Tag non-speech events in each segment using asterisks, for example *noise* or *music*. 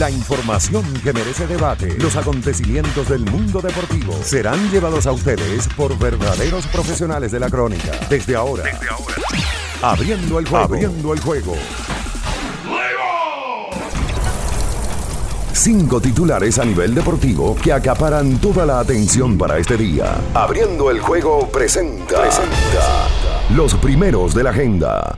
La información que merece debate, los acontecimientos del mundo deportivo serán llevados a ustedes por verdaderos profesionales de la crónica. Desde ahora, Desde ahora. abriendo el juego. Abriendo el juego. Cinco titulares a nivel deportivo que acaparan toda la atención para este día. Abriendo el juego presenta. presenta los primeros de la agenda.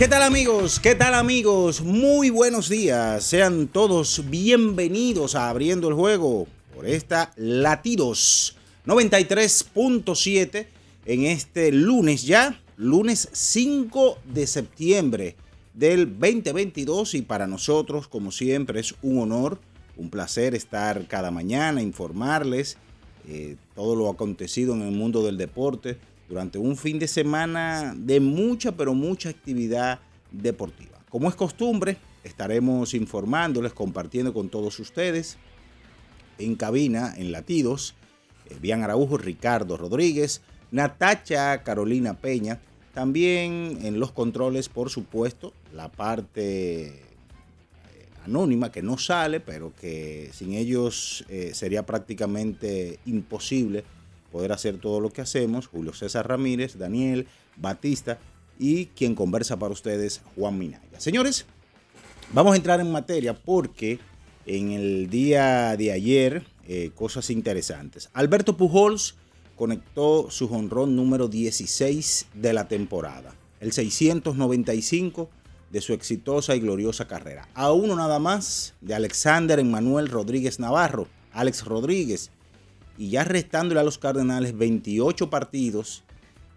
¿Qué tal amigos? ¿Qué tal amigos? Muy buenos días. Sean todos bienvenidos a Abriendo el Juego por esta Latidos 93.7 en este lunes ya, lunes 5 de septiembre del 2022 y para nosotros como siempre es un honor, un placer estar cada mañana, informarles eh, todo lo acontecido en el mundo del deporte durante un fin de semana de mucha, pero mucha actividad deportiva. Como es costumbre, estaremos informándoles, compartiendo con todos ustedes en cabina, en latidos, eh, Bian Araujo, Ricardo Rodríguez, Natacha Carolina Peña, también en los controles, por supuesto, la parte eh, anónima que no sale, pero que sin ellos eh, sería prácticamente imposible poder hacer todo lo que hacemos, Julio César Ramírez, Daniel, Batista y quien conversa para ustedes, Juan Minaya. Señores, vamos a entrar en materia porque en el día de ayer, eh, cosas interesantes. Alberto Pujols conectó su jonrón número 16 de la temporada, el 695 de su exitosa y gloriosa carrera. A uno nada más de Alexander Emanuel Rodríguez Navarro, Alex Rodríguez, y ya restándole a los Cardenales 28 partidos,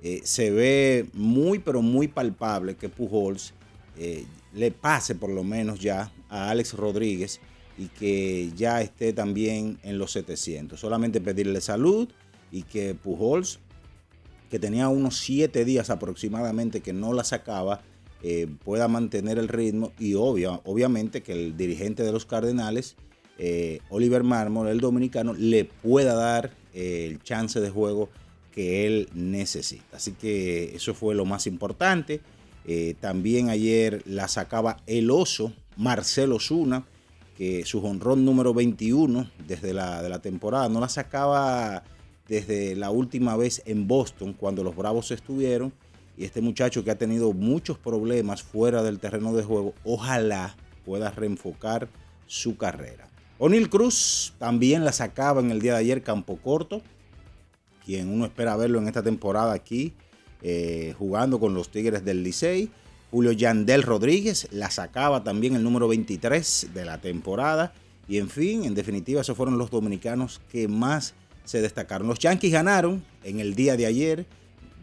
eh, se ve muy, pero muy palpable que Pujols eh, le pase por lo menos ya a Alex Rodríguez y que ya esté también en los 700. Solamente pedirle salud y que Pujols, que tenía unos 7 días aproximadamente que no la sacaba, eh, pueda mantener el ritmo y obviamente que el dirigente de los Cardenales eh, Oliver Marmol, el dominicano, le pueda dar eh, el chance de juego que él necesita. Así que eso fue lo más importante. Eh, también ayer la sacaba el oso Marcelo Zuna, que su honrón número 21 desde la, de la temporada no la sacaba desde la última vez en Boston cuando los Bravos estuvieron. Y este muchacho que ha tenido muchos problemas fuera del terreno de juego, ojalá pueda reenfocar su carrera. O'Neill Cruz también la sacaba en el día de ayer Campo Corto, quien uno espera verlo en esta temporada aquí, eh, jugando con los Tigres del Licey. Julio Yandel Rodríguez la sacaba también el número 23 de la temporada. Y en fin, en definitiva, esos fueron los dominicanos que más se destacaron. Los Yankees ganaron en el día de ayer,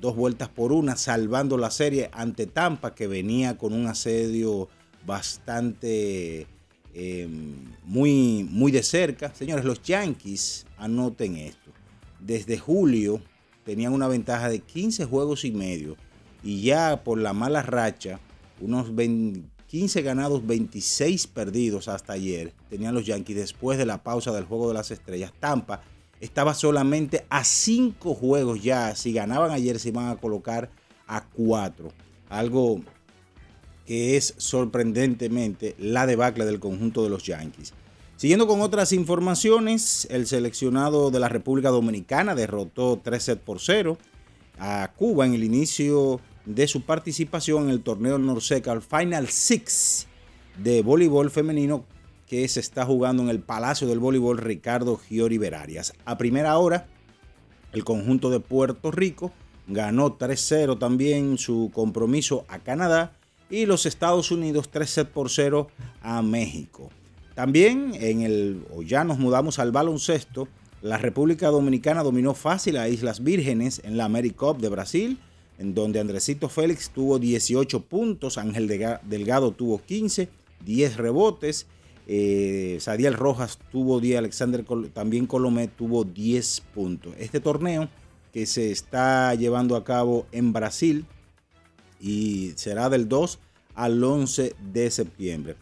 dos vueltas por una, salvando la serie ante Tampa, que venía con un asedio bastante Em, muy, muy de cerca. Señores, los Yankees, anoten esto. Desde julio tenían una ventaja de 15 juegos y medio. Y ya por la mala racha, unos 15 ganados, 26 perdidos hasta ayer, tenían los Yankees después de la pausa del Juego de las Estrellas. Tampa estaba solamente a 5 juegos ya. Si ganaban ayer, se iban a colocar a 4. Algo que es sorprendentemente la debacle del conjunto de los Yankees. Siguiendo con otras informaciones, el seleccionado de la República Dominicana derrotó 3 sets por 0 a Cuba en el inicio de su participación en el torneo Norseca Final Six de voleibol femenino que se está jugando en el Palacio del Voleibol Ricardo Giori Berarias. A primera hora, el conjunto de Puerto Rico ganó 3-0 también su compromiso a Canadá y los Estados Unidos 3 sets por 0 a México. También en el, o ya nos mudamos al baloncesto, la República Dominicana dominó fácil a Islas Vírgenes en la AmeriCup de Brasil, en donde Andresito Félix tuvo 18 puntos, Ángel Delgado tuvo 15, 10 rebotes, eh, Rojas tuvo 10, Alexander también Colomé tuvo 10 puntos. Este torneo que se está llevando a cabo en Brasil y será del 2 al 11 de septiembre.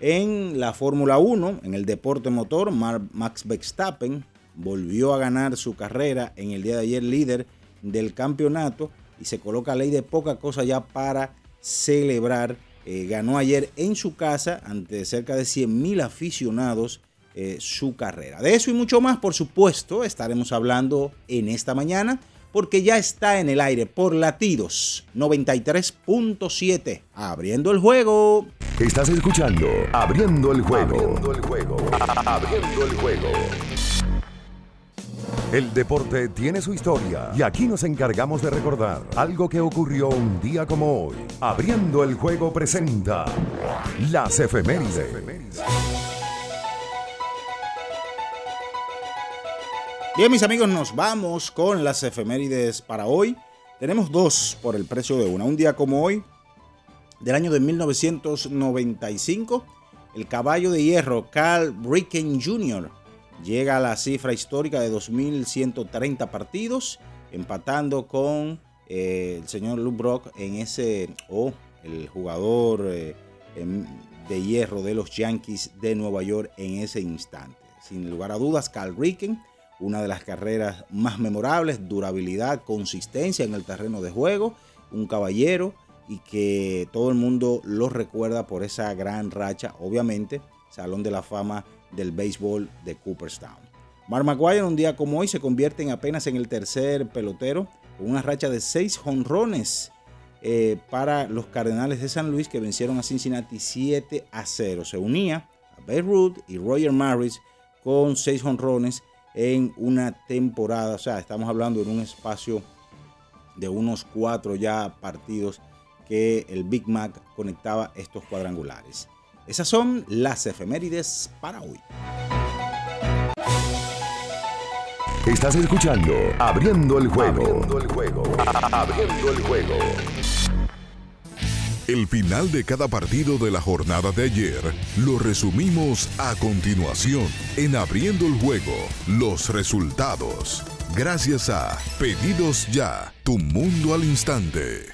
En la Fórmula 1, en el deporte motor, Max Verstappen volvió a ganar su carrera en el día de ayer líder del campeonato y se coloca ley de poca cosa ya para celebrar. Eh, ganó ayer en su casa ante cerca de 100 mil aficionados eh, su carrera. De eso y mucho más, por supuesto, estaremos hablando en esta mañana porque ya está en el aire por latidos 93.7. Abriendo el juego. Estás escuchando Abriendo el juego. Abriendo el juego. Abriendo el juego. El deporte tiene su historia y aquí nos encargamos de recordar algo que ocurrió un día como hoy. Abriendo el juego presenta las efemérides. Bien, mis amigos, nos vamos con las efemérides para hoy. Tenemos dos por el precio de una. Un día como hoy, del año de 1995, el caballo de hierro Carl Ricken Jr llega a la cifra histórica de 2.130 partidos, empatando con eh, el señor Luke Brock en ese, o el jugador eh, de hierro de los Yankees de Nueva York en ese instante. Sin lugar a dudas, Carl Ricken, una de las carreras más memorables, durabilidad, consistencia en el terreno de juego, un caballero y que todo el mundo lo recuerda por esa gran racha, obviamente, Salón de la Fama del béisbol de Cooperstown. Mark McGuire un día como hoy se convierte en apenas en el tercer pelotero con una racha de seis jonrones eh, para los Cardenales de San Luis que vencieron a Cincinnati 7 a 0. Se unía a Babe Ruth y Roger Maris con seis jonrones en una temporada. O sea, estamos hablando en un espacio de unos cuatro ya partidos que el Big Mac conectaba estos cuadrangulares. Esas son las efemérides para hoy. Estás escuchando Abriendo el juego. Abriendo el juego. Abriendo el juego. El final de cada partido de la jornada de ayer lo resumimos a continuación en Abriendo el juego, los resultados. Gracias a Pedidos Ya, tu mundo al instante.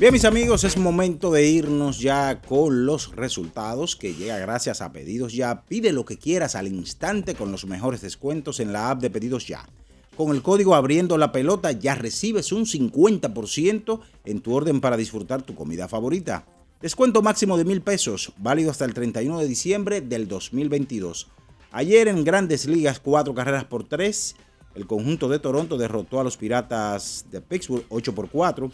Bien, mis amigos, es momento de irnos ya con los resultados que llega gracias a Pedidos Ya. Pide lo que quieras al instante con los mejores descuentos en la app de Pedidos Ya. Con el código abriendo la pelota ya recibes un 50% en tu orden para disfrutar tu comida favorita. Descuento máximo de mil pesos, válido hasta el 31 de diciembre del 2022. Ayer en Grandes Ligas, cuatro carreras por tres. El conjunto de Toronto derrotó a los Piratas de Pittsburgh 8 por 4.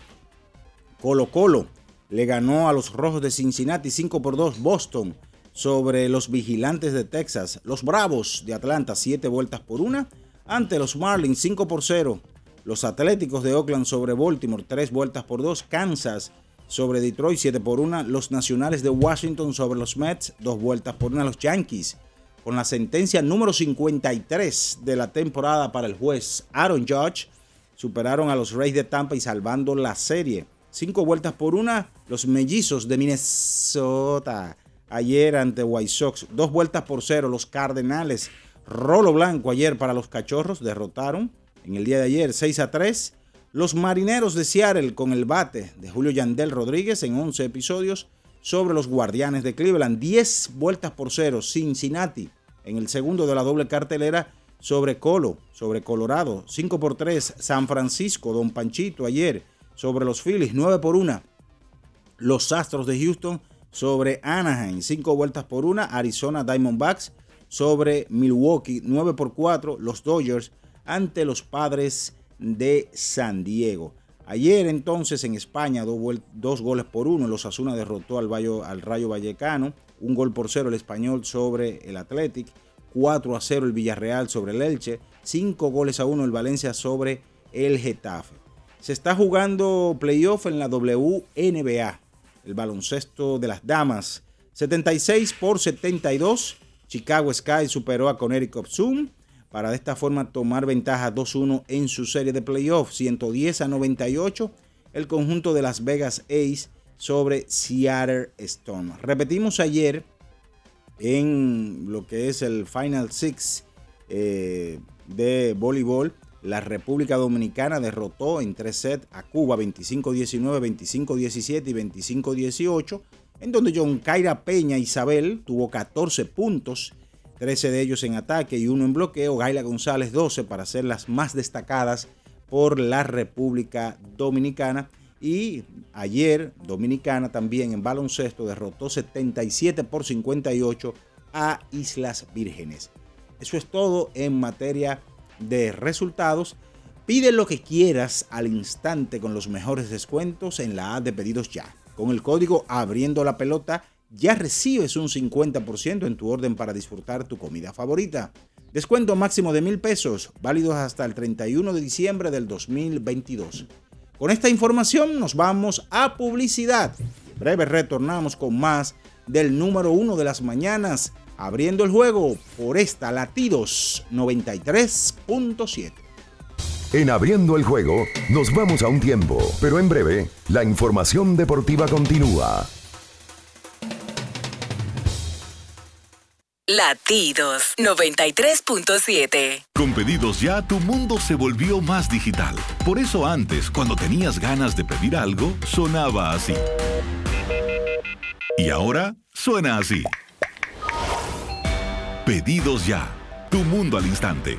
Colo Colo le ganó a los Rojos de Cincinnati 5 por 2 Boston sobre los Vigilantes de Texas. Los Bravos de Atlanta 7 vueltas por 1 ante los Marlins 5 por 0. Los Atléticos de Oakland sobre Baltimore 3 vueltas por 2. Kansas sobre Detroit 7 por 1. Los Nacionales de Washington sobre los Mets 2 vueltas por 1. Los Yankees con la sentencia número 53 de la temporada para el juez Aaron Judge superaron a los Rays de Tampa y salvando la serie Cinco vueltas por una, los mellizos de Minnesota. Ayer ante White Sox. Dos vueltas por cero, los Cardenales. Rolo blanco ayer para los Cachorros. Derrotaron en el día de ayer 6 a 3. Los Marineros de Seattle con el bate de Julio Yandel Rodríguez en 11 episodios sobre los Guardianes de Cleveland. 10 vueltas por cero. Cincinnati en el segundo de la doble cartelera sobre Colo, sobre Colorado. 5 por 3. San Francisco, Don Panchito ayer sobre los Phillies, 9 por 1. Los Astros de Houston sobre Anaheim, 5 vueltas por 1. Arizona Diamondbacks sobre Milwaukee, 9 por 4. Los Dodgers ante los Padres de San Diego. Ayer entonces en España, dos, goles por uno, los Asuna derrotó al, al Rayo Vallecano, un gol por cero el Español sobre el Athletic, 4 a 0 el Villarreal sobre el Elche, 5 goles a 1 el Valencia sobre el Getafe. Se está jugando playoff en la WNBA, el baloncesto de las damas. 76 por 72. Chicago Sky superó a Connecticut Zoom para de esta forma tomar ventaja 2-1 en su serie de playoff. 110 a 98 el conjunto de Las Vegas Ace sobre Seattle Storm. Repetimos ayer en lo que es el Final Six eh, de voleibol, la República Dominicana derrotó en tres sets a Cuba 25-19, 25-17 y 25-18, en donde John Kaira Peña Isabel tuvo 14 puntos, 13 de ellos en ataque y uno en bloqueo, Gaila González 12 para ser las más destacadas por la República Dominicana. Y ayer Dominicana también en baloncesto derrotó 77 por 58 a Islas Vírgenes. Eso es todo en materia de resultados. Pide lo que quieras al instante con los mejores descuentos en la app de pedidos ya. Con el código abriendo la pelota ya recibes un 50% en tu orden para disfrutar tu comida favorita. Descuento máximo de mil pesos, válidos hasta el 31 de diciembre del 2022. Con esta información nos vamos a publicidad. Breve retornamos con más del número uno de las mañanas, abriendo el juego por esta Latidos 93.7. En abriendo el juego nos vamos a un tiempo, pero en breve la información deportiva continúa. Latidos 93.7. Con pedidos ya, tu mundo se volvió más digital. Por eso antes, cuando tenías ganas de pedir algo, sonaba así. Y ahora suena así. Pedidos ya. Tu mundo al instante.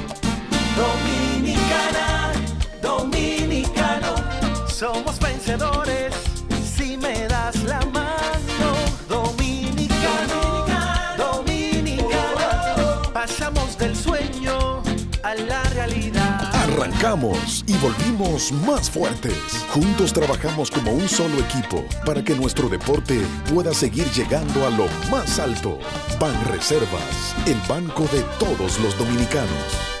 Dominicana, dominicano, somos vencedores si me das la mano. Dominicano, dominicano, pasamos del sueño a la realidad. arrancamos y volvimos más fuertes. Juntos trabajamos como un solo equipo para que nuestro deporte pueda seguir llegando a lo más alto. Ban Reservas, el banco de todos los dominicanos.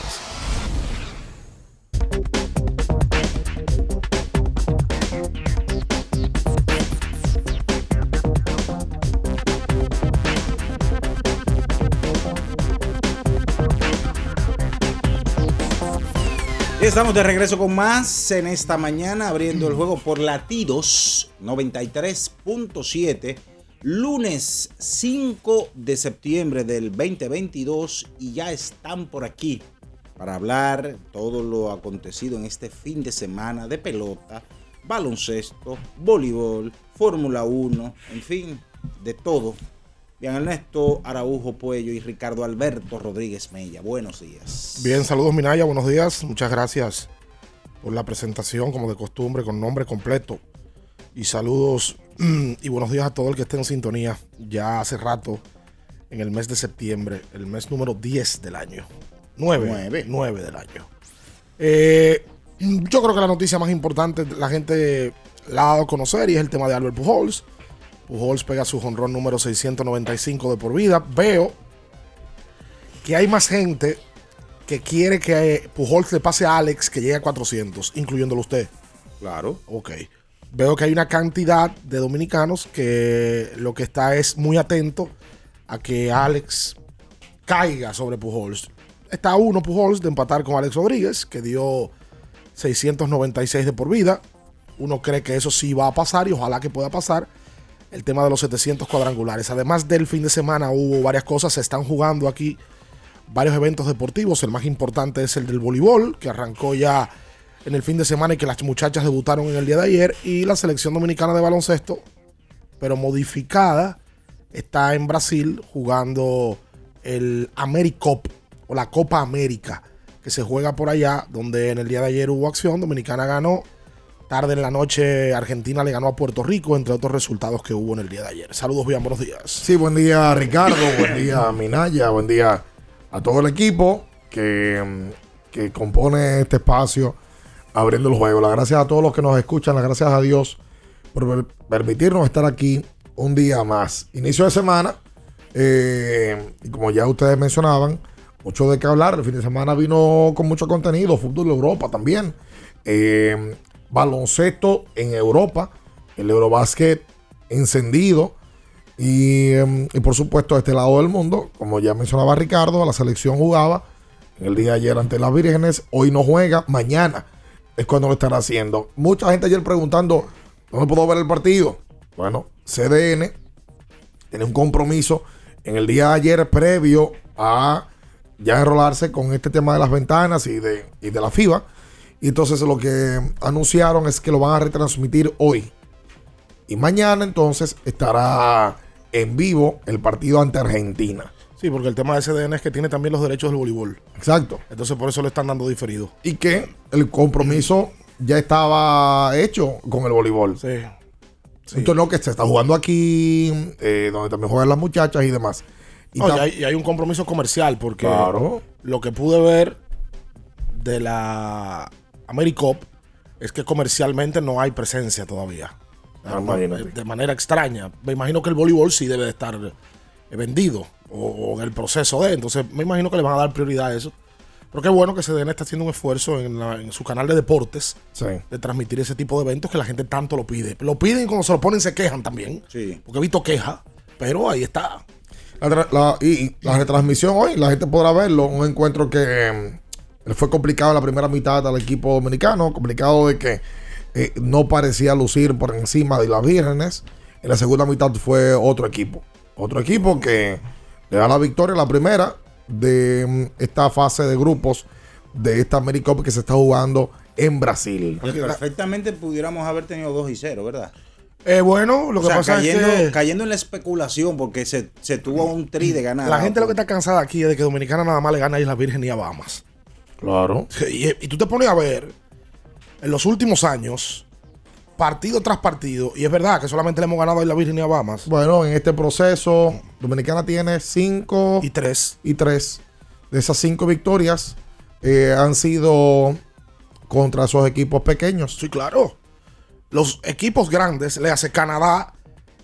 estamos de regreso con más en esta mañana, abriendo el juego por latidos 93.7, lunes 5 de septiembre del 2022 y ya están por aquí para hablar todo lo acontecido en este fin de semana de pelota, baloncesto, voleibol, Fórmula 1, en fin, de todo. Bien, Ernesto Araujo Puello y Ricardo Alberto Rodríguez Mella. Buenos días. Bien, saludos Minaya, buenos días. Muchas gracias por la presentación, como de costumbre, con nombre completo. Y saludos *clears throat* y buenos días a todo el que esté en sintonía ya hace rato en el mes de septiembre, el mes número 10 del año. 9. Nueve. 9 del año. Eh, yo creo que la noticia más importante la gente la ha dado a conocer y es el tema de Albert Pujols. Pujols pega su jonrón número 695 de por vida. Veo que hay más gente que quiere que Pujols le pase a Alex que llegue a 400, incluyéndolo usted. Claro. Ok. Veo que hay una cantidad de dominicanos que lo que está es muy atento a que Alex caiga sobre Pujols. Está a uno Pujols de empatar con Alex Rodríguez, que dio 696 de por vida. Uno cree que eso sí va a pasar y ojalá que pueda pasar. El tema de los 700 cuadrangulares. Además del fin de semana hubo varias cosas. Se están jugando aquí varios eventos deportivos. El más importante es el del voleibol, que arrancó ya en el fin de semana y que las muchachas debutaron en el día de ayer. Y la selección dominicana de baloncesto, pero modificada, está en Brasil jugando el AmeriCop o la Copa América, que se juega por allá, donde en el día de ayer hubo acción. Dominicana ganó. Tarde en la noche, Argentina le ganó a Puerto Rico, entre otros resultados que hubo en el día de ayer. Saludos, bien, buenos días. Sí, buen día Ricardo, buen día Minaya, buen día a todo el equipo que, que compone este espacio abriendo el juego. Las gracias a todos los que nos escuchan, las gracias a Dios por per- permitirnos estar aquí un día más. Inicio de semana, eh, y como ya ustedes mencionaban, mucho de qué hablar. El fin de semana vino con mucho contenido, fútbol de Europa también. Eh, baloncesto en Europa, el Eurobásquet encendido. Y, em, y por supuesto, de este lado del mundo, como ya mencionaba Ricardo, la selección jugaba el día de ayer ante las Vírgenes. Hoy no juega, mañana es cuando lo estará haciendo. Mucha gente ayer preguntando, ¿dónde puedo ver el partido? Bueno, CDN tiene un compromiso en el día de ayer previo a ya enrolarse con este tema de las ventanas y de, y de la FIBA. Y entonces lo que anunciaron es que lo van a retransmitir hoy. Y mañana entonces estará en vivo el partido ante Argentina. Sí, porque el tema de SDN es que tiene también los derechos del voleibol. Exacto. Entonces por eso lo están dando diferido. Y que el compromiso ya estaba hecho con el voleibol. Sí. Un torneo que se está jugando aquí, eh, donde también juegan las muchachas y demás. Y No, hay, y hay un compromiso comercial porque Claro. lo que pude ver de la AmeriCop es que comercialmente no hay presencia todavía. Ah, de manera extraña. Me imagino que el voleibol sí debe de estar eh, vendido o, o en el proceso de. Entonces me imagino que le van a dar prioridad a eso. Pero qué bueno que CDN está haciendo un esfuerzo en, la- en su canal de deportes Sí. de transmitir ese tipo de eventos que la gente tanto lo pide. Lo piden y cuando se lo ponen se quejan también. Sí. Porque he visto quejas, pero ahí está. La y, y la retransmisión hoy, la gente podrá verlo. Un encuentro que eh, fue complicado la primera mitad al equipo dominicano. Complicado de que eh, no parecía lucir por encima de las vírgenes. En la segunda mitad fue otro equipo. Otro equipo que le da la victoria, la primera de mm, esta fase de grupos de esta AmeriCup que se está jugando en Brasil. Perfectamente pudiéramos haber tenido 2 y 0, ¿verdad? Eh, bueno, lo O que sea, pasa cayendo, es que cayendo en la especulación porque se, se tuvo un tri de ganar. la gente lo que está cansada aquí es de que Dominicana nada más le gana a Islas Virgen y a Bahamas. Claro. *laughs* Y, y tú te pones a ver en los últimos años, partido tras partido, y es verdad que solamente le hemos ganado a Islas Virgen y a Bahamas. Bueno, en este proceso, Dominicana tiene cinco y tres. Y tres. De esas cinco victorias eh, han sido contra esos equipos pequeños. Sí, claro. Los equipos grandes le hace Canadá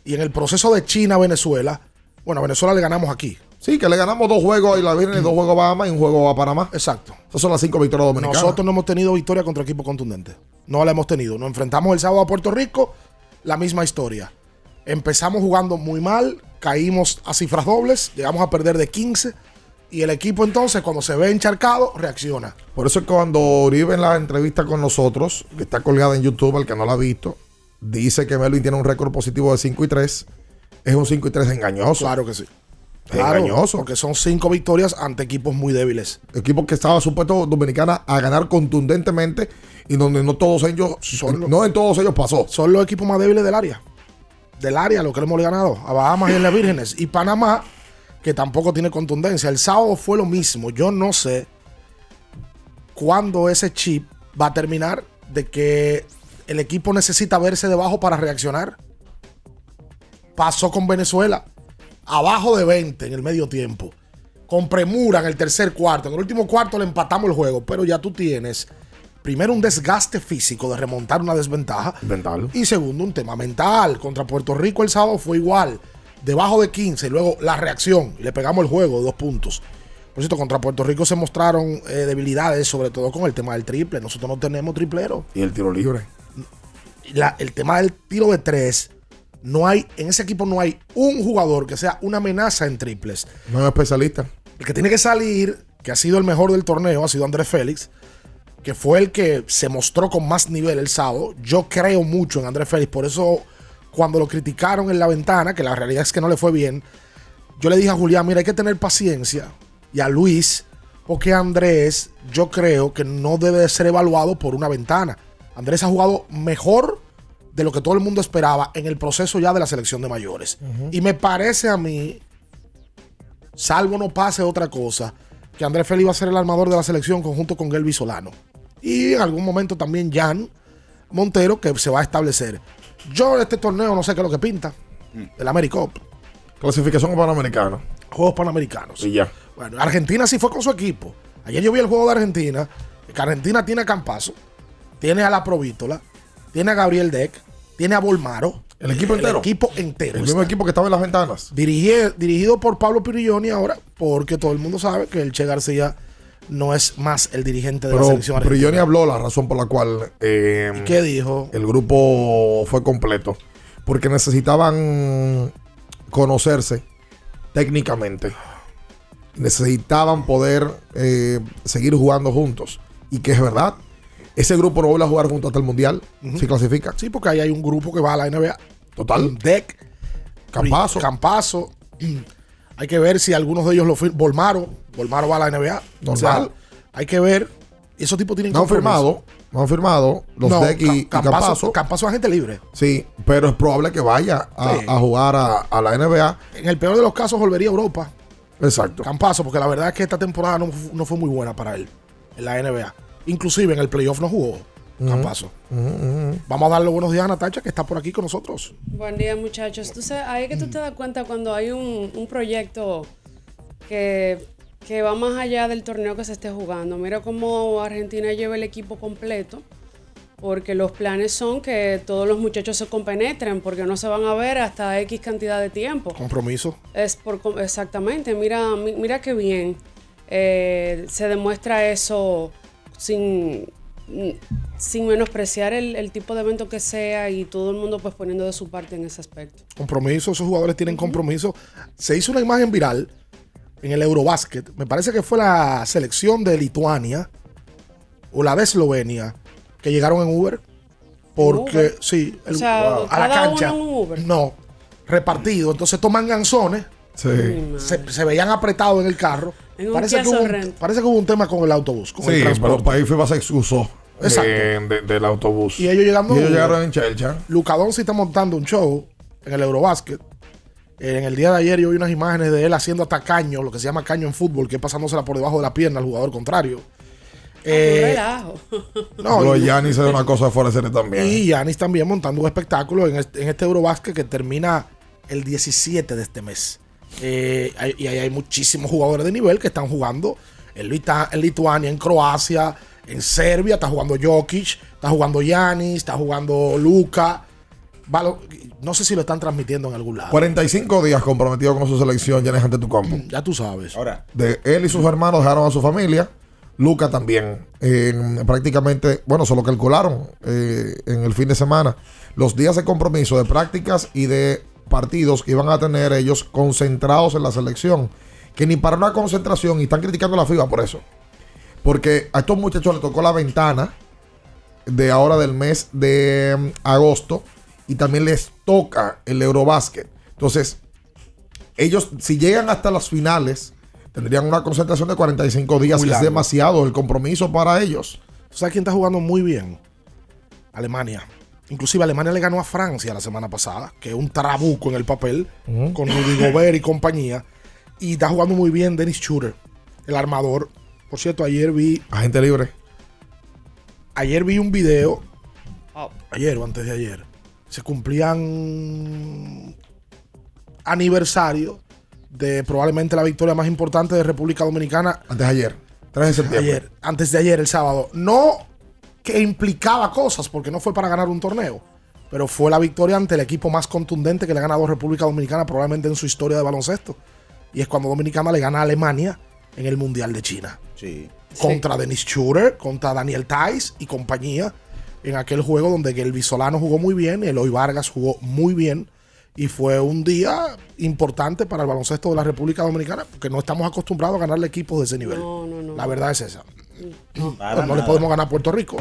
y en el proceso de China-Venezuela, bueno, a Venezuela le ganamos aquí. Sí, que le ganamos dos juegos a Isla Virgen, dos juegos a Bahamas y un juego a Panamá. Exacto. Esas son las cinco victorias dominicanas. Nosotros no hemos tenido victoria contra equipos contundentes. No la hemos tenido. Nos enfrentamos el sábado a Puerto Rico, la misma historia. Empezamos jugando muy mal, caímos a cifras dobles, llegamos a perder de 15 y el equipo entonces cuando se ve encharcado reacciona. Por eso es que cuando Uribe en la entrevista con nosotros, que está colgada en YouTube, el que no la ha visto, dice que Melvin tiene un récord positivo de 5 y 3. Es un 5 y 3 engañoso. Claro que sí. Claro, engañoso. Porque son cinco victorias ante equipos muy débiles. Equipo que estaba supuesto Dominicana a ganar contundentemente y donde no todos ellos, no en todos ellos pasó. Son los equipos más débiles del área. Del área, lo que le hemos ganado. A Bahamas y a las Vírgenes. Y Panamá, que tampoco tiene contundencia. El sábado fue lo mismo. Yo no sé cuándo ese chip va a terminar de que el equipo necesita verse debajo para reaccionar. Pasó con Venezuela. Abajo de 20 en el medio tiempo. Con premura en el tercer cuarto. En el último cuarto le empatamos el juego. Pero ya tú tienes, primero, un desgaste físico de remontar una desventaja. Mental. Y segundo, un tema mental. Contra Puerto Rico el sábado fue igual. Debajo de 15. Y luego la reacción. Y le pegamos el juego de dos puntos. Por cierto, contra Puerto Rico se mostraron eh, debilidades, sobre todo con el tema del triple. Nosotros no tenemos triplero. Y el tiro libre. La- el tema del tiro de tres. No hay, en ese equipo no hay un jugador que sea una amenaza en triples. No es especialista. El que tiene que salir, que ha sido el mejor del torneo, ha sido Andrés Félix, que fue el que se mostró con más nivel el sábado. Yo creo mucho en Andrés Félix, por eso cuando lo criticaron en la ventana, que la realidad es que no le fue bien, yo le dije a Julián, mira, hay que tener paciencia, y a Luis, porque Andrés, yo creo que no debe de ser evaluado por una ventana. Andrés ha jugado mejor de lo que todo el mundo esperaba en el proceso ya de la selección de mayores. Y me parece a mí salvo no pase otra cosa, que Andrés Félix va a ser el armador de la selección conjunto con Gelby Solano. Y en algún momento también Jan Montero, que se va a establecer. Yo en este torneo no sé qué es lo que pinta. El AmeriCup. Clasificación panamericana. Juegos Panamericanos. Y ya. Bueno, Argentina sí fue con su equipo. Ayer yo vi el juego de Argentina. Que Argentina tiene a Campazo, tiene a la Provítola, tiene a Gabriel Deck, tiene a Bolmaro. El equipo entero. El equipo entero. El mismo equipo que estaba en las ventanas. Dirigi- dirigido por Pablo Pirilloni ahora, porque todo el mundo sabe que el Che García no es más el dirigente de la selección argentina. Brilloni habló la razón por la cual eh, ¿Y qué dijo? el grupo fue completo. Porque necesitaban conocerse técnicamente. Necesitaban poder eh, seguir jugando juntos. Y que es verdad. Ese grupo no vuelve a jugar junto hasta el Mundial. Si clasifica. Sí, porque ahí hay un grupo que va a la NBA. Total. Deck. Campazo. Campazo. *clears throat* Hay que ver si algunos de ellos lo firman. Volmaro. Volmaro va a la NBA. O sea, Normal. hay que ver. Esos tipos tienen No han firmado. No han firmado. Los No, Deck y, y Ca- Campazo, Campazo. Es agente libre. Sí, pero es probable que vaya a, Sí. a jugar a, a la NBA. En el peor de los casos volvería a Europa. Exacto. Campazo, porque la verdad es que esta temporada no, no fue muy buena para él en la NBA. Inclusive en el playoff no jugó Campazo. Vamos a darle buenos días a Natacha, que está por aquí con nosotros. Buen día, muchachos. Tú sabes, ahí es que tú te das cuenta cuando hay un, un proyecto que, que va más allá del torneo que se esté jugando. Mira cómo Argentina lleva el equipo completo, porque los planes son que todos los muchachos se compenetren, porque no se van a ver hasta X cantidad de tiempo. Compromiso. Es por com- exactamente, mira, mi- mira qué bien eh, se demuestra eso sin, sin menospreciar el, el tipo de evento que sea y todo el mundo pues poniendo de su parte en ese aspecto. Compromiso, esos jugadores tienen compromiso. Se hizo una imagen viral en el Eurobasket. Me parece que fue la selección de Lituania o la de Eslovenia que llegaron en Uber. Porque, Uber? sí, O sea, a la cancha. uno en un Uber. No, repartido. Entonces toman ganzones. Se, se veían apretados en el carro. En un Parece que, un, parece que hubo un tema con el autobús. Con el Sí, transporte. pero ahí fue se excusó. Exacto. eh, de- del autobús. Y ellos llegando. Y ellos llegaron en Chelcha. Luca Doncic está montando un show en el Eurobasket. En el día de ayer yo vi unas imágenes de él haciendo hasta caño, lo que se llama caño en fútbol, que es pasándosela por debajo de la pierna al jugador contrario. Un Eh, relajo. *laughs* no, Lo y- de Giannis es una cosa fuera de serie también. Y Yanis también montando un espectáculo en este, en este Eurobasket que termina el 17 de este mes. Eh, hay- y ahí hay muchísimos jugadores de nivel que están jugando en, Lita- en Lituania, en Croacia, en Serbia. Está jugando Jokic, está jugando Yanis, está jugando Luca. Valo- No sé si lo están transmitiendo en algún lado. 45 días comprometido con su selección, Giannis ante tu compo. Ya tú sabes. Ahora, de él y sus hermanos dejaron a su familia. Luca también. En- prácticamente, bueno, solo calcularon eh, en el fin de semana los días de compromiso, de prácticas y de partidos que iban a tener ellos concentrados en la selección. Que ni para una concentración, y están criticando a la FIBA por eso. Porque a estos muchachos les tocó la ventana de ahora del mes de mm, agosto y también les toca el Eurobásquet. Entonces, ellos, si llegan hasta las finales, tendrían una concentración de 45 días, que es demasiado el compromiso para ellos. ¿Sabes quién está jugando muy bien? Alemania. Inclusive Alemania le ganó a Francia la semana pasada, que es un trabuco en el papel, con Rudy Gobert y compañía. Y está jugando muy bien Dennis Schroeder, el armador. Por cierto, ayer vi, Agente libre. ayer vi un video, Oh. ayer o antes de ayer, se cumplían aniversario de probablemente la victoria más importante de República Dominicana Antes de ayer, 3 de septiembre. ayer, antes de ayer, el sábado. No que implicaba cosas, porque no fue para ganar un torneo, pero fue la victoria ante el equipo más contundente que le ha ganado República Dominicana probablemente en su historia de baloncesto. Y es cuando Dominicana le gana a Alemania en el Mundial de China. sí. Contra Dennis Schroeder, contra Daniel Tais y compañía. En aquel juego donde el Visolano jugó muy bien, Eloy Vargas jugó muy bien. Y fue un día importante para el baloncesto de la República Dominicana, porque no estamos acostumbrados a ganarle equipos de ese nivel. No, no, no. La verdad es esa. No le nada. podemos ganar a Puerto Rico.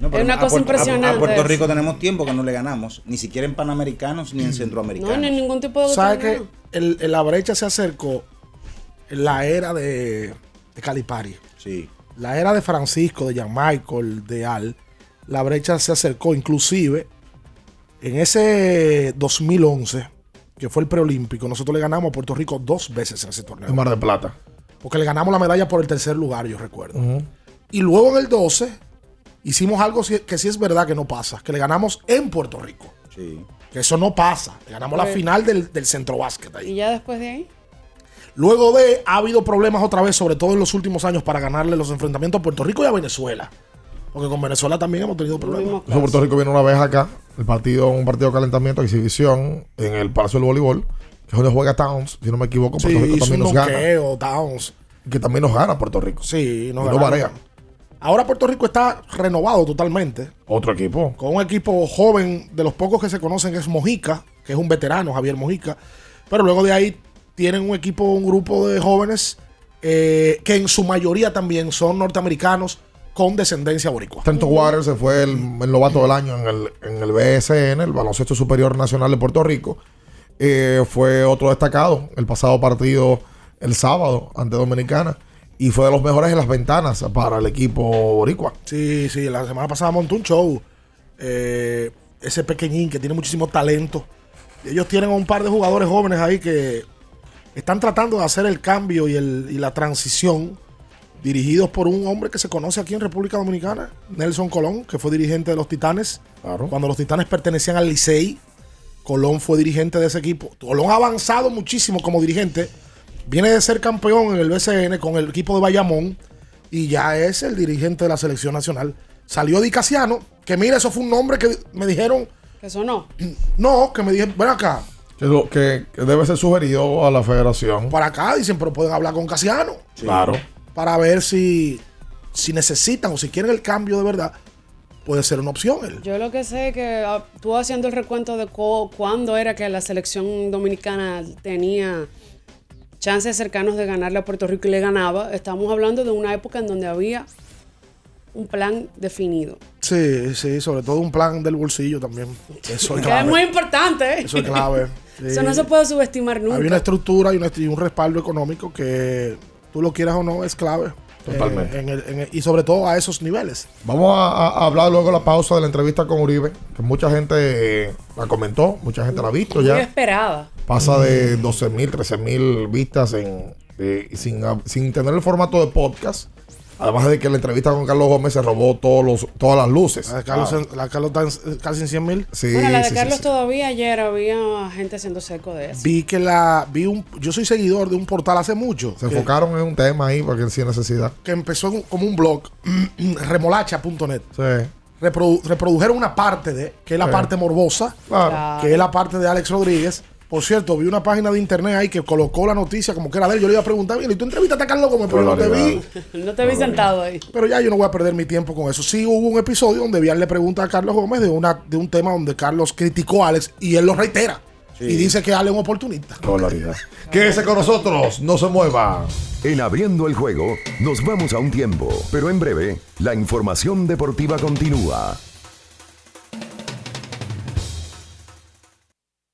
No, Es una cosa Puerto- impresionante A, Puerto. Rico tenemos tiempo que no le ganamos, ni siquiera en Panamericanos ni en Centroamericanos. No, ni ningún tipo de ¿Sabes que el, el- la brecha se acercó en la era de, de Calipari? Sí. La era de Francisco, de Jan Michael, de Al. La brecha se acercó inclusive en ese 2011, que fue el preolímpico. Nosotros le ganamos a Puerto Rico dos veces en ese torneo. En Mar de Plata. Porque le ganamos la medalla por el tercer lugar, yo recuerdo. Y luego en el 12 hicimos algo que sí es verdad que no pasa, que le ganamos en Puerto Rico. Sí. Que eso no pasa. Le ganamos la final del, del centro básquet ahí. Y ya después de ahí. Luego de, ha habido problemas otra vez, sobre todo en los últimos años, para ganarle los enfrentamientos a Puerto Rico y a Venezuela. Porque con Venezuela también hemos tenido problemas. Puerto Rico viene una vez acá, el partido, un partido de calentamiento, exhibición, en el Palacio del Voleibol, donde juega Towns, si no me equivoco, Sí, Puerto Rico también nos gana. Que también nos gana Puerto Rico. Sí, Y no, no varía. Ahora Puerto Rico está renovado totalmente. Otro equipo. Con un equipo joven, de los pocos que se conocen, es Mojica, que es un veterano, Javier Mojica. Pero luego de ahí tienen un equipo, un grupo de jóvenes eh, que en su mayoría también son norteamericanos con descendencia boricua. Tento Waters se fue el, el novato del año en el, en el BSN, el Baloncesto Superior Nacional de Puerto Rico. Eh, fue otro destacado el pasado partido el sábado ante Dominicana. Y fue de los mejores en las ventanas para el equipo boricua. Sí, sí, la semana pasada montó un show. eh, ese pequeñín que tiene muchísimo talento. Ellos tienen un par de jugadores jóvenes ahí que están tratando de hacer el cambio y, el- y la transición dirigidos por un hombre que se conoce aquí en República Dominicana, Nelson Colón, que fue dirigente de los Titanes. Cuando los Titanes pertenecían al Licey, Colón fue dirigente de ese equipo. Colón ha avanzado muchísimo como dirigente. Viene de ser campeón en el BCN con el equipo de Bayamón y ya es el dirigente de la selección nacional. Salió Di Casiano, que mira, eso fue un nombre que me dijeron. Que eso no. No, que me dijeron, ven acá. Que, lo- que- que debe ser sugerido a la federación. Para acá dicen, pero pueden hablar con Casiano. Claro. Para ver si, si necesitan o si quieren el cambio de verdad, puede ser una opción él. Yo lo que sé es que ah, tú haciendo el recuento de cuándo era que la selección dominicana tenía chances cercanos de ganarle a Puerto Rico y le ganaba, estamos hablando de una época en donde había un plan definido. Sí, sí, sobre todo un plan del bolsillo también. Eso es Que es clave. muy importante. ¿eh? Eso es clave. Sí. *laughs* Eso no se puede subestimar nunca. Hay una estructura y un respaldo económico que tú lo quieras o no es clave. Totalmente. Eh, en el- en el- y sobre todo a esos niveles. Vamos a, hablar luego de la pausa de la entrevista con Uribe, que mucha gente eh, la comentó, mucha gente la ha visto Muy ya. esperada. Pasa de 12 mil, 13 mil vistas en, eh, sin, sin tener el formato de podcast. Además de que la entrevista con Carlos Gómez se robó todos los, todas las luces. La de Carlos, Ah, la de Carlos está en- casi en 100 mil. sí, bueno, la de sí, Carlos sí. todavía ayer había gente haciendo seco de eso. Vi que la. vi un Yo soy seguidor de un portal hace mucho. Se que- enfocaron en un tema ahí porque sin necesidad. que empezó como un blog, *clears throat* remolacha.net. Sí. Reprodu- reprodujeron una parte de, que es la Sí. parte morbosa, Claro. que es la parte de Alex Rodríguez. Por cierto, vi una página de internet ahí que colocó la noticia como que era de él. Yo le iba a preguntar, bien, ¿y tú entrevistaste a Carlos Gómez? Pero no te vi. No te vi sentado ahí. Pero ya yo no voy a perder mi tiempo con eso. Sí hubo un episodio donde Vial le pregunta a Carlos Gómez de, una, de un tema donde Carlos criticó a Alex y él lo reitera. Y dice que Ale es un oportunista. Quédese con nosotros, no se mueva. En abriendo el juego, nos vamos a un tiempo, pero en breve, la información deportiva continúa.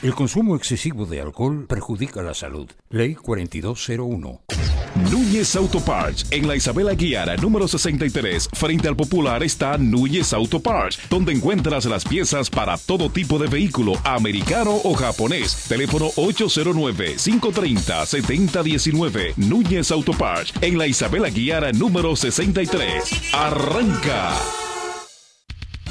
El consumo excesivo de alcohol perjudica la salud. Ley 4201. Núñez Auto Parts. En la Isabela Guiara, número 63, frente al Popular, está Núñez Auto Parts, donde encuentras las piezas para todo tipo de vehículo, americano o japonés. Teléfono 809-530-7019. Núñez Auto Parts. En la Isabela Guiara, número 63. ¡Arranca!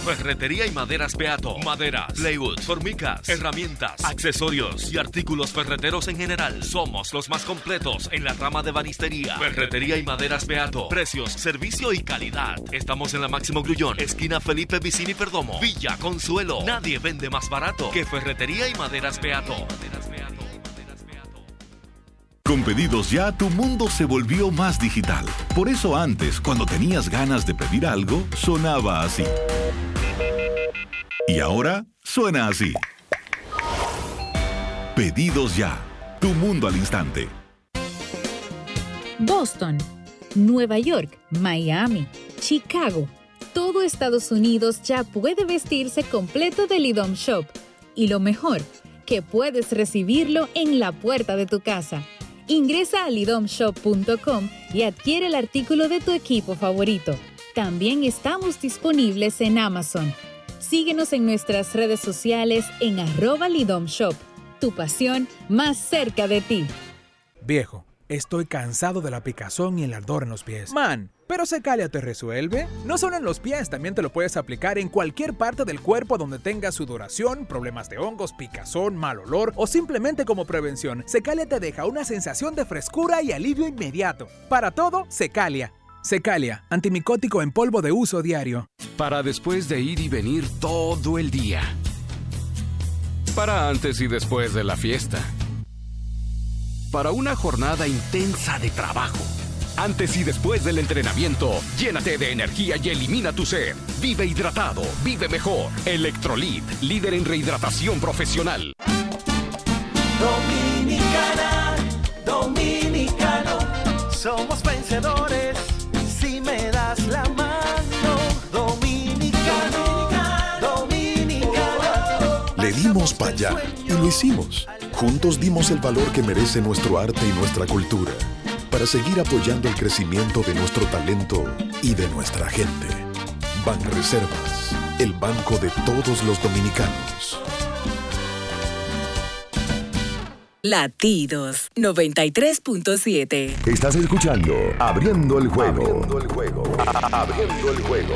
Ferretería y maderas Beato. Maderas, plywood, formicas, herramientas, accesorios y artículos ferreteros en general. Somos los más completos en la rama de banistería. Ferretería y maderas Beato. Precios, servicio y calidad. Estamos en la Máximo Grullón, esquina Felipe Vicini Perdomo, Villa Consuelo. Nadie vende más barato que Ferretería y maderas Beato. Con pedidos ya, tu mundo se volvió más digital. Por eso antes, cuando tenías ganas de pedir algo, sonaba así. Y ahora suena así. Pedidos ya. Tu mundo al instante. Boston, Nueva York, Miami, Chicago. Todo Estados Unidos ya puede vestirse completo del IDOM Shop. Y lo mejor, que puedes recibirlo en la puerta de tu casa. Ingresa a lidomshop.com y adquiere el artículo de tu equipo favorito. También estamos disponibles en Amazon. Síguenos en nuestras redes sociales en arroba lidomshop. Tu pasión más cerca de ti. Viejo, estoy cansado de la picazón y el ardor en los pies. Man, pero Secalia te resuelve. No solo en los pies, también te lo puedes aplicar en cualquier parte del cuerpo donde tengas sudoración, problemas de hongos, picazón, mal olor o simplemente como prevención. Secalia te deja una sensación de frescura y alivio inmediato. Para todo, Secalia. Secalia, antimicótico en polvo de uso diario. Para después de ir y venir todo el día. Para antes y después de la fiesta. Para una jornada intensa de trabajo. Antes y después del entrenamiento, llénate de energía y elimina tu sed. Vive hidratado, vive mejor. Electrolit, líder en rehidratación profesional. Dominicana, dominicano, somos vencedores Para allá y lo hicimos. Juntos dimos el valor que merece nuestro arte y nuestra cultura para seguir apoyando el crecimiento de nuestro talento y de nuestra gente. Banreservas, el banco de todos los dominicanos. Latidos 93.7. Estás escuchando Abriendo el juego. Abriendo el juego. Abriendo el juego.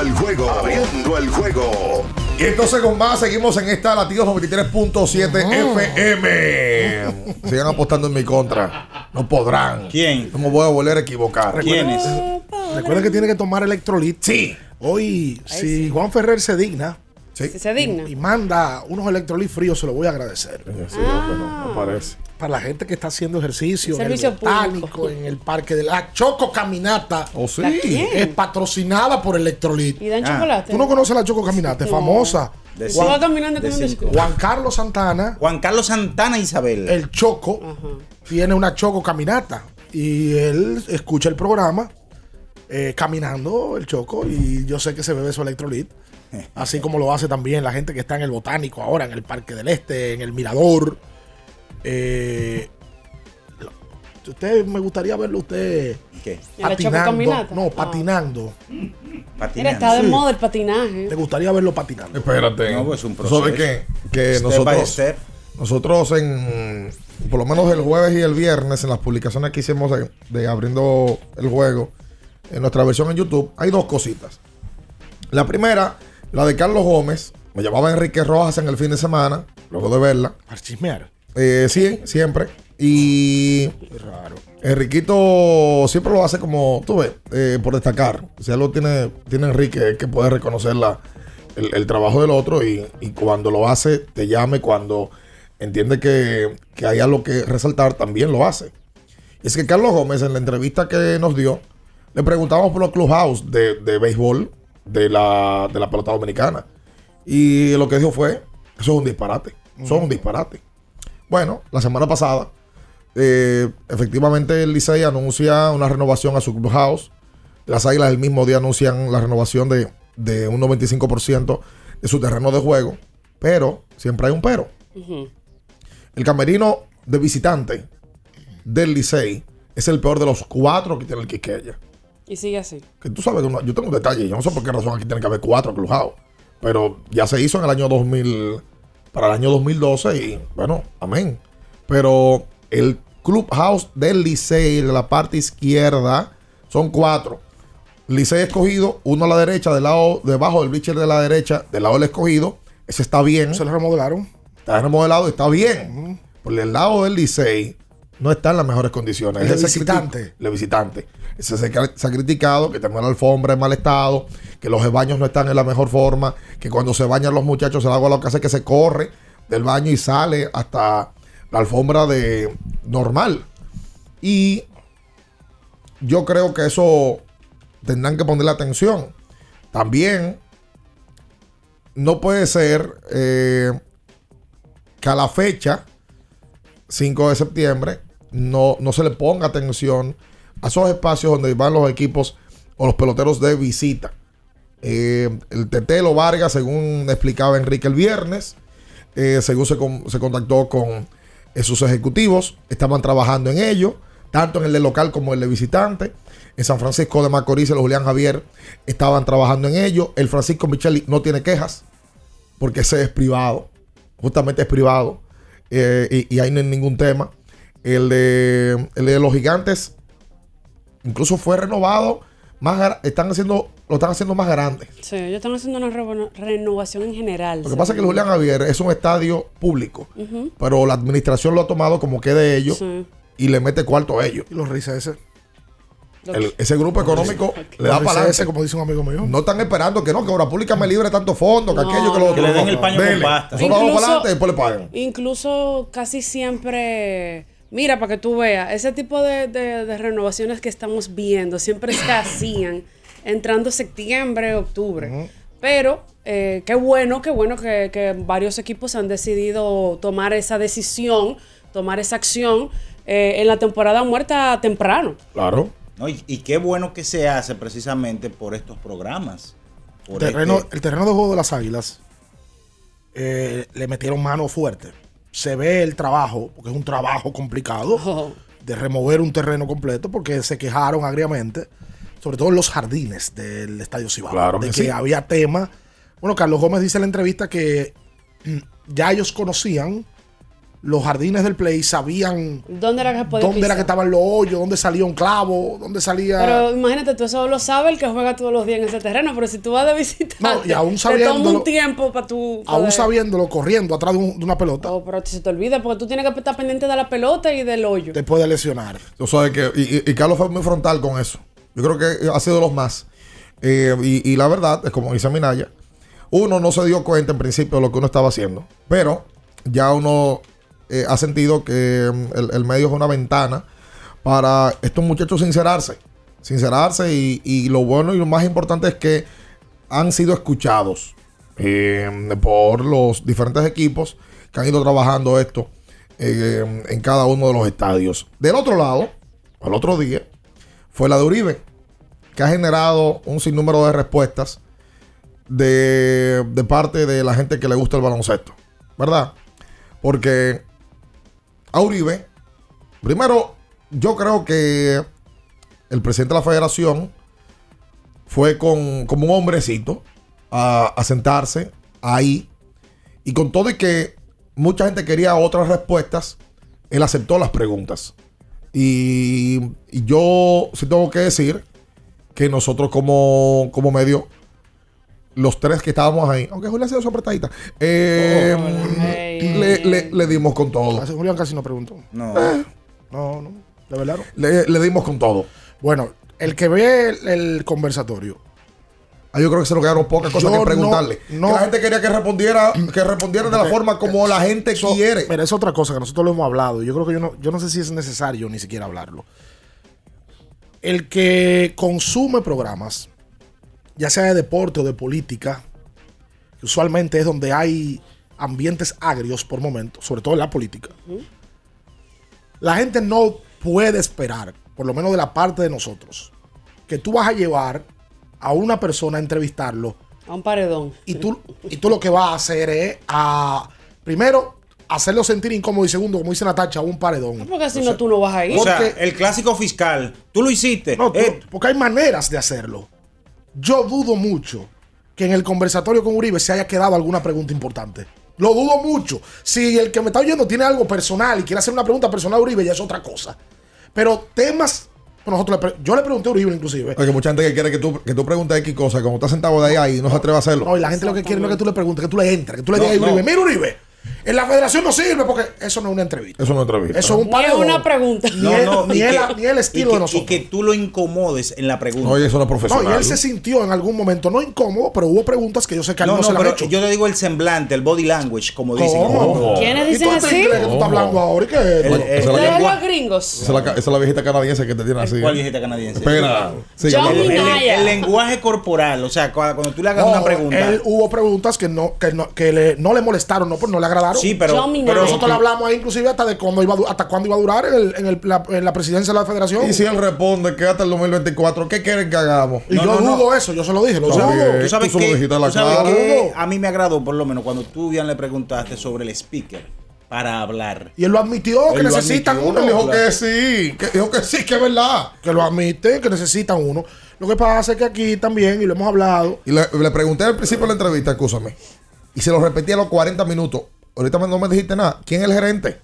Abriendo el juego. Abriendo el juego. Y entonces con más seguimos en esta Latidos 93.7 FM. Sigan apostando en mi contra. No podrán. ¿Quién? No me voy a volver a equivocar. Recuerden que tiene que tomar electrolit. Sí. Hoy, si Juan Ferrer se digna. Si se digna. Y manda unos electrolit fríos, se lo voy a agradecer. me parece. Para la gente que está haciendo ejercicio Servicio en el botánico, en el parque de la Choco Caminata. Oh, sí. ¿La quién? Es patrocinada por Electrolit. ¿Y dan chocolate? ¿Tú no conoces la Choco Caminata? Es famosa. De cinco. caminando De con un cinco. disco. Juan Carlos Santana, Juan Carlos Santana Isabel. el Choco, tiene una Choco Caminata. Y él escucha el programa eh, caminando el Choco. Y yo sé que se bebe su Electrolit. Así como lo hace también la gente que está en el Botánico ahora, en el Parque del Este, en el Mirador. Eh, usted me gustaría verlo usted ¿Qué? ¿En la Choco patinando. No, Ah. patinando. Mira, está de Sí. moda el patinaje. ¿Te gustaría verlo patinando? Espérate. No, pues, un ¿Tú ¿Sabes proceso. qué? Que Step nosotros, nosotros en, por lo menos el jueves y el viernes, en las publicaciones que hicimos de, de abriendo el juego, en nuestra versión en YouTube, hay dos cositas. La primera, la de Carlos Gómez, me llamaba Enrique Rojas en el fin de semana, luego de verla. Para chismear. Eh, sí, siempre. Y raro. Enriquito siempre lo hace como, tú ves, eh, por destacar. O sea, lo tiene, tiene Enrique que puede reconocer la, el, el trabajo del otro y, y cuando lo hace, te llame, cuando entiende que, que hay algo que resaltar, también lo hace. Y es que Carlos Gómez, en la entrevista que nos dio, le preguntamos por los clubhouse de, de béisbol de la, de la pelota dominicana. Y lo que dijo fue, eso es un disparate. Eso es un disparate. Bueno, la semana pasada, eh, efectivamente el Licey anuncia una renovación a su clubhouse. Las Águilas el mismo día anuncian la renovación de, de un 95% de su terreno de juego. Pero, siempre hay un pero. El camerino de visitante del Licey es el peor de los cuatro que tiene el Quiqueya. Y sigue así. Que tú sabes que yo tengo un detalle, yo no sé por qué razón aquí tiene que haber cuatro clubhouse. Pero ya se hizo en el año 2000, para el año 2012 y bueno, amén. Pero el clubhouse del Licey de la parte izquierda son cuatro. Licey escogido, uno a la derecha, del lado debajo del bleacher de la derecha, del lado del escogido. Ese está bien. Se lo remodelaron. Está remodelado y está bien. Por el lado del Licey no está en las mejores condiciones. El visitante. El visitante. Se, ha criticado que tenga la alfombra en mal estado, que los baños no están en la mejor forma, que cuando se bañan los muchachos el agua lo que hace es que se corre del baño y sale hasta la alfombra de normal. Y yo creo que eso tendrán que ponerle atención. También no puede ser eh, que a la fecha, 5 de septiembre, no, no se le ponga atención a esos espacios donde van los equipos o los peloteros de visita. Eh, el Tetelo Vargas, según explicaba Enrique el viernes, eh, según se, con- se contactó con eh, sus ejecutivos, estaban trabajando en ello, tanto en el de local como el de visitante. En San Francisco de Macorís, el Julián Javier estaban trabajando en ello. El Francisco Micheli no tiene quejas, porque ese es privado, justamente es privado, eh, y, y ahí no hay ningún tema. El de, el de los gigantes incluso fue renovado, más, están haciendo, lo están haciendo más grande. Sí, ellos están haciendo una reno- renovación en general. Lo que pasa es que el Julián Javier es un estadio público, pero la administración lo ha tomado como que de ellos Sí. y le mete cuarto a ellos. Y los risas ese. El- ese grupo económico le da para ese, como dice un amigo mío. No están esperando que no, que Obra Pública me libre tanto fondo, que No, aquello, que lo. Que le den el no. paño con pasta. Eso lo vamos Incluso- para adelante y después le pagan. Incluso casi siempre, mira, para que tú veas, ese tipo de, de- de renovaciones que estamos viendo siempre se hacían entrando septiembre, octubre. Pero eh, qué bueno, qué bueno que, que varios equipos han decidido tomar esa decisión, tomar esa acción eh, en la temporada muerta temprano. Claro. No, y, y qué bueno que se hace precisamente por estos programas. Por Terreno- este- El terreno de juego de las águilas eh, le metieron mano fuerte. Se ve el trabajo, porque es un trabajo complicado, *laughs* de remover un terreno completo, porque se quejaron agriamente, sobre todo en los jardines del Estadio Cibao, Claro de que que sí. había tema. Bueno, Carlos Gómez dice en la entrevista que mm, ya ellos conocían los jardines del play, sabían ¿Dónde era que podía dónde era que estaban los hoyos, dónde salía un clavo, dónde salía... Pero imagínate, tú eso lo sabe el que juega todos los días en ese terreno, pero si tú vas de visita, No, y aún te toma sabiéndolo- un tiempo para tú... aún poder- sabiéndolo, corriendo atrás de, un- de una pelota, Oh, pero se te olvida, porque tú tienes que estar pendiente de la pelota y del hoyo. te puede lesionar. Tú sabes que. Y, y- y Carlos fue muy frontal con eso. Yo creo que ha sido de los más. Eh, y, y la verdad, es como dice Minaya, uno no se dio cuenta en principio de lo que uno estaba haciendo. Pero ya uno eh, ha sentido que mm, el, el medio es una ventana para estos muchachos sincerarse. Sincerarse. Y, y lo bueno y lo más importante es que han sido escuchados eh, por los diferentes equipos que han ido trabajando esto eh, en cada uno de los estadios. Del otro lado, al otro día, fue la de Uribe, que ha generado un sinnúmero de respuestas de, de parte de la gente que le gusta el baloncesto, ¿verdad? Porque a Uribe, primero, yo creo que el presidente de la federación fue con, como un hombrecito a, sentarse ahí y con todo y que mucha gente quería otras respuestas, él aceptó las preguntas. Y, y yo sí tengo que decir que nosotros como, como medio, los tres que estábamos ahí, aunque Julián ha sido su apretadita, eh, le, le- le dimos con todo. Hace Julián casi no preguntó. No. No, no. De verdad no. Le, le dimos con todo. Bueno, el que ve el, el conversatorio. Ah, yo creo que se nos quedaron pocas cosas Yo que preguntarle. no- no- que la gente quería que respondiera, que respondiera de la forma como la gente quiere. Mira, es otra cosa que nosotros lo hemos hablado. Yo creo que yo no, yo no sé si es necesario ni siquiera hablarlo. El que consume programas, ya sea de deporte o de política, que usualmente es donde hay ambientes agrios por momentos, sobre todo en la política. La gente no puede esperar, por lo menos de la parte de nosotros, que tú vas a llevar a una persona a entrevistarlo A un paredón. y tú, y tú lo que vas a hacer es a, primero, hacerlo sentir incómodo y segundo, como dice Natacha, un paredón. Porque si no, tú no vas a ir. O sea, el clásico fiscal, tú lo hiciste. No, tú- Eh, porque hay maneras de hacerlo. Yo dudo mucho que en el conversatorio con Uribe se haya quedado alguna pregunta importante. Lo dudo mucho. Si el que me está oyendo tiene algo personal y quiere hacer una pregunta personal a Uribe, ya es otra cosa. Pero temas. Nosotros yo le pregunté a Uribe, inclusive. Porque mucha gente que quiere que tú, que tú preguntes X cosas, como estás sentado de ahí, no se atreve a hacerlo. No, y la gente lo que quiere no es que tú le preguntes, que tú le entres, que tú le No, digas a Uribe, no. mira Uribe, en la federación no sirve porque eso no es una entrevista. Eso no es entrevista. Eso es un Ni es paredón. una pregunta. Ni, el, ni y el- que- ni el estilo y que, de nosotros. Y que tú lo incomodes en la pregunta. Oye, eso no es profesional. No, y él se sintió en algún momento no incómodo, pero hubo preguntas que yo sé que a él No, no, no, se pero hecho. yo te digo el semblante, el body language, como dicen. ¿Cómo? ¿Quiénes ¿Y dicen tú te así? crees que tú estás hablando ahora? ¿Y qué? El- el- Esa es la los gringos. Esa es la, ca- esa es la viejita canadiense que te tiene así. ¿Cuál viejita canadiense? Espera. hablando. El, el- Minaya. el lenguaje corporal, o sea, cuando, tú le hagas No, una pregunta. él hubo preguntas que no, que no, que le, no le molestaron, no, pues no le agradaron. Sí, pero, pero Nosotros le hablamos ahí inclusive hasta de cuándo iba, hasta cuándo iba a durar en, el- en el- la, en la presidencia de la federación. Y si él responde que hasta el 2024, ¿qué quieren que hagamos? Y No, yo no, no. dudo eso, yo se lo dije, lo dudo. bien. tú sabes Tú solo que, dijiste la tú sabes cara. que a mí me agradó, por lo menos, cuando tú, Ian, le preguntaste sobre el speaker para hablar. Y él lo admitió, que lo necesitan admitió, uno. Él dijo Claro. que sí, que dijo que sí, que es verdad. Que lo admite, que necesitan uno. Lo que pasa es que aquí también, y lo hemos hablado, Y le, le pregunté al principio de la entrevista, escúchame, y se lo repetí a los 40 minutos. Ahorita no me dijiste nada. ¿Quién es el gerente?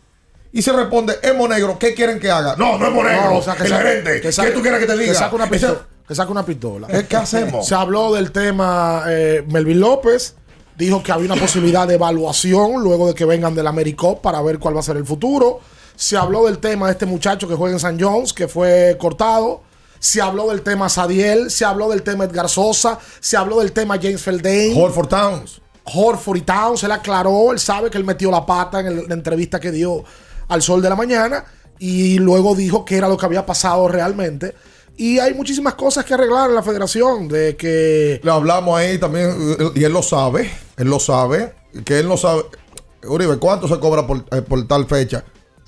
Y se responde, es Monegro, ¿qué quieren que haga? No, no es Monegro, No, o sea, el saca- gerente. que ¿Qué tú quieres que te diga? Que saca una pistola. Que saca una pistola. ¿Qué, qué hacemos? Se habló del tema eh, Melvin López. Dijo que había una posibilidad de evaluación luego de que vengan del Americop para ver cuál va a ser el futuro. Se habló del tema de este muchacho que juega en San Jones, que fue cortado. Se habló del tema Sadiel. Se habló del tema Edgar Sosa. Se habló del tema James Feldane. Horford Towns. Horford y Towns, él aclaró, él sabe que él metió la pata en el- la entrevista que dio al Sol de la Mañana y luego dijo que era lo que había pasado realmente. Y hay muchísimas cosas que arreglar en la federación, de que... Le hablamos ahí también, y él lo sabe, él lo sabe, que él no sabe. Uribe, ¿cuánto se cobra por, eh, por tal fecha?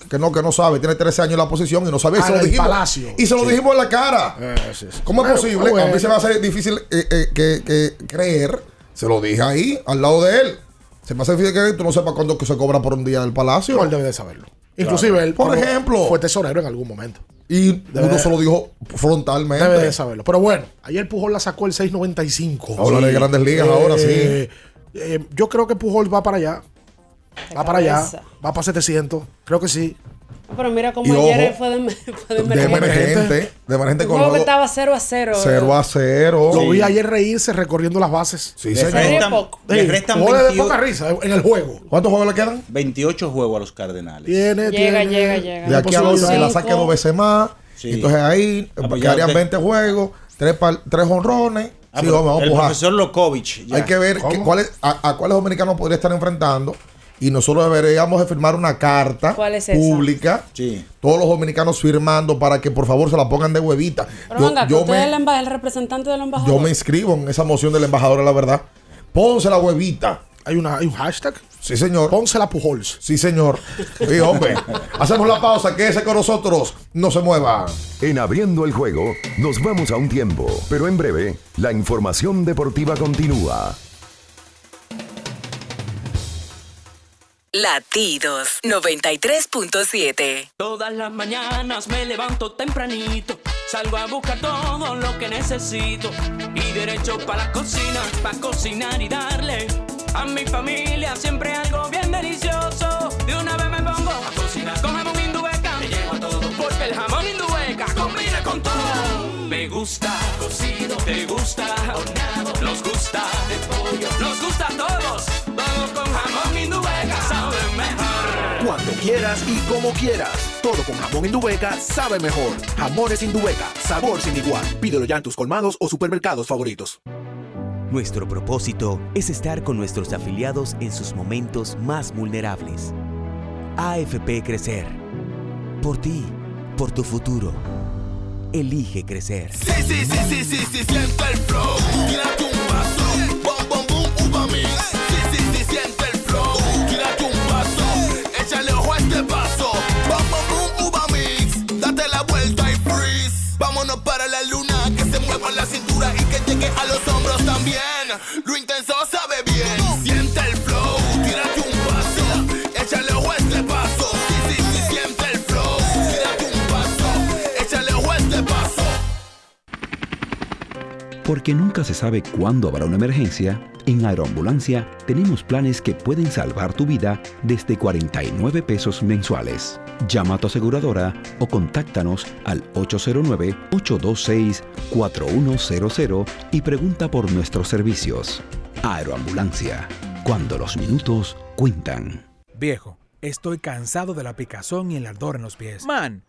que no, que no sabe, tiene 13 años en la posición y no sabe. y Ah, se lo en el dijimos. Palacio. Y se lo Sí. dijimos en la cara. Eh, sí, sí. ¿Cómo es posible? bueno. A mí se me hace difícil eh, eh, que, que creer. Se lo dije ahí, al lado de él. Se me hace difícil que tú no sepas cuándo que se cobra por un día del palacio. No, él debe de saberlo. Inclusive él, Por ejemplo. fue tesorero en algún momento. Y Debe uno de- se lo dijo frontalmente. Debe de saberlo. Pero bueno, ayer Pujol la sacó el 6.95. Hablar de grandes ligas ahora, sí. eh, yo creo que Pujol va para allá. Va para allá. Va para 700. Creo que sí. Pero mira cómo Y ayer ojo, fue de, fue de De emergencia. emergente. De emergente con juego que estaba 0 a 0. 0 a 0. Lo vi ayer reírse recorriendo las bases. Sí, Le señor. restan, poco. le Sí, restan Pujol es de 28 poca risa en el juego. ¿Cuántos juegos le quedan? 28 juegos a los Cardenales. Tiene, Llega, tiene llega, llega. De aquí a dos la saque dos veces más. Sí. Entonces ahí Ah, pues ya quedarían usted- 20 juegos, tres, par- tres honrones. Ah, sí, vamos, vamos a el pujar. profesor Lokovic. ya. Hay que ver que- cuáles, a, a cuáles dominicanos podría estar enfrentando. Y nosotros deberíamos de firmar una carta ¿Cuál es esa? pública. Sí. Todos los dominicanos firmando para que por favor se la pongan de huevita. Pero Yo, venga, yo usted es el, me, emba- el representante del embajador. yo me inscribo en esa moción del embajador, la verdad. Ponce la huevita. Hay, una, hay un hashtag. Sí, señor. Ponce la Pujols. Sí, señor. Sí, hombre. Hacemos la pausa. Quédese con nosotros. No se mueva. En abriendo el juego, nos vamos a un tiempo, pero en breve, la información deportiva continúa. Latidos 93.7. Todas las mañanas me levanto tempranito, salgo a buscar todo lo que necesito y derecho para la cocina, para cocinar y darle a mi familia siempre algo bien delicioso. De una vez me pongo a cocinar con jamón me llevo a todo porque el jamón indubeca combina con todo. Me gusta cocido, te gusta horneado, nos gusta de pollo, nos gusta a todos. Cuando quieras y como quieras. Todo con jamón Indubeca sabe mejor. Jamones Indubeca, sabor sin igual. Pídelo ya en tus colmados o supermercados favoritos. Nuestro propósito es estar con nuestros afiliados en sus momentos más vulnerables. AFP Crecer. Por ti, por tu futuro. Elige crecer. Sí, sí, sí, sí, sí, sí, siente el flow. Luna. Que se mueva la cintura y que llegue a los hombros también. Lo Porque nunca se sabe cuándo habrá una emergencia, en Aeroambulancia tenemos planes que pueden salvar tu vida desde 49 pesos mensuales. Llama a tu aseguradora o contáctanos al 809-826-4100 y pregunta por nuestros servicios. Aeroambulancia, cuando los minutos cuentan. Viejo, estoy cansado de la picazón y el ardor en los pies. Man,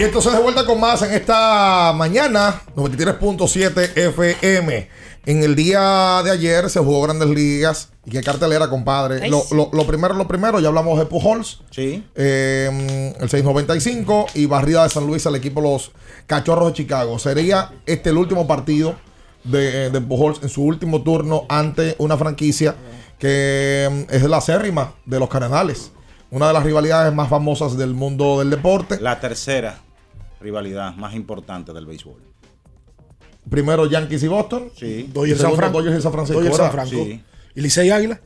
Y entonces de vuelta con más en esta mañana, 93.7 FM. En el día de ayer se jugó Grandes Ligas. Y qué cartelera, compadre. Lo, sí. lo- lo primero, lo primero, ya hablamos de Pujols. Sí. Eh, el 695 y barrida de San Luis al equipo Los Cachorros de Chicago. Sería este el último partido de, de Pujols en su último turno ante una franquicia que mm, es la acérrima de los Cardenales. una de las rivalidades más famosas del mundo del deporte. La tercera rivalidad más importante del béisbol. Primero Yankees y Boston. Sí. Dodgers Y San segundo, Francisco. Dodgers y San Francisco. San. Sí. ¿Y Licey Águila?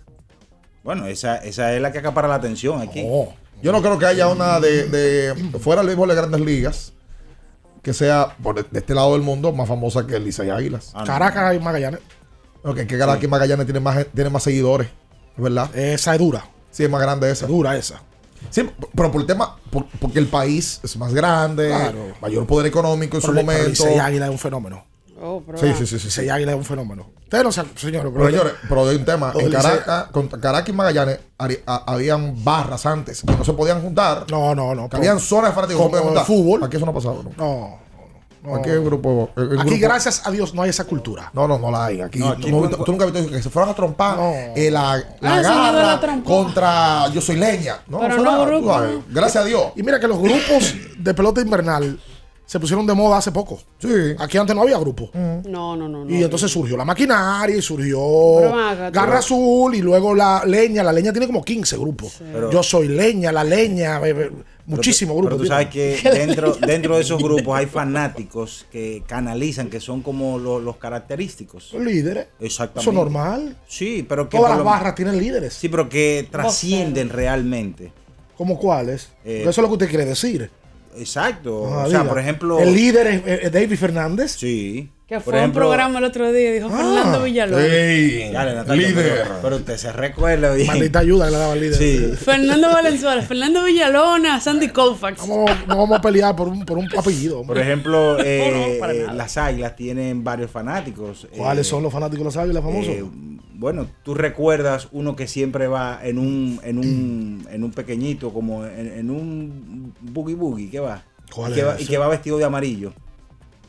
Bueno, esa, esa es la que acapara la atención aquí. Oh. Yo no creo que haya una de, de fuera del béisbol de grandes ligas que sea por de, este lado del mundo más famosa que el Licey Águilas. Ah, no. Caracas y Magallanes. Ok, que Caracas y Magallanes tiene más, tiene más seguidores, ¿verdad? Esa es dura. Sí, es más grande esa. Dura esa. Sí, pero por el tema, por- porque el país es más grande, Claro. mayor poder económico en su Pero pero el momento. Licey Águila es un fenómeno. Oh, pero Sí, sí, sí, sí. Licey sí. Águila es un fenómeno. Ustedes no saben, señores. Pero señores, pero hay un tema. En Caracas, con Caracas y Magallanes hari- a- habían barras antes que no se podían juntar. No, no, no. Que habían zonas de fanáticos que como el fútbol. Aquí eso no ha pasado. ¿no? No. No. Aquí hay un grupo. un Aquí, grupo- gracias a Dios, no hay esa cultura. No, no, no la hay. Aquí, No, aquí tú, no- tú- tú nunca has visto que se fueron a trompar No. eh, la, la Ah, la contra Yo Soy Leña. No, Pero no grupo, sabes. no. Gracias a Dios. Y mira que los grupos de pelota invernal se pusieron de moda hace poco. Sí. Aquí antes no había grupo. No, no, no. no. Y entonces surgió la maquinaria y surgió Garra Azul y luego la leña. La leña tiene como 15 grupos. Pero- Yo soy leña, la leña, eh, muchísimos Pero grupos. tú sabes que *laughs* dentro, dentro de esos grupos hay fanáticos que canalizan, que son como lo- los característicos. Los líderes. Exactamente. Eso es normal. Sí, pero que Todas las barras tienen líderes. Sí, pero que trascienden realmente. ¿Cómo cuáles? Eh, Eso es lo que usted quiere decir. Exacto. Ah, o sea, diga. por ejemplo. El líder es, es David Fernández. Sí. Que fue ejemplo- un programa el otro día y dijo Ah, Fernando Villalobos. Ey, Dale, Natalia, líder. Pero, pero usted se recuerda bien. Maldita ayuda que le daba el líder. Sí. Fernando Valenzuela, Fernando Villalona, Sandy Koufax. Vamos- no vamos a pelear por un, por un apellido. Por ejemplo, eh, No, no, para eh, las águilas tienen varios fanáticos. ¿Cuáles Eh, son los fanáticos de los águilas famosos? eh, bueno, tú recuerdas uno que siempre va en un, en un, en un pequeñito, como en, en un boogie boogie, ¿qué va? ¿Cuál y, que es va y que va vestido de amarillo.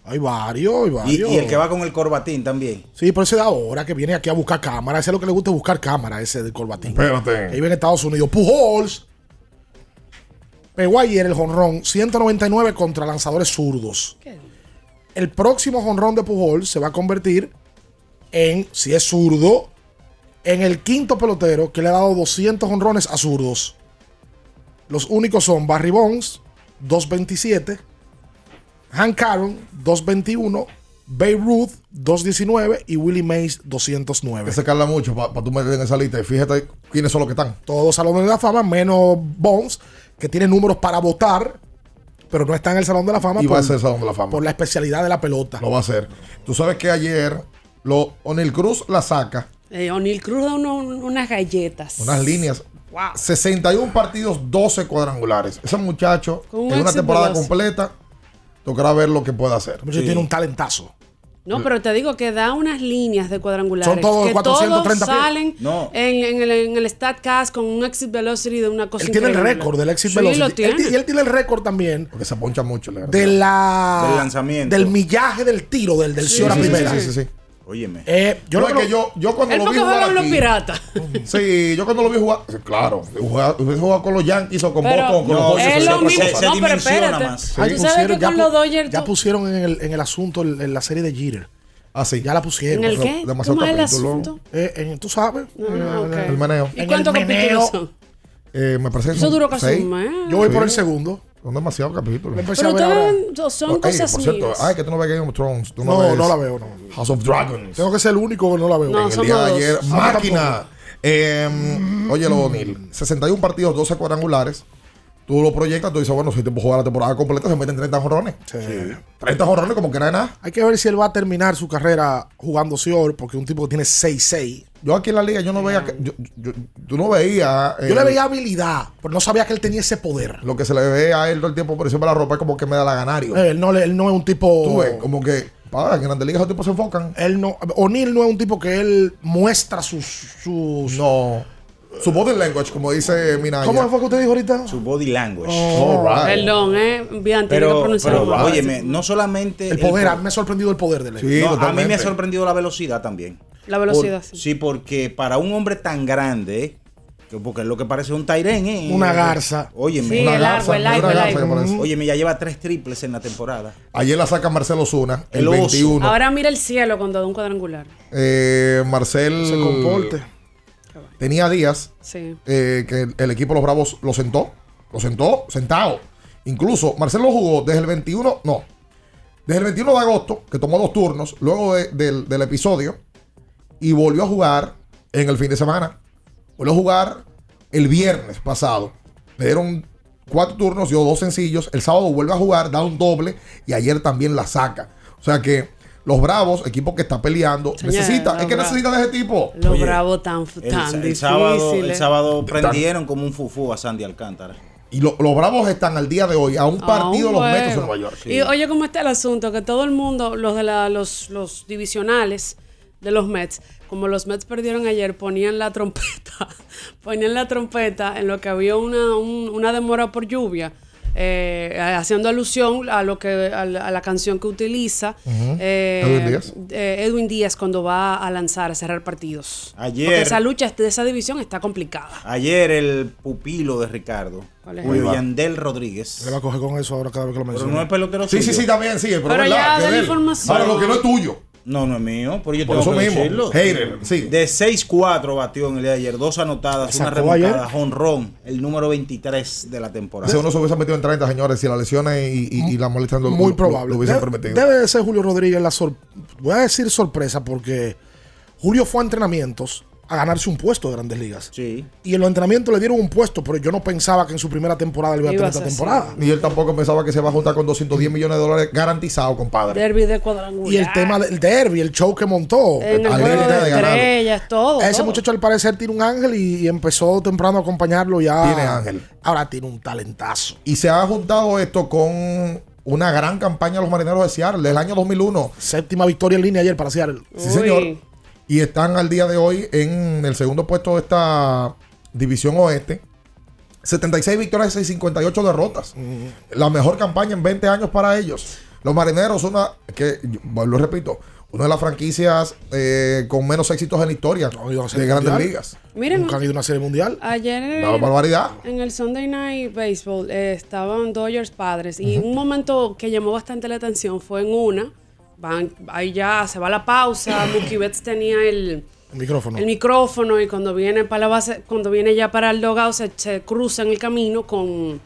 Hay varios, hay varios. y el que va con el corbatín también. Sí, pero ese de ahora que viene aquí a buscar cámara. Ese es lo que le gusta buscar cámara, ese del corbatín. Espérate. Vive en Estados Unidos. Pujols. Pegó ayer el jonrón 199 contra lanzadores zurdos. El próximo jonrón de Pujols se va a convertir en, si es zurdo, en el quinto pelotero que le ha dado 200 jonrones a zurdos. Los únicos son Barry Bonds, 227. Hank Aaron, 221. Babe Ruth, 219. Y Willie Mays, 209. Ese carga mucho para tú meter en esa lista. Y fíjate quiénes son los que están. Todos salones de la fama, menos Bones, que tiene números para votar, pero no está en el Salón de la Fama Y va por, a ser Salón de la Fama. por la especialidad de la pelota. Lo va a hacer. Tú sabes que ayer lo, O'Neill Cruz la saca. Eh, O'Neill Cruz da uno- unas galletas. Unas líneas. Wow. 61 partidos, 12 cuadrangulares. Ese muchacho, Con un en una temporada veloz. completa, tocará ver lo que puede hacer. Tiene un talentazo. No, pero te digo que da unas líneas de cuadrangulares. Son todos que 430 todos pies. salen No. en, en el, en el StatCast con un exit velocity de una cosa Él tiene el récord del exit sí, velocity. lo tiene. ti- y él tiene el récord también Porque se poncha mucho. la de la, Del lanzamiento. del millaje del tiro del, del Sí, Ciora sí, sí, primera. Sí, sí, sí. Óyeme. Eh, yo Yo, lo es creo- que yo, yo cuando lo vi jugar juega con los aquí- piratas. *laughs* Sí, yo cuando lo vi jugar, claro, jugar, hubiese jugado con los Yankees o con Pero Boston, con no, los Dodgers, es sería lo otra mismo. cosa. Se No, pero espérate. más. Tú Ahí sabes que ya con pu- los Dodgers ya pusieron en el, en el asunto el- en la serie de Jeter. Ah, sí. Ya la pusieron. ¿En el qué? demasiado ¿Cómo es el capítulo. asunto? Eh, en- tú sabes. Ah, El meneo. ¿Y En cuántos el meneo. capítulos son? Eh, me parece que Eso duró casi un mes. Yo voy por el segundo. Son demasiados capítulos. Pero ustedes son Ey, cosas por cierto, mías. ay, que tú no ves Game of Thrones. Tú No, ves no la veo, no. House of Dragons. Tengo que ser el único que no la veo. No, en el día de dos. ayer, Ah, máquina. Eh, oye, lo O'Neill, 61 partidos, 12 cuadrangulares. Tú lo proyectas, tú dices, bueno, si te puedo jugar la temporada completa, se meten 30 jorrones. Sí. 30 jorrones como que no es nada. Hay que ver si él va a terminar su carrera jugando Sior, porque es un tipo que tiene 6-6. Yo aquí en la liga, yo no veía, que- yo, yo- tú no veías. eh, Yo le veía habilidad, pero no sabía que él tenía ese poder. Lo que se le ve a él todo el tiempo por encima de la ropa es como que me da la ganario. Eh, Él no, él no es un tipo. Tú ves, como que, para, en Grandes Ligas esos tipos se enfocan. Él no. O'Neill no es un tipo que él muestra sus. sus No. Su body language, como dice Minaya. ¿Cómo fue que usted dijo ahorita? Su body language. Right. Perdón, eh. Bien, tiene que Pero, pronunciar pero mal. óyeme, no solamente. El poder, po- a mí me ha sorprendido el poder de. Sí, no, a mí me ha sorprendido la velocidad también. La velocidad, Por- sí. sí, porque para un hombre tan grande, que porque es lo que parece un Tyrén, ¿eh? Una garza. Óyeme, Sí, una el largo, el una el garza largo. que parece. Óyeme, ya lleva tres triples en la temporada. Ayer la saca Marcelo Zuna, el, El oso. 21. Ahora mira el cielo cuando da un cuadrangular. Eh, Marcel. Se comporte. Tenía días Sí. eh, que el, el equipo de los Bravos lo sentó. Lo sentó sentado. Incluso Marcelo jugó desde el 21, no, desde el 21 de agosto, que tomó dos turnos, luego de- del, del episodio, y volvió a jugar en el fin de semana. Volvió a jugar el viernes pasado. Le dieron cuatro turnos, dio dos sencillos. El sábado vuelve a jugar, da un doble, y ayer también la saca. O sea que los Bravos, equipo que está peleando, necesita, es que necesita de ese tipo. Los bravos tan, El, tan el sábado, el sábado Tan- prendieron como un fufú a Sandy Alcántara. Y lo- los Bravos están al día de hoy a un partido los Mets de. Nueva York. Y oye, ¿cómo está el asunto? Que todo el mundo, los de la, los, los divisionales de los Mets, como los Mets perdieron ayer, ponían la trompeta, *laughs* ponían la trompeta en lo que había una, un- una demora por lluvia. Eh, haciendo alusión a lo que a la, a la canción que utiliza eh, Edwin Díaz. eh, Edwin Díaz cuando va a lanzar, a cerrar partidos. Ayer- Porque esa lucha de esa división está complicada. Ayer el pupilo de Ricardo. Julio. Yandel Rodríguez. Le va a coger con eso ahora cada vez que lo Pero menciona. no es pelotero Sí, sí, suyo. sí, también, sí. Pero, Pero ya, da es la información. Ahora, lo que no es tuyo. No, no es mío, pero yo Por tengo eso que mismo. decirlo. Hater, sí. De 6-4 batió en el día de ayer, dos anotadas, una remontada, jonrón, el número 23 de la temporada. Ese uno se hubiese metido en 30, señores, si las lesiones y, y, y la molestias lo, Muy lo- probable. lo hubiesen Debe- permitido. Debe de ser Julio Rodríguez la sor- Voy a decir sorpresa porque Julio fue a entrenamientos a ganarse un puesto de grandes ligas. Sí. Y en los entrenamientos le dieron un puesto, pero yo no pensaba que en su primera temporada le iba a tener a esta temporada. Ni él tampoco pensaba que se va a juntar con 210 millones de dólares garantizados, compadre. Derby de cuadrangular. Y el tema del derby, el show que montó. En el juego de de estrellas, todo. Ese todo. muchacho al parecer tiene un ángel y, y empezó temprano a acompañarlo ya. Tiene ángel. Ahora tiene un talentazo. Y se ha juntado esto con una gran campaña de los marineros de Seattle del año 2001. Séptima victoria en línea ayer para Seattle. Sí, señor. Y están al día de hoy en el segundo puesto de esta división oeste. 76 victorias y 58 derrotas. La mejor campaña en 20 años para ellos. Los marineros, una que, lo repito, una de las franquicias eh, con menos éxitos en la historia de grandes mundial. ligas. Miren, Nunca han ido a una serie mundial. ayer Una barbaridad. en el Sunday Night Baseball eh, estaban Dodgers padres y un momento que llamó bastante la atención fue en una. Van, ahí ya se va la pausa. *coughs* Mookie Betts tenía el, El micrófono. el micrófono y cuando viene para la base, cuando viene ya para el dogado se, se cruza en el camino con,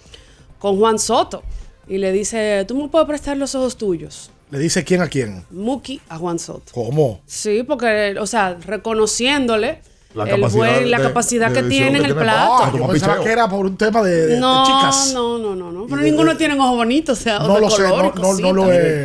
con Juan Soto y le dice, tú me puedes prestar los ojos tuyos. Le dice quién a quién. Mookie a Juan Soto. ¿Cómo? Sí, porque, o sea, reconociéndole La el capacidad buen- la de- capacidad de que tiene en el tiene. plato. Ah, Yo Como pensaba picheo. que era por un tema de, de- de no, chicas. no, no, no, no. Pero ninguno de- tiene ojos bonitos, o sea, No de lo sé, no, no, no lo.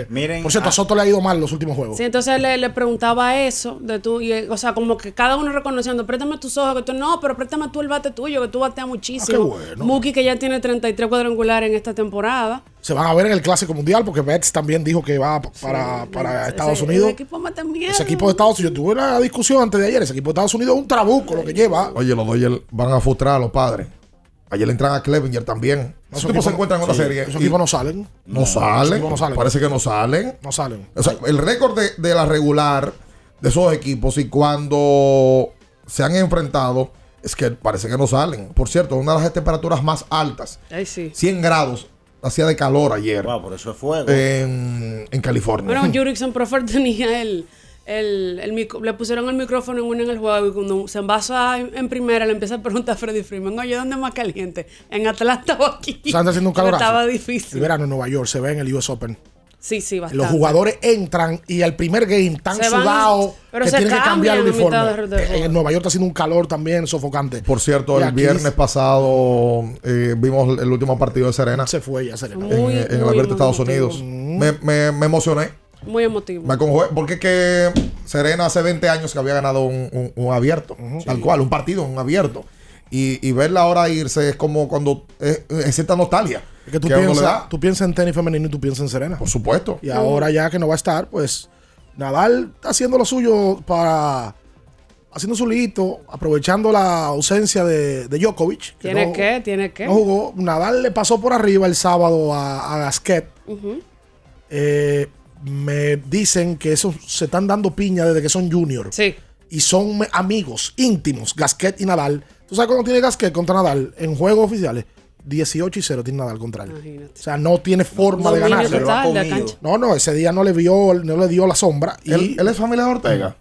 Miren, por cierto, a ah. Soto le ha ido mal los últimos juegos. Sí, entonces le, le preguntaba eso de tú, y, o sea, como que cada uno reconociendo, préstame tus ojos, que tú no, pero préstame tú el bate tuyo, que tú bateas muchísimo. Ah, qué bueno. Mookie, que ya tiene 33 cuadrangulares en esta temporada. Se van a ver en el Clásico Mundial porque Betts también dijo que va para, para Ese- Estados ese Unidos. equipo mata miedo. Ese equipo de Estados Unidos, yo tuve una discusión antes de ayer. Ese equipo de Estados Unidos es un trabuco lo que lleva. Oye, los Dodgers van a frustrar a los padres. Ayer le entran a Clevenger también. Esos tipos se encuentran en sí, serie. Esos equipos no salen. no salen. no salen. Parece que no salen. No salen. O sea, el récord de, de la regular de esos equipos y cuando se han enfrentado es que parece que no salen. Por cierto, una de las temperaturas más altas, Ay, sí. 100 grados, hacía de calor ayer Wow, por eso es fuego. en, en California. Bueno, *laughs* Jurickson Proffer tenía el, el, el mic- le pusieron el micrófono en uno en el juego y cuando se envasa en, primera le empieza a preguntar a Freddy Freeman, oye, ¿dónde es más caliente? ¿En Atlanta o aquí? O sea, anda haciendo un *laughs* calorazo. Estaba El difícil. verano en Nueva York se ve en el US Open. Sí, sí, bastante. Los jugadores entran y al primer game sudados pero que tienen que cambiar el uniforme. mitad de- de Eh, en Nueva York está haciendo un calor también sofocante. Por cierto, Y el viernes pasado eh, vimos el último partido de Serena se fue ya Serena. en, Muy, en el muy Abierto de Estados emotivo. Unidos. Me, me- me emocioné. Muy emotivo. Me acongojé, porque es que Serena hace 20 años que había ganado un, un- un abierto, tal cual, un partido, un abierto. Y, y verla ahora irse es como cuando es, es cierta nostalgia. Es que tú le piensas, tú piensas en tenis femenino y tú piensas en Serena. Por supuesto. Y ahora ya que no va a estar, pues Nadal está haciendo lo suyo para haciendo su lito, aprovechando la ausencia de, de Djokovic. que ¿Tiene no- que? ¿Tiene que? No jugó. Nadal le pasó por arriba el sábado a, a Gasquet. Eh, me dicen que esos se están dando piña desde que son junior. Sí. Y son amigos íntimos, Gasquet y Nadal. ¿Tú sabes cuándo tiene Gasquet contra Nadal en juegos oficiales? 18 y 0 tiene Nadal contra él. Imagínate. O sea, no tiene forma de Dominio ganar. total de la cancha. No, no, ese día no le vio, no le dio la sombra. Y ¿Él, él es familia de Ortega.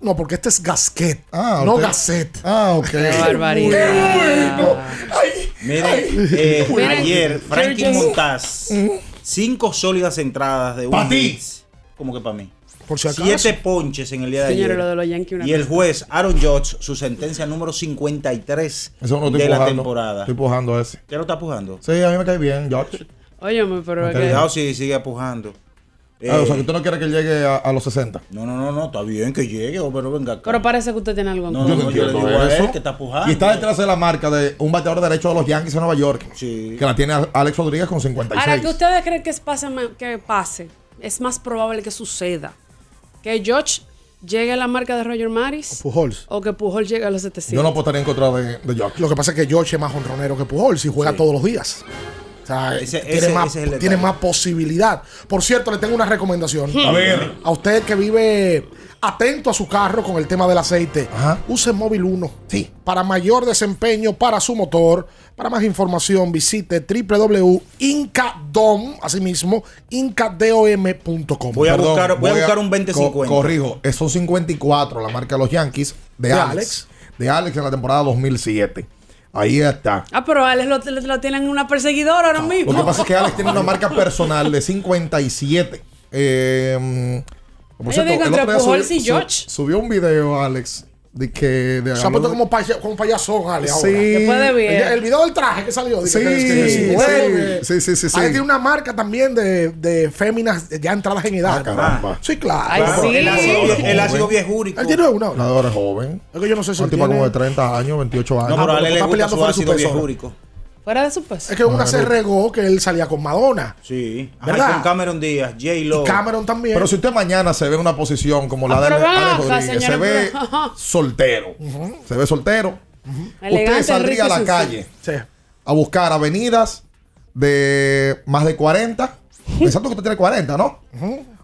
No, porque este es Gasquet, Ah, no usted- Gasset. Ah, ok. Qué barbaridad. Miren, eh, Miren, ayer Frankie Montaz, cinco sólidas entradas de un Pa' ti. como que para mí. Por si acaso. Siete ponches en el día de Señores, ayer. lo de los Yankees, una y el juez Aaron Judge, su sentencia número 53 Eso no estoy de la temporada. Estoy pujando ese. ¿Ya lo está pujando? Sí, a mí me cae bien, George. Óyeme, pero Cuidado si sigue pujando. Ah, o Eh, sea, que tú no quieres que él llegue a, a los 60. No, no, no, no, está bien que llegue, pero venga acá. Pero parece que usted tiene algo en No, no, no, yo le digo a él que está pujando. Y está detrás de la marca de un bateador derecho de los Yankees de Nueva York. Sí. Que la tiene Alex Rodríguez con 56. Ahora, que ustedes creen que, es pase, que pase, es más probable que suceda que George llegue a la marca de Roger Maris Pujols. o que Pujol llegue a los 700. Yo no apostaría en contra de, de George. Lo que pasa es que George es más honronero que Pujols y juega todos los días. O sea, Ese- tiene, ese- más, ese es el detalle. tiene más posibilidad. Por cierto, le tengo una recomendación. A ver. A usted que vive atento a su carro con el tema del aceite, use Móvil 1. Sí. Para mayor desempeño para su motor. Para más información, visite www.incadom, asimismo, incadom.com. Voy a buscar- voy a buscar un 20-50. co- corrijo, son 54 la marca de los Yankees de, De Alex, Alex. De Alex en la temporada 2007. Ahí está. Ah, pero Alex lo, lo- lo tienen en una perseguidora ahora mismo. Lo que pasa es que Alex tiene una marca personal de 57. Eh, por Yo cierto, digo el entre otro día Pujols subió- y George. su- Subió un video, Alex, de que... De, Se ha puesto como, paya- como payasón, Ale, ahora. Sí. De bien. El, el video del traje que salió. dice Sí, que- que- que- sí, que- sí, sí, sí, sí. Ale tiene una marca también de, de féminas ya entradas en edad. Ah, caramba. Sí, claro. Ay, Claro, sí. El ácido, el ácido Joven. viejúrico. Él tiene una. La de ahora es joven. Es que yo no sé si Un tipo tiene- como de 30 años, 28 años. No, pero él le está gusta peleando de su ácido peso. Fuera de su peso. Es que una se regó que él salía con Madonna. Sí. ¿Verdad? con Cameron Díaz, J-Lo. Y Cameron también. Pero si usted mañana se ve en una posición como la Ah, de Ale Rodríguez, se ve soltero. Se ve soltero. Elegante, usted saldría a la calle Sí. a buscar avenidas de más de 40. Pensando *laughs* que usted tiene 40, ¿no?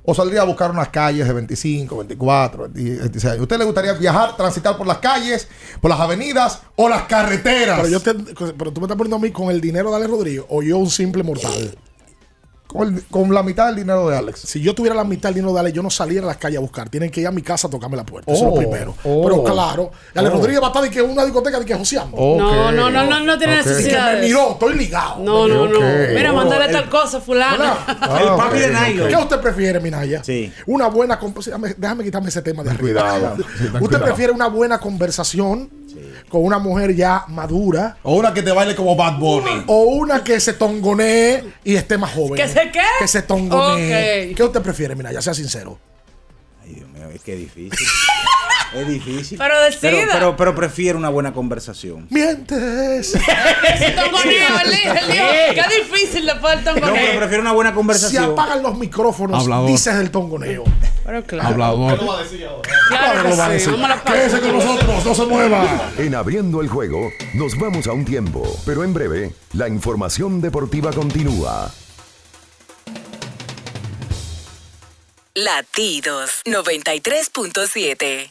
O saldría a buscar unas calles de 25, 24, 26 años. ¿Usted le gustaría viajar, transitar por las calles, por las avenidas o las carreteras? Pero, yo te- pero tú me estás poniendo a mí con el dinero de Alex Rodríguez o yo un simple mortal. Con, el- con la mitad del dinero de Alex. Si yo tuviera la mitad del dinero de Alex, yo no saliera a las calles a buscar. Tienen que ir a mi casa a tocarme la puerta. Eso es Oh, lo primero. oh, pero claro, Alex oh. Rodríguez va a estar de que una discoteca de que joseando. No, no, no, no, no tiene necesidad. me miró, estoy ligado. No, no, no. Mira, Oh, mándale el- tal cosa, fulano. ¿Verdad? El Ah, papi de nylon. ¿Qué usted prefiere, Minaya? Sí. Una buena conversación. Déjame, quitarme ese tema de arriba. cuidado. *laughs* ¿Usted cuidado. prefiere una buena conversación con una mujer ya madura O una que te baile como Bad Bunny. o una que se tongonee y esté más joven? ¿Que se qué? Que se tongonee. Ok. ¿Qué usted prefiere, Minaya? Sea sincero. Ay, Dios mío, es que difícil. *laughs* es difícil. Pero decida. Pero, pero, pero prefiero una buena conversación. Mientes. *laughs* Tongoneo, el el lío. Qué difícil le fue el No, pero tongoneo. prefiero una buena Si conversación. apagan los micrófonos, Hablador. dices el tongoneo. Pero claro. Hablador. Claro lo va a que sí. decir. Vamos a la Quédese con pausa. nosotros, no se mueva. En abriendo el juego, nos vamos a un tiempo, pero en breve, la información deportiva continúa. Latidos 93.7.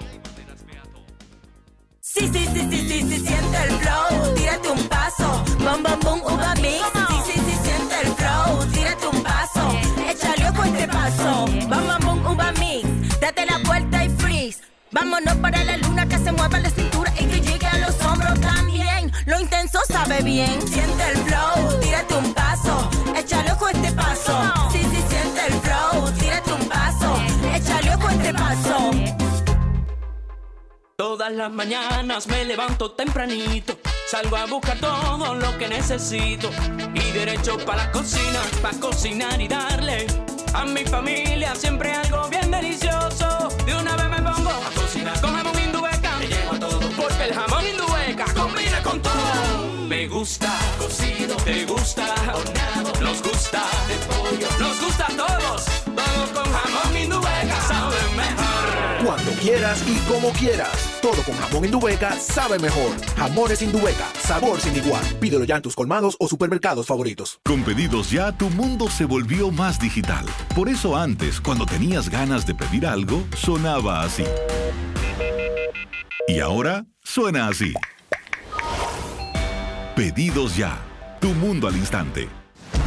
Sí, sí, sí, sí, sí, sí, siente el flow, tírate un paso, bom, bom, bom, uva mix. Sí, sí, sí, siente el flow, tírate un paso, échale ojo este paso, bom, bom, bom, uva mix. Date la vuelta y freeze. Vámonos para la luna que se mueva la cintura y que llegue a los hombros también. Lo intenso sabe bien. Siente el flow, tírate un paso, échale ojo este paso. Todas las mañanas me levanto tempranito. Salgo a buscar todo lo que necesito y derecho para la cocina, para cocinar y darle a mi familia siempre algo bien delicioso. De una vez me pongo a cocinar con jamón me llevo a todo porque el jamón indubeca combina con todo. Me gusta cocido, te gusta horneado, nos gusta de pollo, nos gusta a todos. Cuando quieras y como quieras. Todo con jamón Indubeca sabe mejor. Jamones Indubeca, sabor sin igual. Pídelo ya en tus colmados o supermercados favoritos. Con pedidos ya, tu mundo se volvió más digital. Por eso antes, cuando tenías ganas de pedir algo, sonaba así. Y ahora suena así. Pedidos ya. Tu mundo al instante.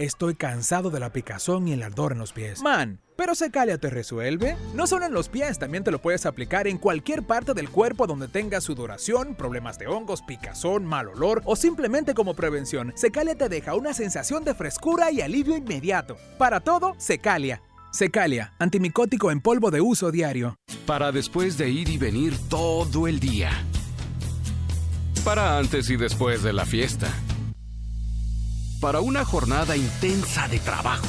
estoy cansado de la picazón y el ardor en los pies. Man, pero Secalia te resuelve. No solo en los pies, también te lo puedes aplicar en cualquier parte del cuerpo donde tengas sudoración, problemas de hongos, picazón, mal olor o simplemente como prevención. Secalia te deja una sensación de frescura y alivio inmediato. Para todo, Secalia. Secalia, antimicótico en polvo de uso diario. Para después de ir y venir todo el día. Para antes y después de la fiesta. Para una jornada intensa de trabajo.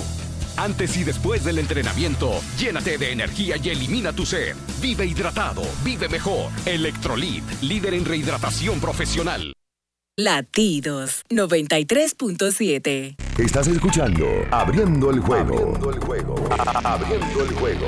Antes y después del entrenamiento, llénate de energía y elimina tu sed. Vive hidratado, vive mejor. Electrolit, líder en rehidratación profesional. Latidos 93.7. Estás escuchando Abriendo el juego. Abriendo el juego. Abriendo el juego.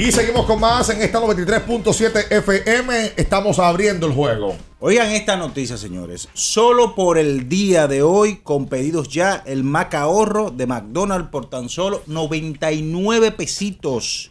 Y seguimos con más en esta 93.7 FM. Estamos abriendo el juego. Oigan esta noticia, señores. Solo por el día de hoy, con pedidos ya, el Mac ahorro de McDonald's por tan solo 99 pesitos.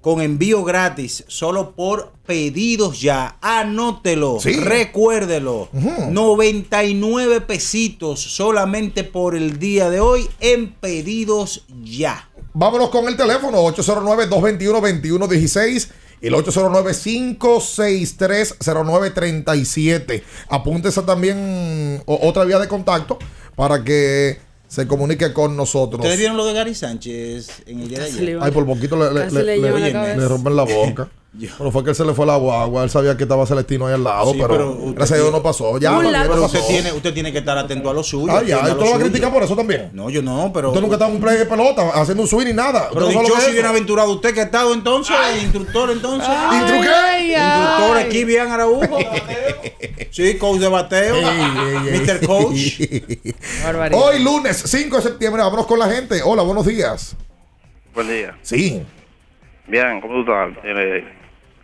Con envío gratis, solo por pedidos ya. Anótelo, Sí. recuérdelo. 99 pesitos solamente por el día de hoy en pedidos ya. Vámonos con el teléfono 809-221-2116 y el 809-563-0937. Apúntese también otra vía de contacto para que se comunique con nosotros. ¿Ustedes vieron lo de Gary Sánchez en el día de ayer? Ay, por poquito le, le, Casi le- le le- llevan la le cabeza. rompen la boca. Pero fue que él se le fue la guagua. Él sabía que estaba Celestino ahí al lado, Sí, pero, pero usted gracias a Dios no pasó. Ya, Pero no usted tiene, usted tiene que estar atento a lo suyo. Ah, ya. ¿Y lo tú lo vas a criticar por eso también? No, yo no, pero. Usted nunca está en un play de pelota haciendo un swing ni nada. Pero Usted no sabe lo dichoso que y es bienaventurado usted que ha estado entonces, instructor entonces. Ay, ay, Instructor ay. aquí, bien Araújo. *laughs* sí, coach de bateo. Mr. Coach. Hoy lunes 5 de septiembre, vámonos con la gente. Hola, buenos días. Buen día. Sí. Bien, ¿cómo tú estás?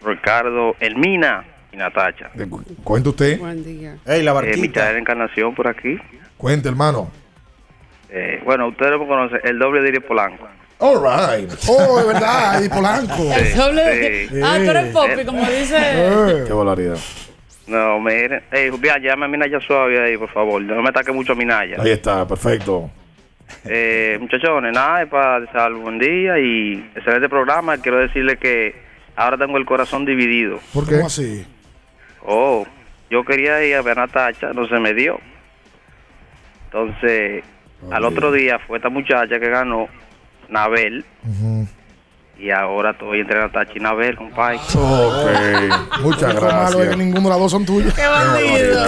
Eh, Ricardo, Elmina y Natacha. Cuente usted. Buen día. Ey, la Eh, Michael Encarnación por aquí. Cuente, hermano. Eh, bueno, ustedes me conocen, el doble de Iris Polanco. All right. Oh, es verdad, *laughs* y Polanco. Sí, Doble de- sí. Ah, tú eres Poppy, como dice. Eh. Qué volaridad. No, miren, hey, bien, llame a Minaya suave ahí, por favor. No me ataque mucho a Minaya. Ahí está, perfecto. Eh, muchachones, nada, es para desear buen día y excelente programa. Quiero decirle que ahora tengo el corazón dividido. ¿Por qué? así? Oh, yo quería ir a ver a Natacha, no se me dio. Entonces, al otro día fue esta muchacha que ganó, Nabel, y ahora estoy entre Natacha y Nabel, compadre. Ok, muchas es que gracias. ninguno de las dos son tuyos. ¡Qué bandido!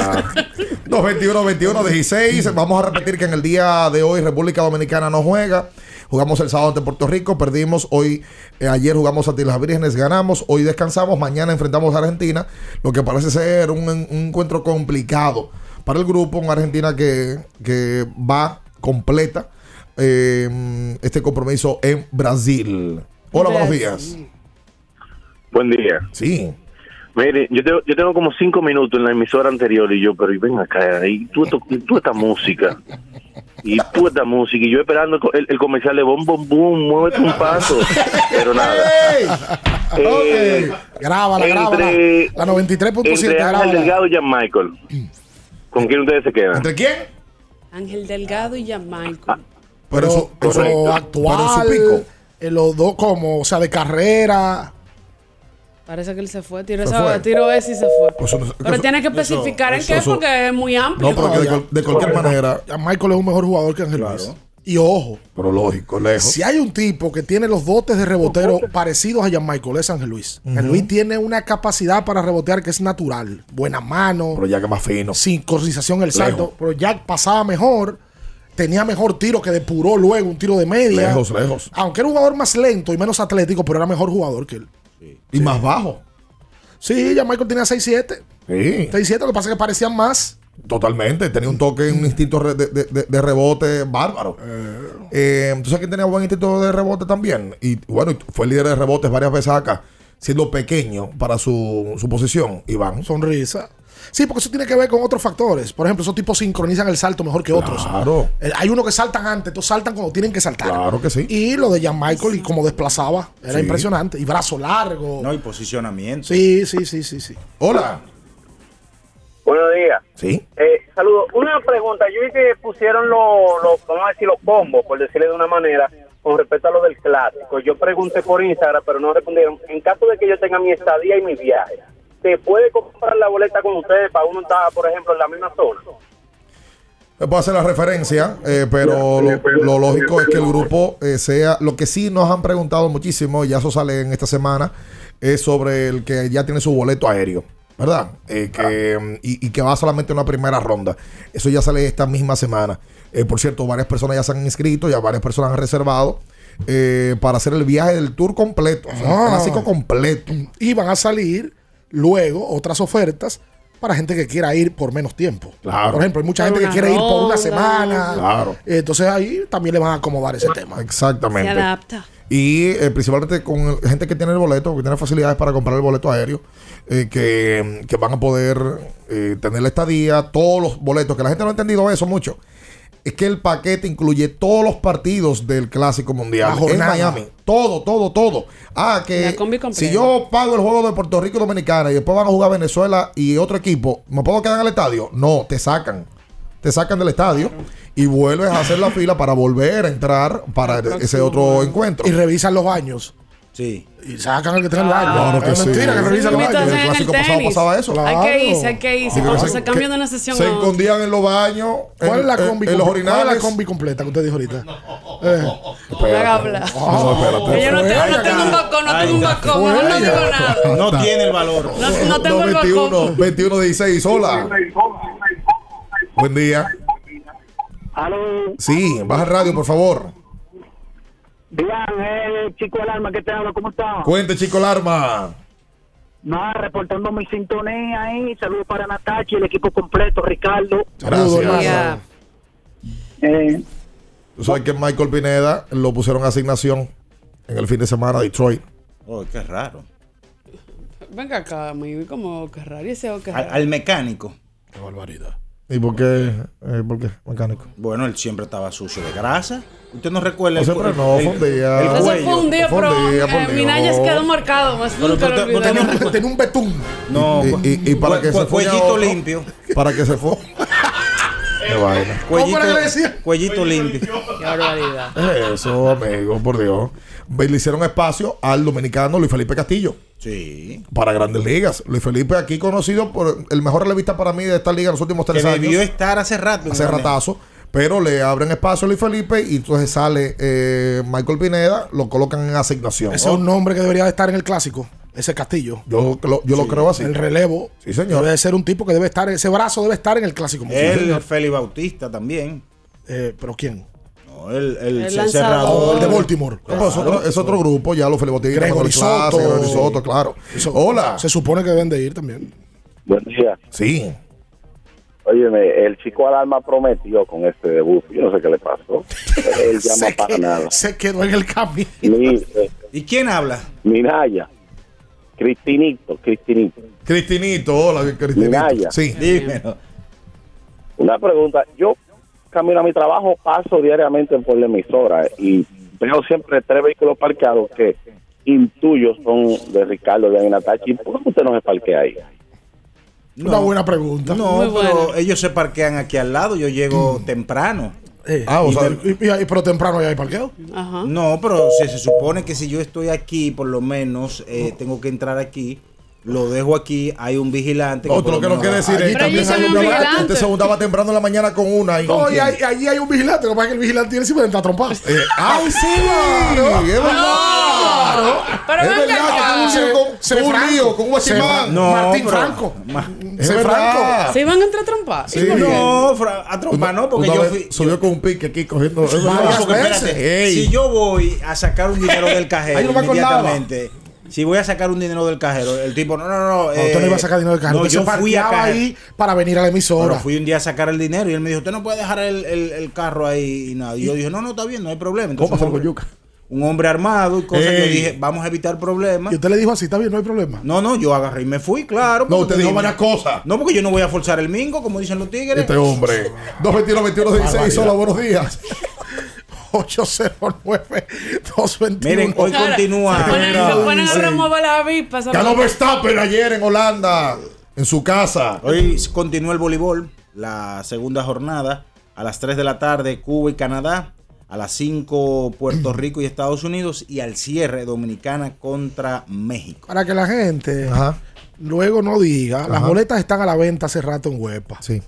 221 21 16 Vamos a repetir que en el día de hoy República Dominicana no juega. Jugamos el sábado ante Puerto Rico, perdimos hoy, eh, ayer jugamos ante las Vírgenes, ganamos, hoy descansamos, mañana enfrentamos a Argentina, lo que parece ser un, un encuentro complicado para el grupo, una Argentina que, que va completa eh, este compromiso en Brasil. Hola, buenos días. Buen día. Sí. Mire, yo tengo, yo tengo como cinco minutos en la emisora anterior y yo, pero y ven acá, y tú, tú esta música, y tú esta música, y yo esperando el, co- el- el comercial de bom, bom, boom, muévete un paso, pero nada. Eh, Ok. Grábala, grábala. entre- La 93.7, Entre Ángel grábala. Delgado y Jan Michael. ¿Con quién ustedes se quedan? ¿Entre quién? Ángel Delgado y Jan Michael. Pero eso, eso actual, Pero en su pico. eh, los dos como, o sea, de carrera. Parece que él se fue. Tiró, Se esa, fue. tiró ese y se fue. Pues eso Pero eso- tiene que eso- especificar en qué, eso- porque es muy amplio. No, pero que de, cual- de cualquier manera. Michael es un mejor jugador que Ángel Luis. Y ojo, Pero lógico, lejos. si hay un tipo que tiene los dotes de rebotero parecidos a Jan Michael, es Ángel Luis. Ángel. Luis tiene una capacidad para rebotear que es natural. Buena mano. Pero ya que más fino. Sincronización el salto. Pero Jack pasaba mejor. Tenía mejor tiro que depuró luego un tiro de media. Lejos, lejos. Aunque era un jugador más lento y menos atlético, pero era mejor jugador que él. Y más bajo. Sí, ya Michael tenía 6'7. Sí. 6'7, lo que pasa es que parecían más. Totalmente. Tenía un toque, un instinto de, de- de- rebote bárbaro. Eh, ¿Tú sabes quién tenía buen instinto de rebote también? Y bueno, fue líder de rebotes varias veces acá, siendo pequeño para su, su posición, Iván. Sonrisa. Sí, porque eso tiene que ver con otros factores. Por ejemplo, esos tipos sincronizan el salto mejor que otros. Claro. Hay unos que saltan antes, estos saltan cuando tienen que saltar. Claro que sí. Y lo de Jan Michael y cómo desplazaba, era Sí. impresionante. Y brazo largo. No, y posicionamiento. Sí, sí, sí, sí, sí. Hola. Buenos días. Sí. Eh, saludos. Una pregunta. Yo vi que pusieron los, los, vamos a decir, los combos, por decirle de una manera, con respecto a lo del clásico. Yo pregunté por Instagram, pero no respondieron. En caso de que yo tenga mi estadía y mi viaje, ¿se puede comprar la boleta con ustedes para uno estar, por ejemplo, en la misma zona? Puedo hacer la referencia, eh, pero lo, lo lógico es que el grupo eh, sea. Lo que sí nos han preguntado muchísimo, y ya eso sale en esta semana, es sobre el que ya tiene su boleto aéreo, ¿verdad? Eh, que, mm, y, y que va solamente una primera ronda. Eso ya sale esta misma semana. Eh, por cierto, varias personas ya se han inscrito, ya varias personas han reservado eh, para hacer el viaje del tour completo, o sea, el Ah. clásico completo. Y van a salir luego otras ofertas para gente que quiera ir por menos tiempo. Claro. Por ejemplo, hay mucha Por gente que quiere ir por una semana. Claro. Entonces ahí también le van a acomodar ese tema. Exactamente. Se adapta. Y eh, principalmente con gente que tiene el boleto, que tiene facilidades para comprar el boleto aéreo, eh, que, que van a poder eh, tener la estadía, todos los boletos, que la gente no ha entendido eso mucho. Es que el paquete incluye todos los partidos del Clásico Mundial en. Miami. Todo, todo, todo. Ah, que si yo pago el juego de Puerto Rico y Dominicana y después van a jugar Venezuela y otro equipo, ¿me puedo quedar en el estadio? No, te sacan. Te sacan del estadio y vuelves a hacer la fila para volver a entrar para ese otro encuentro. Y revisan los baños. Sí. Y sacan al que tenga el baño. Claro que es sí. mentira que revisan Invitación baños. en el clásico pasado pasaba eso. Hay que irse, hay que irse. Cuando se- se cambian de una sesión Se escondían en los baños. ¿Cuál en, es la en- combi en los completa? ¿Cuál es la orinales. combi completa que usted dijo ahorita? Eh. No hablar. No, espérate. Yo no tengo, un balcón, no tengo un. Mejor no digo nada. No tiene el valor. No, tengo el 21, balcón. 21 16. Hola. Buen día. Aló, Sí, baja el radio, por favor. Dian, el chico del alma que te habla, ¿cómo está? Cuente, chico, el arma. Nada, reportando mi sintonía ahí. Saludos para Natachi, el equipo completo, Ricardo. Gracias. Eh, Tú sabes que Michael Pineda lo pusieron a asignación en el fin de semana a Detroit. Oh, qué raro. Venga acá, me vi como que raro. ¿Y ese qué Al, raro? al mecánico. Qué barbaridad. ¿Y por qué? Eh, ¿Por qué? Mecánico. Bueno, él siempre estaba sucio de grasa. ¿Usted no recuerda No, siempre no, fue un día. el Ese cuello? fue un día, Fue un pero fue eh, día. Minaya quedó marcado. Más Pero nunca usted- lo olvidaré. no- Tenía un betún. No, Y, y- y para que Fue- se fuera cuellito otro, limpio. Para que se fue. *laughs* Qué vaina. Cuellito, era que le decía? cuellito limpio. Qué barbaridad. Eso, amigo, por Dios. Le hicieron espacio al dominicano Luis Felipe Castillo Sí. para grandes ligas. Luis Felipe aquí conocido por el mejor relevista para mí de esta liga en los últimos Que tres años. debió estar hace rato. hace ratazo. Pero le abren espacio a Luis Felipe y entonces sale eh, Michael Pineda, lo colocan en asignación. Ese es un nombre que debería de estar en el clásico. Ese Castillo. Yo, lo, yo lo creo así. El relevo. Sí, señor. Debe de ser un tipo que debe estar, ese brazo debe estar en el clásico. Él, Félix Bautista también. Eh, ¿Pero quién? No, el, el, El ce- lanzador. cerrador. El de Baltimore. No, es, otro, es otro grupo, ya los Bautista, Gregory Soto. Gregory Soto, claro. Eso- Hola. Se supone que deben de ir también. buen día. Sí. Óyeme, el chico alarma prometió con este debut. Yo no sé qué le pasó. *laughs* Él llama se, para que- nada. se quedó en el camino. Mi, eh, ¿Y quién habla? Minaya. Cristinito, Cristinito. Cristinito, hola, Cristinito. Minaya. Sí. Dímelo. Una pregunta. Yo camino a mi trabajo, paso diariamente por la emisora y veo siempre tres vehículos parqueados que intuyo son de Ricardo de Anatachi. ¿Por qué usted no se parquea ahí? Una buena pregunta. No, pero ellos se parquean aquí al lado. Yo llego temprano. Ah, o Y sea, y- y- pero temprano ya hay parqueo. No, pero si se supone que si yo estoy aquí, por lo menos eh, tengo que entrar aquí. Lo dejo aquí, hay un vigilante. Otro lo que no quiere decir es que también hay un vigilante. Usted se juntaba temprano en la mañana con una. Y No, y ahí- allí hay un vigilante. Lo que pasa es que el vigilante tiene siempre entrar a trompar. ¡Ay, *laughs* sí! Claro, es verdad. Pero es verdad que Se- un Franco. lío con un guachimán. Martín Franco. Se verdad. ¿Se iban a entrar a trompar? Sí, No, a trompar no, porque yo fui. Subió con un pique aquí cogiendo. si yo voy a sacar un dinero del cajero Ay, no me acordaba. inmediatamente, si voy a sacar un dinero del cajero, el tipo, no, no, no. No, usted no iba a sacar dinero del carro. No, usted yo se fui a ahí para venir a la emisora. Pero fui un día a sacar el dinero y él me dijo, usted no puede dejar el, el- el carro ahí y nada. Y yo dije, no, no, está bien, no hay problema. Entonces, ¿Cómo pasó con Yuca? Un hombre armado y cosas. Yo Ey. dije, vamos a evitar problemas. Y usted le dijo así, está bien, no hay problema. No, no, yo agarré y me fui, claro. No, usted dijo varias cosas. No, porque yo no voy a forzar el mingo, como dicen los tigres. Este hombre. 221 21 16 Hola, buenos días. 809 221 Miren, hoy continúa. Se ponen, se ponen a Sí. promover la avispas. Ganó Verstappen ayer en Holanda, en su casa. Hoy continúa el voleibol, la segunda jornada. A las 3 de la tarde, Cuba y Canadá. A las 5, Puerto *clears throat* Rico y Estados Unidos. Y al cierre, Dominicana contra México. Para que la gente luego no diga, las boletas están a la venta hace rato en Huepa. Sí.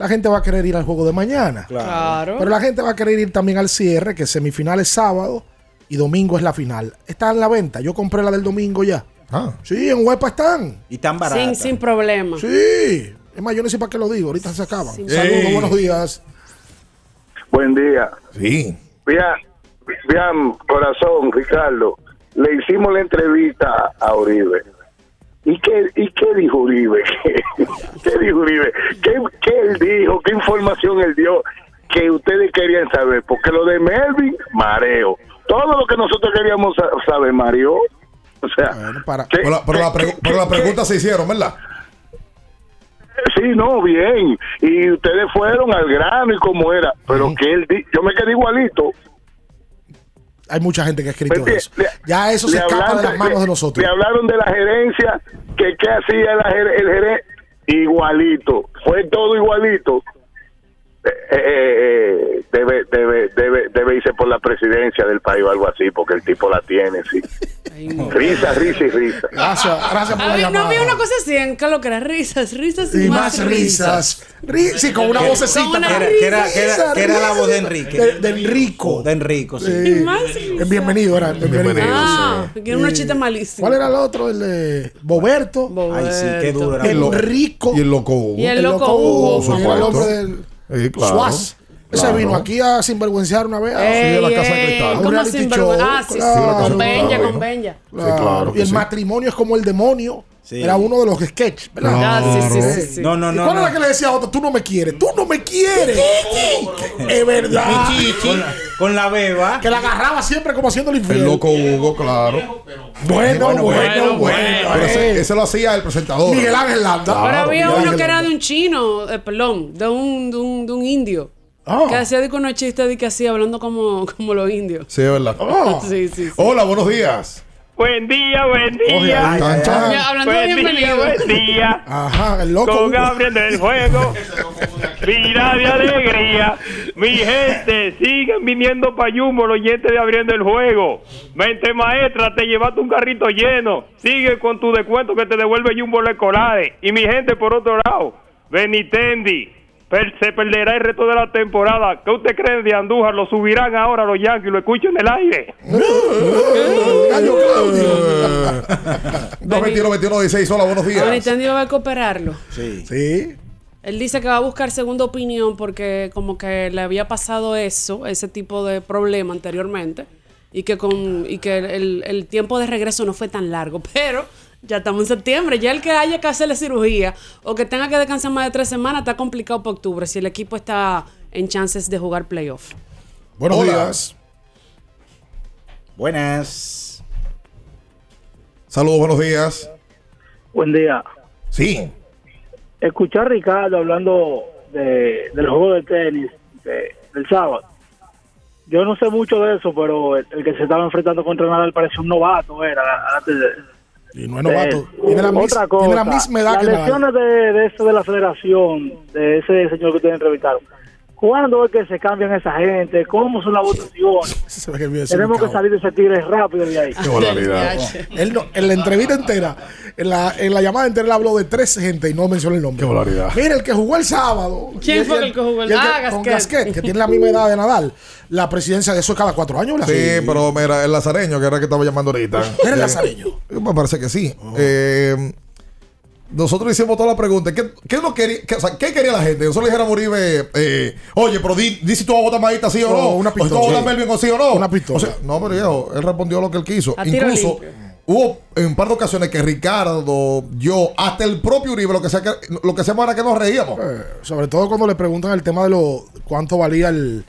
La gente va a querer ir al juego de mañana. Claro. Pero la gente va a querer ir también al cierre, que semifinal es sábado y domingo es la final. Está en la venta. Yo compré la del domingo ya. Ah. Sí, en Huepa están. Y tan Sin, sin problema. Sí. Es más, yo no sé para qué lo digo. Ahorita se acaban. Sí. Saludos, buenos días. Buen día. Sí. Bien, bien, corazón, Ricardo. Le hicimos la entrevista a Uribe. ¿Y qué, y qué dijo Uribe? *laughs* ¿Qué, dijo Uribe? ¿Qué, ¿Qué él dijo? ¿Qué información él dio? Que ustedes querían saber. Porque lo de Melvin, mareo. Todo lo que nosotros queríamos sa- saber, Mario. O sea, ¿qué- Pero la, pero la qué- pregu- pero la qué- pregunta se hicieron, ¿verdad? Sí, no, bien. Y ustedes fueron al grano y como era. Pero que él, yo me quedé igualito. Hay mucha gente que ha escrito Le- eso. le- Ya eso se escapa de hablaron las manos le- de nosotros. Le hablaron de la gerencia, que qué hacía la el gerente. Igualito. Fue todo igualito. Eh, eh, eh, debe, debe, debe, debe irse por la presidencia del país o algo así, porque el tipo la tiene, sí. Risa, risa y risa. Gracias, gracias por A la no llamada. había una cosa así en que lo que era risas, risas y, Y más risas. Ri- sí, con una vocecita. con una Que era, que era- que era- la voz de Enrique. De, de Enrico. De Enrico, sí. Sí. Y más risas. En bienvenido, era. en Bienvenido. Ah, sí. que era una chiste malísima. ¿Cuál era el otro? El de Boberto. Ay, sí, qué duro era. Enrico. Y el loco Hugo. Y el loco Hugo. Era el hombre del Sí, claro. Suaz. Ese Claro. vino aquí a sinvergüencear una vez. Ey, Sí, de la Casa de Cristal. Un ¿Cómo reality sinvergüenza? show, Ah, sí, sí. claro. Con Benja, Claro. con Benja. Claro. claro y el sí. matrimonio es como el demonio. Sí. Era uno de los sketches, ¿verdad? Ah, sí, sí, sí, sí. No, no, ¿Y no. cuál no. era que le decía a otro? Tú no me quieres, tú no me quieres. es verdad. Con la, con la beba. Que la agarraba siempre como haciendo el El infiel. loco Hugo, claro. Bueno, bueno, bueno. Pero ese, ese lo hacía el presentador. Miguel Ángel Landa. Pero Claro, había Miguel uno Ángel que era de un chino, eh, perdón, de un, de un, de un indio. Ah. Que hacía de con unos chistes de que hacía hablando como, *laughs* como los indios. Sí, es verdad. Oh. Sí, sí, sí. Hola, buenos días. Buen día, buen Oye, día. ay, ay, ay. Mira, hablando de Buen día, bienvenido. buen *laughs* día. Ajá, el loco. Con. Gabriel del Fuego. Vida de alegría. Mi gente, siguen viniendo para Jumbo los oyentes de abriendo el juego. Mente maestra, te llevaste un carrito lleno. Sigue con tu descuento que te devuelve Jumbo los escolares. Y mi gente, por otro lado, Benitendi. Per- se perderá el resto de la temporada. ¿Qué usted cree de Andújar? Lo subirán ahora los Yankees, lo escucho en el aire. Gallo Claudio. 221 21 16 Hola, buenos días. Benitendi va a cooperarlo. Sí. Sí. Él dice que va a buscar segunda opinión porque como que le había pasado eso, ese tipo de problema anteriormente y que con y que el, el tiempo de regreso no fue tan largo, *laughs* pero ya estamos en septiembre, ya el que haya que hacerle cirugía o que tenga que descansar más de tres semanas está complicado para octubre si el equipo está en chances de jugar playoff. Buenos Hola. días. Buenas. Saludos, buenos días. Buen día. Sí. Escuchar a Ricardo hablando de, del juego de tenis de- del sábado. Yo no sé mucho de eso, pero el, el que se estaba enfrentando contra Nadal parece un novato, era antes de, Y no es novato. Eh, Tiene la, mis- cosa, tiene la misma edad las que Nadal. lesiones de, de eso de la federación, de ese señor que ustedes entrevistaron. ¿Cuándo es que se cambian esa gente? ¿Cómo son las votaciones? *laughs* Tenemos que salir de ese tigre rápido de ahí. Qué barbaridad. Él no- en la entrevista entera, en la, en la llamada entera, él habló de tres gente y no mencionó el nombre. Qué barbaridad. Mira, el que jugó el sábado. ¿Quién fue el que jugó el- y Ah, Con Gasquet. Que tiene la misma edad de Nadal. La presidencia de eso es cada cuatro años, ¿verdad? Sí, pero mira, el lazareño, que era el que estaba llamando ahorita. ¿Era el Eh, lazareño? Me parece que sí. Eh, nosotros hicimos toda la pregunta. ¿Qué, qué, no quería, qué, o sea, ¿qué quería la gente? Nosotros le dijéramos a Uribe, eh, oye, pero di, di si tú vas a votar Maíta sí o no. No, una o si tú vas a pistola. votar Melvin o sí o no. Una pistola. O sea, no, pero viejo, él respondió lo que él quiso. A Incluso hubo en un par de ocasiones que Ricardo, yo, hasta el propio Uribe, lo que sea que, lo que hacíamos era que nos reíamos. Eh, sobre todo cuando le preguntan el tema de lo cuánto valía el,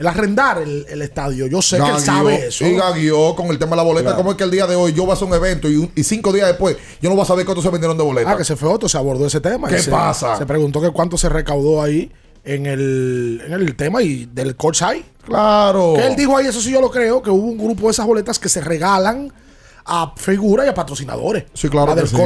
el arrendar el, el estadio. Yo sé que él sabe eso. Y gaguió con el tema de la boleta. Claro. Como es que el día de hoy yo voy a hacer un evento y, un- y cinco días después yo no voy a saber cuánto se vendieron de boletas. Ah, que se fue otro, se abordó ese tema. ¿Qué se- pasa? Se preguntó que cuánto se recaudó ahí en el, en el tema y del courtside. Claro. Que él dijo ahí, eso sí yo lo creo, que hubo un grupo de esas boletas que se regalan a figuras y a patrocinadores. Sí, claro. Del sí.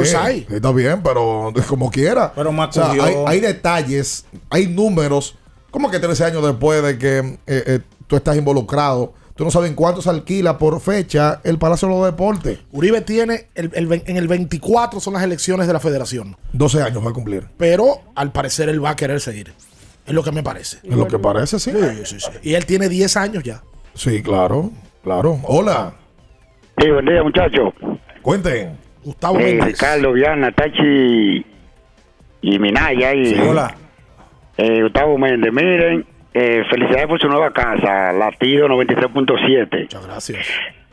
Está bien, pero como quiera. Pero O sea, hay, hay detalles, hay números. ¿Cómo que 13 años después de que eh, eh, tú estás involucrado? Tú no sabes en cuánto se alquila por fecha el Palacio de los Deportes. Uribe tiene, el, el en el 24 son las elecciones de la federación. 12 años va a cumplir. Pero al parecer él va a querer seguir. Es lo que me parece. Es lo que parece, sí. Sí, sí, sí. Y él tiene 10 años ya. Sí, claro. Claro. Hola. Sí, buen día, muchachos. Cuenten. Gustavo Eh, Méndez. Ricardo, Viana, Tachi y Minaya. Y, Sí, hola. Eh, Gustavo Méndez, miren, eh, felicidades por su nueva casa, Latido 93.7. Muchas gracias.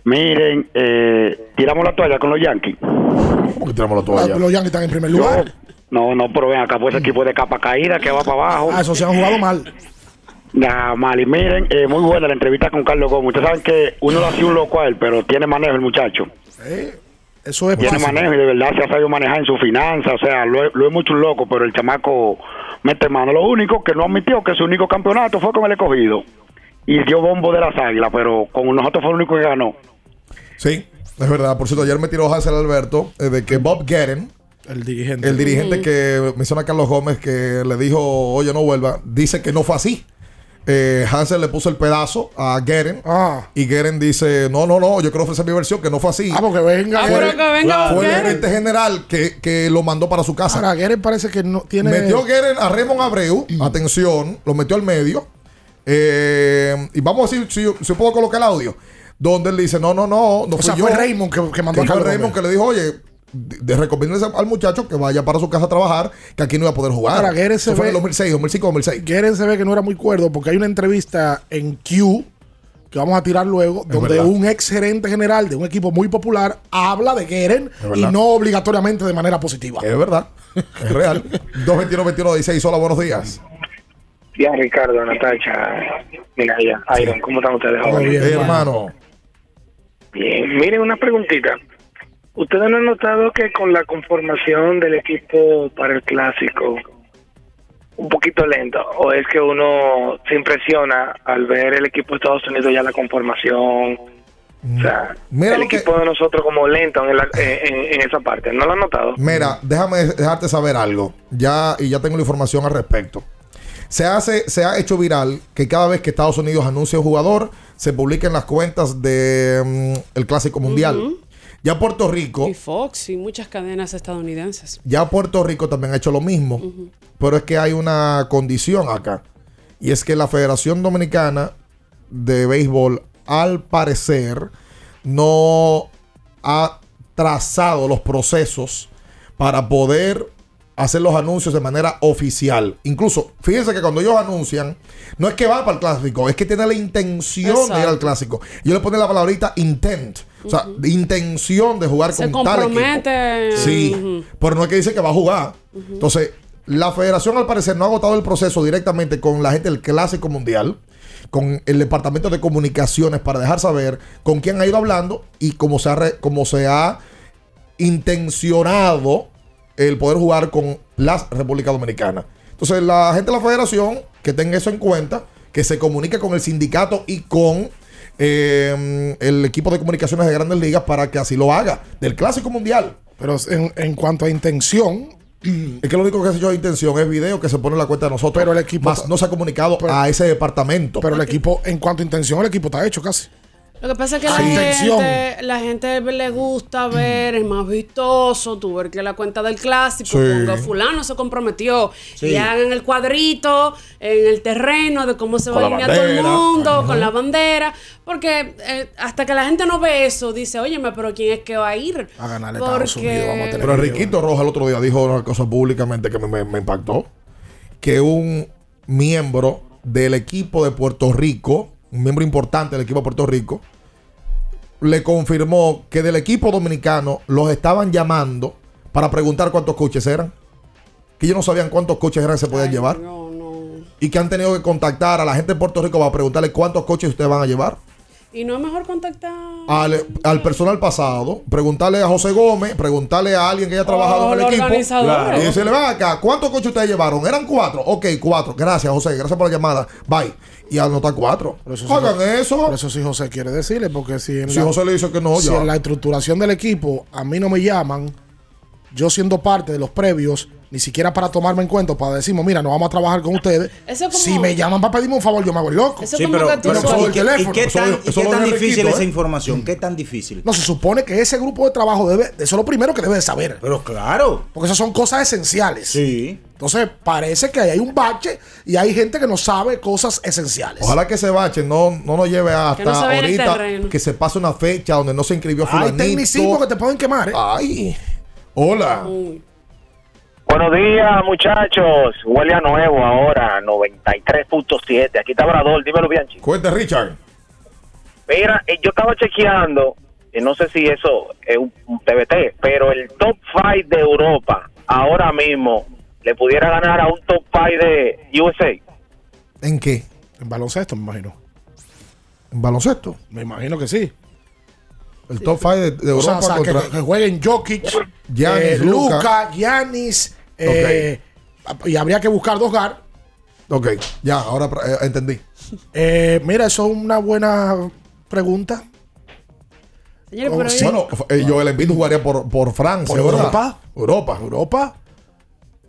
Miren, eh, tiramos la toalla con los Yankees. ¿Cómo que tiramos la toalla? Los Yankees están en primer Yo- lugar. no, no, pero ven acá, pues ese equipo de capa caída que va para abajo. Ah, eso se han jugado mal. Ya, mal. Y miren, eh, muy buena la entrevista con Carlos Gómez. Ustedes saben que uno lo hacía un loco a él, pero tiene manejo el muchacho. Eh, eso es tiene fácil. manejo y de verdad se ha sabido manejar en su finanzas. O sea, lo, es mucho un loco, pero el chamaco mete mano. Lo único que no admitió que su único campeonato fue con el escogido. Y dio bombo de las águilas, pero con nosotros fue el único que ganó. Sí, es verdad. Por cierto, ayer me tiró Hansel Alberto eh, de que Bob Guerin, El dirigente. el dirigente que menciona a Carlos Gómez, que le dijo, oye, no vuelva, dice que no fue así. Eh, Hansel le puso el pedazo a Guerin Ah. y Guerin dice, no, no, no, yo quiero ofrecer mi versión, que no fue así. Ah, porque venga. Ah, fue pero que venga fue el gerente general que, que lo mandó para su casa. Ahora, Guerin parece que no tiene. Metió Guerin a Raymond Abreu, atención, lo metió al medio. Eh, y vamos a decir, si, si puedo colocar el audio, donde él dice, no, no, no, no o fui sea, yo. fue Raymond que, que mandó Que a fue Raymond que le dijo, oye, de, de recomiéndale al muchacho que vaya para su casa a trabajar, que aquí no iba a poder jugar. Ahora, Guerin se Eso fue en ve- el 2006, 2005, 2006. Guerin se ve que no era muy cuerdo porque hay una entrevista en Q que vamos a tirar luego, donde verdad. un ex gerente general de un equipo muy popular habla de Guerin Es y no obligatoriamente de manera positiva. Es verdad, es real. 221 21 16 hola, buenos días. Bien, Ricardo, Natacha, mira ya, Iron, ¿cómo están ustedes? Todo bien, Eh, hermano. hermano. Bien, miren una preguntita. ¿Ustedes no han notado que con la conformación del equipo para el clásico, un poquito lento? ¿O es que uno se impresiona al ver el equipo de Estados Unidos ya la conformación? O sea, Mira el que- equipo de nosotros como lento en, la- en- en- esa parte. ¿No lo han notado? Mira, déjame dejarte saber algo. Ya, y ya tengo la información al respecto. Se hace, se ha hecho viral que cada vez que Estados Unidos anuncia un jugador, se publica en las cuentas de mm, el Clásico Mundial. Ujú. Ya Puerto Rico, Y Fox y muchas cadenas estadounidenses. ya Puerto Rico también ha hecho lo mismo. Pero es que hay una condición acá. Y es que la Federación Dominicana de Béisbol, al parecer, no ha trazado los procesos para poder hacer los anuncios de manera oficial. Incluso, fíjense que cuando ellos anuncian, no es que va para el clásico, es que tiene la intención de ir al clásico. Yo le pone la palabrita intent, o sea, intención de jugar Se con tal equipo. Sí, Ujú. pero no es que dice que va a jugar. Entonces, la federación al parecer no ha agotado el proceso directamente con la gente del Clásico Mundial, con el departamento de comunicaciones para dejar saber con quién ha ido hablando y cómo se ha, re- cómo se ha intencionado el poder jugar con la República Dominicana. Entonces, la gente de la federación que tenga eso en cuenta, que se comunique con el sindicato y con eh, el equipo de comunicaciones de grandes ligas para que así lo haga del Clásico Mundial. Pero en, en cuanto a intención, Es que lo único que se hecho de intención es video que se pone en la cuenta de nosotros. Pero el equipo Más no se ha comunicado Pero- a ese departamento. pero el equipo, en cuanto a intención, el equipo está hecho casi. Lo que pasa es que la gente, la gente le gusta ver, es más vistoso, tú ver que la cuenta del clásico, Sí. ponga fulano se comprometió Sí. y hagan el cuadrito en el terreno de cómo se va a alinear todo el mundo, Ajá. con la bandera, porque eh, hasta que la gente no ve eso, dice, óyeme, pero ¿quién es que va a ir? A ganarle Porque- Estados Unidos, vamos a tener Pero que Enriquito Roja el otro día dijo una cosa públicamente que me, me- me impactó. Que un miembro del equipo de Puerto Rico, un miembro importante del equipo de Puerto Rico, le confirmó que del equipo dominicano los estaban llamando para preguntar cuántos coches eran. Que ellos no sabían cuántos coches eran que se podían llevar. Y que han tenido que contactar a la gente de Puerto Rico para preguntarle cuántos coches ustedes van a llevar. Y no es mejor contactar al, al personal pasado, preguntarle a José Gómez, preguntarle a alguien que haya trabajado Oh, en el equipo. organizadores. Y decirle, van acá, ¿cuántos coches ustedes llevaron? Eran cuatro. Ok, cuatro. Gracias, José. Gracias por la llamada. Bye. Y anotar cuatro. sí- Hagan eso. Por eso sí José quiere decirle, porque si en, Si José le dice que no, si ya. en la estructuración del equipo a mí no me llaman, yo siendo parte de los previos, ni siquiera para tomarme en cuenta, para decirme, mira, no vamos a trabajar con ustedes. Eso como- Si me llaman para pedirme un favor, yo me hago el loco. Eso Sí, como pero, que tú pero no- cojo ¿y el qué, teléfono. y qué Eso tan, lo- y eso qué tan difícil Enriquito, esa ¿eh? información? ¿Qué tan difícil? No, se supone que ese grupo de trabajo debe, eso es lo primero que debe de saber. Pero claro. Porque esas son cosas esenciales. Sí. Entonces, parece que ahí hay un bache y hay gente que no sabe cosas esenciales. Ojalá que ese bache no, no nos lleve hasta no ahorita que se pase una fecha donde no se inscribió Hay fulanito. tecnicismo que te pueden quemar, ¿eh? Ay. Hola. Buenos días, muchachos. Huele a nuevo ahora, 93.7. Aquí está Brador, dímelo, Bianchi. Cuente, Richard. Mira, eh, yo estaba chequeando, y no sé si eso es un, TBT, pero el top 5 de Europa ahora mismo le pudiera ganar a un top 5 de USA. ¿En qué? En baloncesto, me imagino. ¿En baloncesto? Me imagino que sí. El top 5 de, de O sea, Europa o sea, que, contra... que jueguen Jokic, Giannis, eh. Luka, Giannis, eh, y habría que buscar dos guard. Ok, ya, ahora eh, entendí. Eh, mira, eso es una buena pregunta. Señores, Oh, pero sí. Bueno, eh, Joel Embiid jugaría por, por Francia, ¿Por. Europa? Europa. Europa.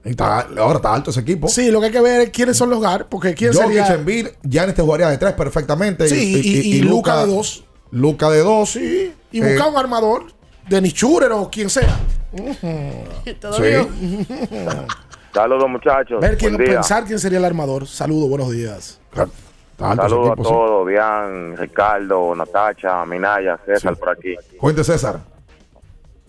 Y está- ahora está alto ese equipo. Sí, lo que hay que ver es quiénes son los guard, porque quién Jokic, sería. Embiid, Giannis te jugaría de tres perfectamente. Sí, y, y Luka de dos. Luca de dos. Sí, y Eh, buscar un armador, Dennis Schurer o quien sea. *laughs* todo sí. bien. *laughs* Saludos, muchachos. Ver quién Buen día. pensar quién sería el armador. Saludos, buenos días. Saludos a sí. todos, Bian, Ricardo, Natacha, Minaya, César por aquí. Cuente, César.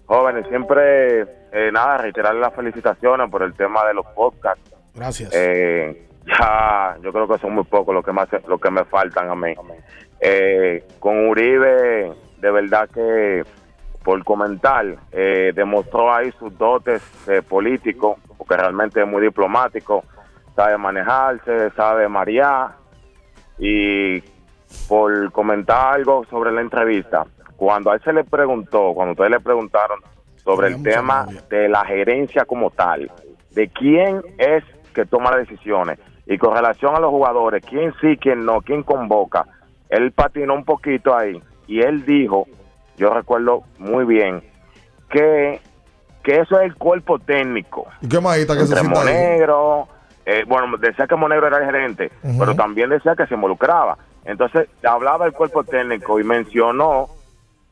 Jóvenes, siempre, eh, nada, reiterarles las felicitaciones por el tema de los podcasts. Gracias. Eh, ya, yo creo que son muy pocos los que, más, lo que me faltan a mí. Eh, con Uribe, de verdad que por comentar, eh, demostró ahí sus dotes eh, políticos, porque realmente es muy diplomático, sabe manejarse, sabe marear. Y por comentar algo sobre la entrevista, cuando a él se le preguntó, cuando ustedes le preguntaron sobre el tema de la gerencia como tal, de quién es que toma las decisiones y con relación a los jugadores, quién sí, quién no, quién convoca, él patinó un poquito ahí y él dijo, yo recuerdo muy bien, que, que eso es el cuerpo técnico. ¿Y qué más está que se Entre ahí? Monegro, eh, bueno, decía que Monegro era el gerente, pero también decía que se involucraba. Entonces, hablaba del cuerpo técnico y mencionó,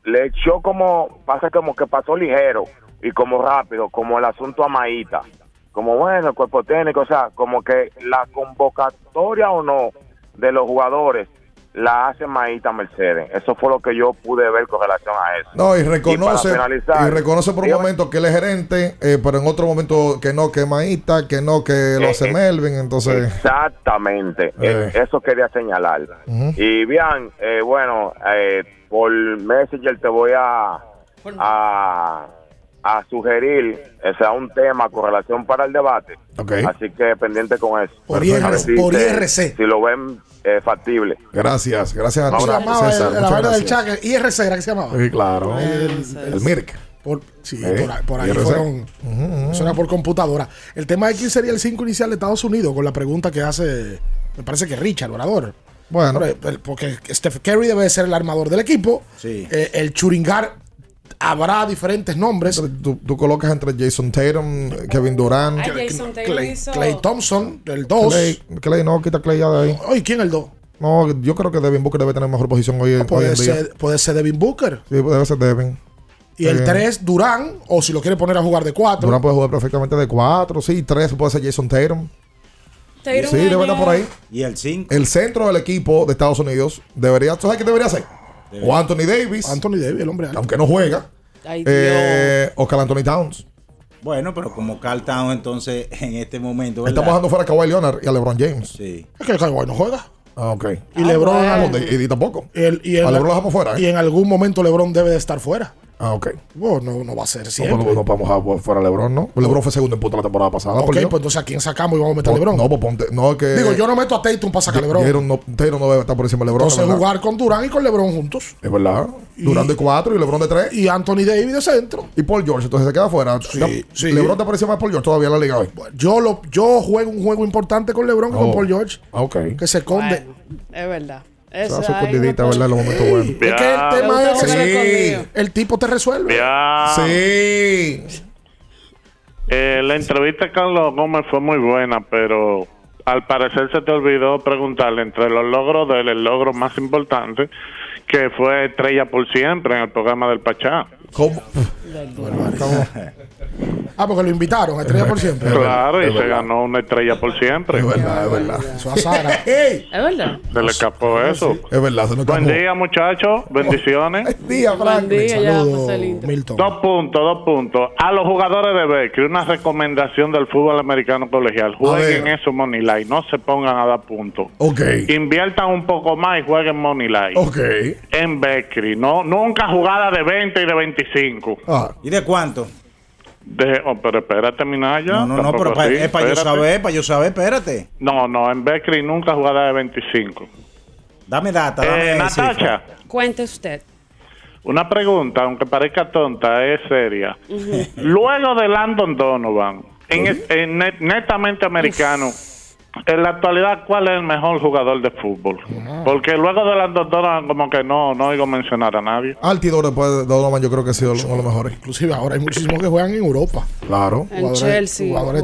le echó como, pasa como que pasó ligero y como rápido, como el asunto a Maíta. Como bueno, el cuerpo técnico, o sea, como que la convocatoria o no de los jugadores la hace Maíta Mercedes. Eso fue lo que yo pude ver con relación a eso. No, y reconoce, Y reconoce por un momento que él es gerente, eh, pero en otro momento que no, que Maíta, que no, que lo Eh, hace eh, Melvin, entonces... Exactamente, Eh. Eso quería señalar. Y bien, eh, bueno, eh, por Messenger te voy a, a, a sugerir, o sea, un tema con relación para el debate. Ok. Así que pendiente con eso. Por si por IRC. Si lo ven eh, factible. Gracias, gracias a ¿Cómo ti, César, el- la muchas vaina del gracias. chat? IRC era que se llamaba. Sí, claro. El- El, Mirk. Por, sí, Eh, por, ahí- por ahí IRC. fueron. Eso era por computadora. El tema de quién sería el 5 inicial de Estados Unidos, con la pregunta que hace, me parece que Richard, el orador. Bueno. El- Porque Steph Curry debe ser el armador del equipo. Sí. Eh, el Churingar habrá diferentes nombres. Tú, tú colocas entre Jason Tatum, Kevin Durant, Ay, Jason Taylor Clay, hizo. Clay Thompson, el 2. Clay, Clay, no, quita Clay ya de ahí. Oye, ¿quién el 2? No, yo creo que Devin Booker debe tener mejor posición hoy, hoy Puede en día. ser, puede ser Devin Booker. Sí, debe ser Devin. Y el Eh, 3, Durán. O si lo quiere poner a jugar de 4. Durant puede jugar perfectamente de 4, sí, 3 puede ser Jason Tatum. Tatum Sí, debe estar por ahí. Y el 5. El centro del equipo de Estados Unidos debería, ¿tú sabes qué debería ser? O Anthony Davis, Anthony Davis, el hombre. alto. aunque no juega, Ay, eh, o Carl Anthony Towns. Bueno, pero como Carl Town entonces *laughs* en este momento. ¿verdad? Estamos dejando fuera a Kawhi Leonard y a LeBron James. Sí. Es que Kawhi no juega. Ah, ok. Y LeBron. bueno. Y, y tampoco. y el- y en a LeBron lo dejamos fuera. Y ¿eh? en algún momento LeBron debe de estar fuera. Ah, ok. Bueno, no, no va a ser No, siempre. pues, no podemos dejar fuera a LeBron, ¿no? LeBron fue segundo en punto la temporada pasada. ok, pues entonces a quién sacamos y vamos a meter a LeBron. No, pues ponte. No, es que. Digo, yo no meto a Tatum para sacar a LeBron. Tatum no, Tatum no debe estar por encima de LeBron. Entonces jugar con Durán y con LeBron juntos. Es verdad. Durant de 4 y LeBron de 3. Y Anthony Davis de centro. Y Paul George, entonces se queda fuera. Ya- sí. LeBron está por encima de Paul George todavía en la liga hoy. Yo, lo, yo juego un juego importante con LeBron y con Oh. Paul George. Ah, ok. Que se esconde. Bueno, es verdad. Se Eso da su ahí escondidita, ¿verdad? En los momentos buenos. *laughs* Es que el tema es que escondido. el tipo te resuelve. Sí. Eh, la entrevista a Carlos Gómez fue muy buena, pero al parecer se te olvidó preguntarle entre los logros de él, el logro más importante, que fue estrella por siempre en el programa del Pachá. ¿Cómo? *laughs* Ah, porque lo invitaron Estrella por siempre. Claro, y se ganó una estrella por siempre. Es verdad, es verdad. Eso a Sara. *laughs* Es verdad. Se le escapó eso. Es verdad, se nos Buen día, muchachos. Bendiciones. *laughs* Buen día, Buen Franklin. día, ya. Milton. Dos puntos, dos puntos. A los jugadores de Beckley, una recomendación del fútbol americano colegial. Jueguen eso Money Line, no se pongan a dar puntos. Ok. Inviertan un poco más y jueguen Money Line. Ok. En Beckley, no, nunca jugada de 20 y de 25. Ah, ¿Y de cuánto? De, oh, pero espérate, Minaya. No, no, no, pero pa- es para yo saber, para yo saber, espérate. No, no, en Beckley nunca jugada de 25. Dame data, dame Eh. Natacha, Cuente usted. una pregunta, aunque parezca tonta, es seria. Luego de Landon Donovan, en, en net- netamente americano, en la actualidad, ¿cuál es el mejor jugador de fútbol? Porque luego de Landon Donovan, como que no, no oigo mencionar a nadie. Altidor después de Donovan, yo creo que ha sido uno de los mejores. Inclusive ahora hay muchísimos que juegan en Europa. Claro, En Jugadores- Chelsea. Jugadores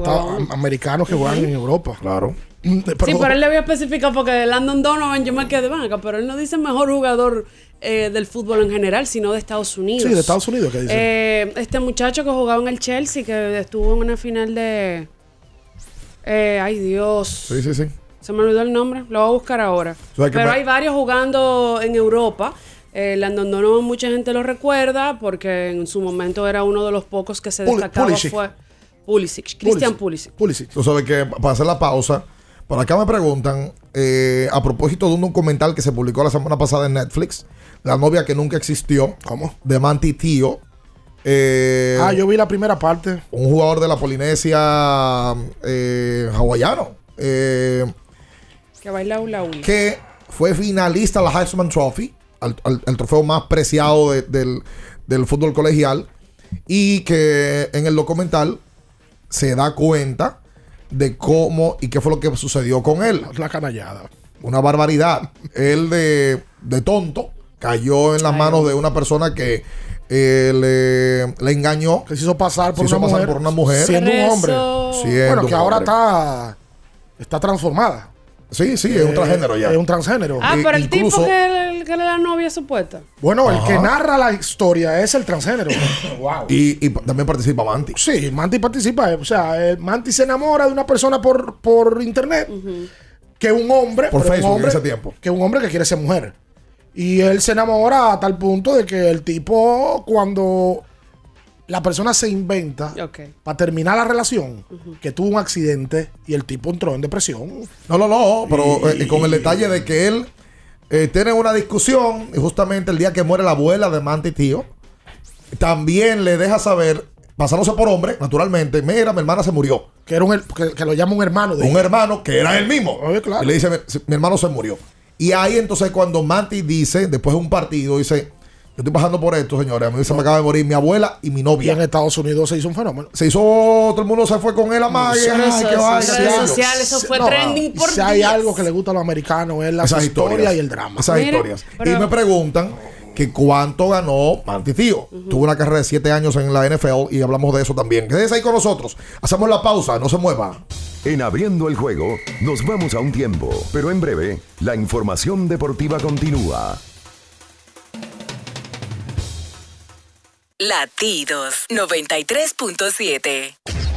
americanos que juegan en Europa. claro. Mm, Sí, pero- pero él le había especificado porque de Landon Donovan yo me quedé banca, pero él no dice mejor jugador eh, del fútbol en general, sino de Estados Unidos. Sí, de Estados Unidos, ¿qué dice? Eh, este muchacho que jugaba en el Chelsea, que estuvo en una final de... eh, ay Dios, Sí, sí, sí. se me olvidó el nombre, lo voy a buscar ahora. O sea, que Pero hay varios jugando en Europa. Eh, Landon Donovan mucha gente lo recuerda porque en su momento era uno de los pocos que se Pul- destacaba. Pulisic. Fue Pulisic, Christian Pulisic. Pulisic. Tú sabes que para hacer la pausa, por acá me preguntan, eh, a propósito de un documental que se publicó la semana pasada en Netflix, La novia que nunca existió, ¿Cómo? de Manti Tío. Eh, Ah, yo vi la primera parte. un jugador de la Polinesia eh, hawaiano, eh, Que baila hula hula. que fue finalista a la Heisman Trophy, al, al- el trofeo más preciado de- del, del fútbol colegial, y que en el documental se da cuenta de cómo y qué fue lo que sucedió con él. La canallada. Una barbaridad. Él de, de tonto cayó en las manos de una persona que eh, le, le engañó. Que se hizo pasar por, Se hizo una, pasar mujer, por una mujer. Siendo un hombre. Siendo Bueno, que ahora está, está transformada. Sí, sí, es un Eh, transgénero ya. Es un transgénero. Ah, I- pero el incluso- tipo que, que era la novia supuesta. Bueno, el que narra la historia es el transgénero. *coughs* wow. Y, y también participa Manti. Sí, Manti participa. eh, O sea, eh, Manti se enamora de una persona por, por internet que un hombre. Por un Facebook en ese tiempo. Que un hombre que quiere ser mujer. Y él se enamora a tal punto de que el tipo, cuando la persona se inventa para terminar la relación, que tuvo un accidente y el tipo entró en depresión. No, no, no, pero eh, con el detalle de que él eh, tiene una discusión y justamente el día que muere la abuela de Manti Tío, también le deja saber, pasándose por hombre, naturalmente, mira, mi hermana se murió. Que, era un, que, que lo llama un hermano de Un ella. hermano que era él mismo. Oye, claro. Y le dice, mi, mi hermano se murió. Y ahí entonces cuando Manti dice, después de un partido, dice, Yo estoy pasando por esto, señores. A mí se me acaba de morir mi abuela y mi Y novia. en Estados Unidos se hizo un fenómeno. Se hizo, todo el mundo se fue con él a Maya. Sí, ay, sí, qué sí. algo. sociales, eso fue No, trending por Si hay días. algo que le gusta a los americanos es las Esas historias historias. y el drama. Esas Mira, historias. pero- Y me preguntan que cuánto ganó Manti Tío. Tuvo una carrera de siete años en la NFL y hablamos de eso también. Quédese ahí con nosotros. Hacemos la pausa, no se mueva. En abriendo el juego, nos vamos a un tiempo, pero en breve, la información deportiva continúa. Latidos 93.7.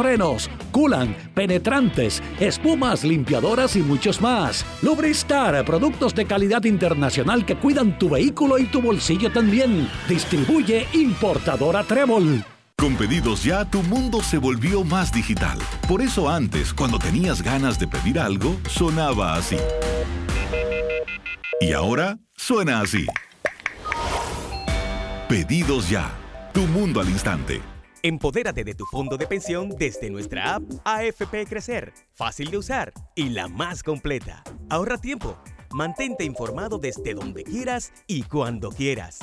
frenos, culan, penetrantes, espumas, limpiadoras y muchos más. Lubristar, productos de calidad internacional que cuidan tu vehículo y tu bolsillo también. Distribuye importadora Trébol. Con pedidos ya, tu mundo se volvió más digital. Por eso antes, cuando tenías ganas de pedir algo, sonaba así. Y ahora suena así. Pedidos ya. Tu mundo al instante. Empodérate de tu fondo de pensión desde nuestra app AFP Crecer, fácil de usar y la más completa. Ahorra tiempo, mantente informado desde donde quieras y cuando quieras.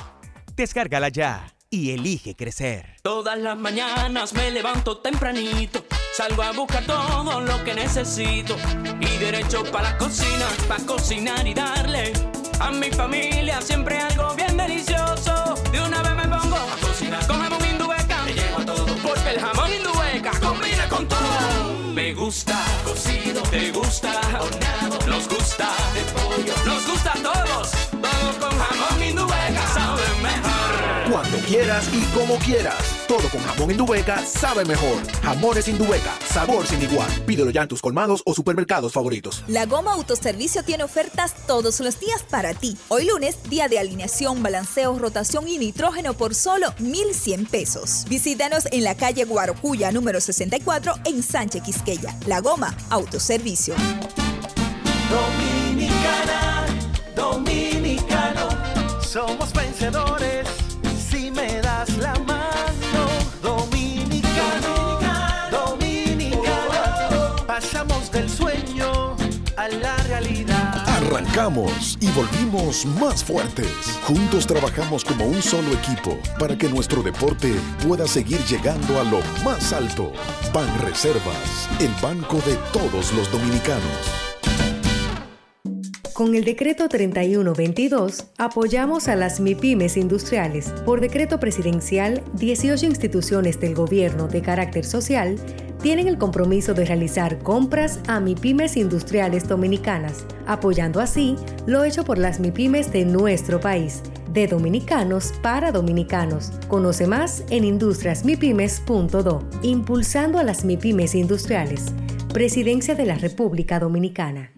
Descárgala ya y elige crecer. Todas las mañanas me levanto tempranito, salgo a buscar todo lo que necesito y derecho para la cocina, para cocinar y darle a mi familia siempre algo bien delicioso. De una vez me pongo te gusta nos gusta nos gusta a todos. Cuando quieras y como quieras. Todo con jamón Indubeca sabe mejor. Jamones Indubeca, sabor sin igual. Pídelo ya en tus colmados o supermercados favoritos. La Goma Autoservicio tiene ofertas todos los días para ti. Hoy lunes, día de alineación, balanceo, rotación y nitrógeno por solo 1,100 pesos. Visítanos en la calle Guarocuya, número 64, en Sánchez Quisqueya. La Goma Autoservicio. Dominicana, dominicano, somos vencedores me das la mano. Dominicano, dominicano, pasamos del sueño a la realidad. Arrancamos y volvimos más fuertes. Juntos trabajamos como un solo equipo para que nuestro deporte pueda seguir llegando a lo más alto. Ban Reservas, el banco de todos los dominicanos. Con el decreto 3122 apoyamos a las MIPIMES industriales. Por decreto presidencial, 18 instituciones del gobierno de carácter social tienen el compromiso de realizar compras a MIPIMES industriales dominicanas, apoyando así lo hecho por las MIPIMES de nuestro país, de dominicanos para dominicanos. Conoce más en industriasmipymes.do. Impulsando a las MIPIMES industriales. Presidencia de la República Dominicana.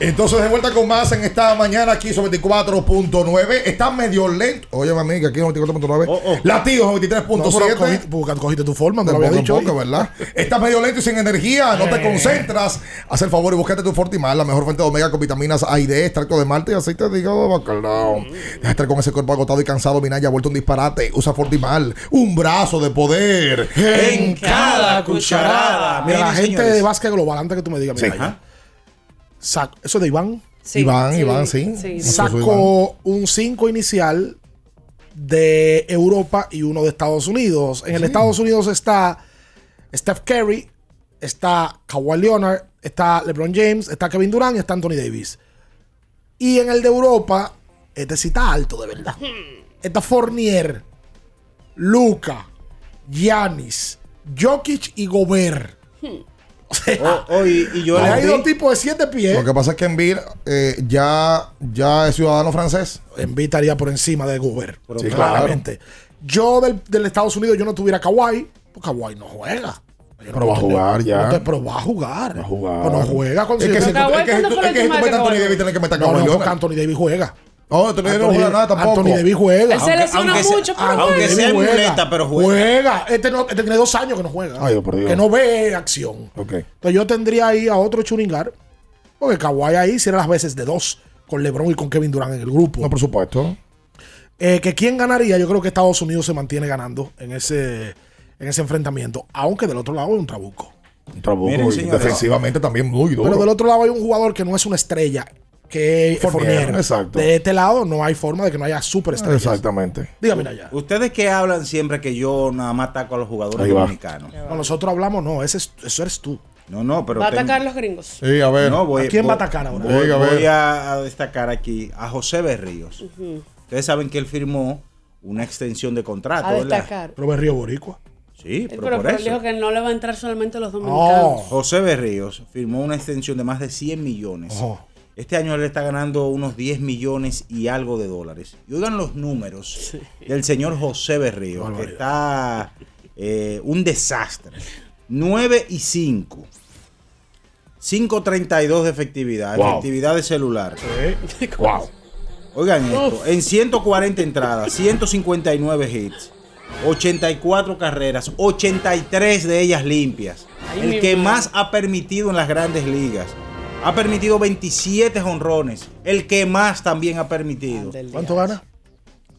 Entonces, de vuelta con más en esta mañana aquí sobre 24.9. Está medio lento. Oye, mami, que aquí es 24.9. Latidos 23.7. No, cogiste, cogiste tu forma, te lo había poco, dicho. poco, ¿verdad? Estás medio lento y sin energía, no te Eh. concentras. Haz el favor y búscate tu Fortimal, la mejor fuente de omega con vitaminas A y D, extracto de malte y aceite de hígado de bacalao. Deja de estar con ese cuerpo agotado y cansado, Minaya, ha vuelto un disparate. Usa Fortimal, un brazo de poder. En cada cucharada. Mira, la gente señores. de básquet global, antes que tú me digas, mira, Sí. Ya. Sac- ¿Eso es de Iván? Sí, Iván, sí, Iván, sí. sí. Nuestro Sacó un 5 inicial de Europa y uno de Estados Unidos. En el Estados Unidos está Steph Curry, está Kawhi Leonard, está LeBron James, está Kevin Durant y está Anthony Davis. Y en el de Europa, este sí está alto de verdad. Está Fournier, Luca, Giannis, Jokic y Gobert. O sea, Oh, y, y yo hay dos tipos de siete pies. Lo que pasa es que Embiid eh, ya, ya es ciudadano francés. Embiid estaría por encima de Gobert. Sí, claramente. Yo del, del Estados Unidos yo no tuviera Kawhi, pues Kawhi no juega. Pero va a jugar ya. No te- pero va a jugar. Va a jugar. Pero no juega con Es que si es que si tú- es que si tú metes a Anthony Davis, tienes que meter a No, Kawhi no, porque Anthony Davis juega. No, Davis no juega nada tampoco. Anthony Davis juega. Él se lesiona Aunque sea- mucho, pero Anthony aunque sea juega. muleta, pero juega. Este, no, este tiene dos años que no juega. Ay, por Dios. Que no ve acción. Ok. Entonces yo tendría ahí a otro Churingar. Porque Kawhi ahí hiciera las veces de dos. Con LeBron y con Kevin Durant en el grupo. No, por supuesto. Eh, que quién ganaría, yo creo que Estados Unidos se mantiene ganando en ese, en ese enfrentamiento. Aunque del otro lado hay un trabuco. Un trabuco Miren, y señores. defensivamente también muy duro. Pero del otro lado hay un jugador que no es una estrella, que Fournier, Fournier. exacto. De este lado no hay forma de que no haya superestrellas. Exactamente. Dígame allá. Ustedes que hablan siempre que yo nada más ataco a los jugadores dominicanos. No, nosotros hablamos, no, ese es- eso eres tú. No, no, pero. Va a atacar a los gringos. Sí, a ver. No, voy, ¿A quién voy- va a atacar ahora? Voy, a voy a, a destacar aquí a José Berríos. Ustedes saben que él firmó una extensión de contrato, A ¿verdad? destacar. Pero Berrío Boricua. Sí, Eh, pero, Pero, por pero él eso. dijo que no le va a entrar solamente a los dominicanos. José Berríos firmó una extensión de más de 100 millones. Ojo. Este año él está ganando unos 10 millones y algo de dólares. Y oigan los números del señor José Berríos, que está eh, un desastre. 9 y 5. 5.32 de efectividad, Wow. efectividad de celular. *laughs* Wow. Oigan esto, en 140 entradas, 159 hits, 84 carreras, 83 de ellas limpias. Ay, el que más ha permitido en las grandes ligas. Ha permitido 27 honrones, el que más también ha permitido. ¿Cuánto gana?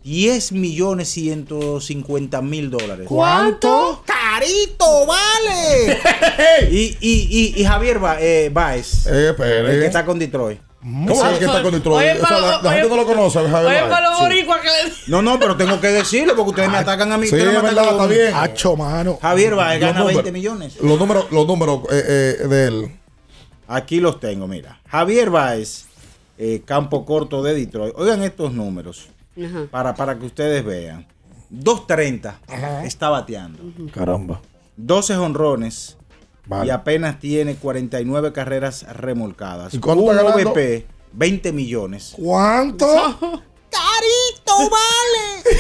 10 millones 150 mil dólares. ¿Cuánto? ¡Carito, vale! *laughs* y, y, y, y Javier Ba- eh, Baez, Eh, el que está con Detroit. ¿Cómo es que está con Detroit? Oye, O sea, para- la, la oye, gente no lo conoce. Javier Oye, Baez. para los Sí. boricuas que le No, no, pero tengo que decirlo porque ustedes me atacan a mí. Sí, es me verdad, está bien. Hacho, mano. Javier Baez Los gana números- 20 millones. Los números, los números eh, eh, de él. Aquí los tengo, mira. Javier Baez, eh, campo corto de Detroit. Oigan estos números Ajá. para, para que ustedes vean. 2.30 está bateando. Caramba. 12 honrones Vale. y apenas tiene 49 carreras remolcadas. ¿Y cuánto Un está ganando? OVP, 20 millones. ¿Cuánto? ¡Carito, vale!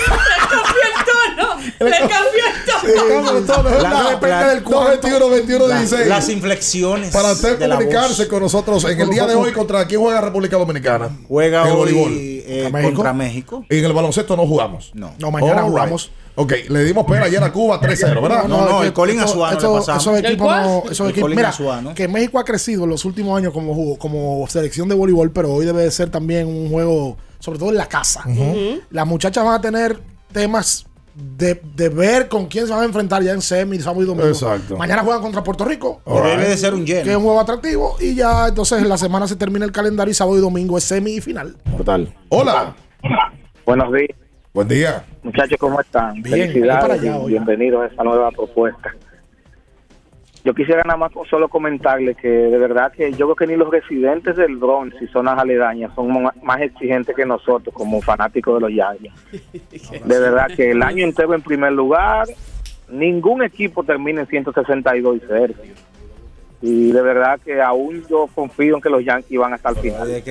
cambió el tono. Le cambió el tono. Todo, La- no, depende la- del 21, 21, La- 16. las inflexiones. Para usted comunicarse con nosotros en el día de hoy, ¿contra quién juega República Dominicana? Juega el hoy voleibol. eh, ¿Contra México? contra México. Y en el baloncesto no jugamos. No. No, mañana All right. jugamos. Ok, le dimos pena ayer a Cuba 3-0, ¿verdad? No, no, es el esto- Azuano esto- le pasamos. Esos ¿El equipos no. Esos El equipos, Colin mira, Azuano. que México ha crecido en los últimos años como, como selección de voleibol, pero hoy debe de ser también un juego, sobre todo en la casa. Las muchachas van a tener temas de, de ver con quién se van a enfrentar ya en semi, sábado y domingo. Exacto. Mañana juegan contra Puerto Rico. Debe right. de ser un Que es lleno. un juego atractivo y ya entonces en la semana se termina el calendario y sábado y domingo es semi y final. Mortal. Hola. Buenos días, Buen día. muchachos, ¿cómo están? Bien, Felicidades allá, y bienvenidos a esta nueva propuesta. Yo quisiera nada más solo comentarle que de verdad que yo creo que ni los residentes del Bronx y zonas aledañas son más exigentes que nosotros como fanáticos de los Yankees. *laughs* De verdad que el año entero en primer lugar, ningún equipo termina en 162 y cero. Y de verdad que aún yo confío en que los Yankees van hasta el final. De.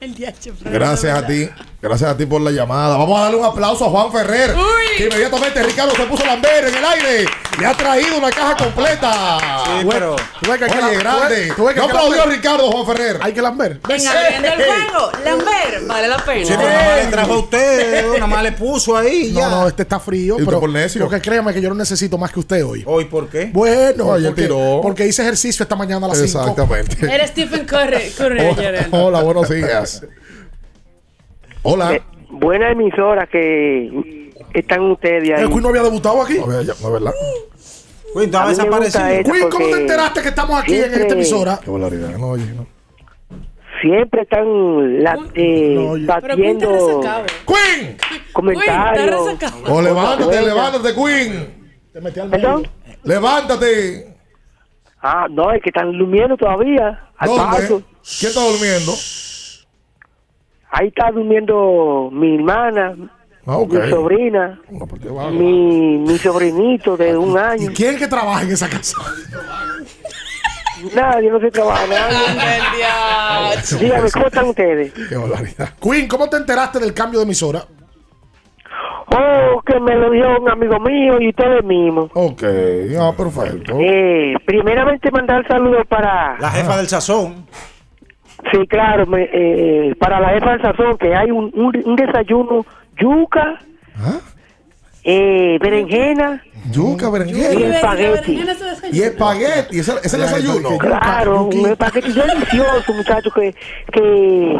El DH Gracias a ti. Gracias a ti por la llamada. Vamos a darle un aplauso a Juan Ferrer. Que inmediatamente Ricardo se puso Lambert en el aire. Le ha traído una caja completa. Sí, pero- Tú ves que hay que Oye, la- grande. tú que No que aplaudió Lambert. Ricardo Juan Ferrer. Hay que lamber. Venga, abriendo el juego. Lambert, vale la pena. Sí, pero nada más le trajo a usted, nada más le puso ahí. *laughs* No, ya. no, este está frío. ¿Y tú pero por necio? Porque créame que yo no necesito más que usted hoy. ¿Hoy por qué? Bueno, Ayer porque, tiró. porque hice ejercicio esta mañana a las 5. Exactamente. Eres Stephen Curry. Curry ayer. Hola, buenos días. Hola. Eh, buena emisora que están ustedes ahí. ¿El Queen no había debutado aquí? No, no es verdad. Queen, estaba desaparecido. Queen, ¿cómo te enteraste que estamos aquí en esta emisora? Qué barbaridad. No, oye, no. Siempre están la, eh, No, batiendo. ¡Queen! comentarios. Oh, levántate, levántate, Queen. Te metí al. Levántate. Ah, no, es que están durmiendo todavía. Al ¿Dónde? paso. ¿Quién está durmiendo? Ahí está durmiendo mi hermana, Ah, mi sobrina, No, pues mi, mi sobrinito de un ¿Y año. quién es que trabaja en esa casa? Nadie, no se trabaja nadie. *laughs* Dígame, ¿cómo están ustedes? Qué barbaridad. Queen, ¿cómo te enteraste del cambio de emisora? Oh, que me lo dio un amigo mío y ustedes mismos. Ok, ah, perfecto. Eh, primeramente mandar saludos para... La jefa del sazón. Sí, claro, me- eh, para la jefa del sazón, que hay un, un, un desayuno yuca, ¿Ah? eh, berenjena Yuca, y berenjena. espagueti. Y espagueti, ese es el desayuno. Claro, un espagueti delicioso, muchachos, que, que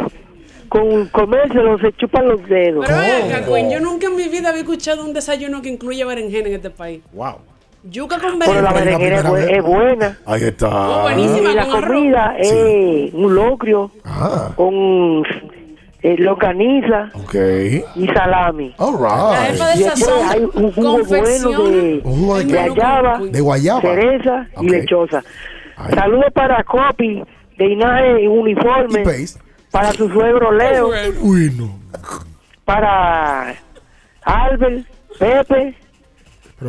con comérselo se chupan los dedos. Pero ven acá, Queen, yo nunca en mi vida había escuchado un desayuno que incluye berenjena en este país. Wow. Yuca con Pero la berenjena. berenjena es, bu- es buena. Ahí está. Oh, buenísima. Y la con arroz. comida es un locrio Ah, con eh, longaniza ok. y salami. All La right. Y después sazón hay un jugo bueno de, ¿Un jugo de de guayaba, De guayaba. cereza Ok. y lechosa. Ay. Saludos para Copi de Inaje Y Uniforme, para su suegro Leo, Uy, no. para Albert, Pepe,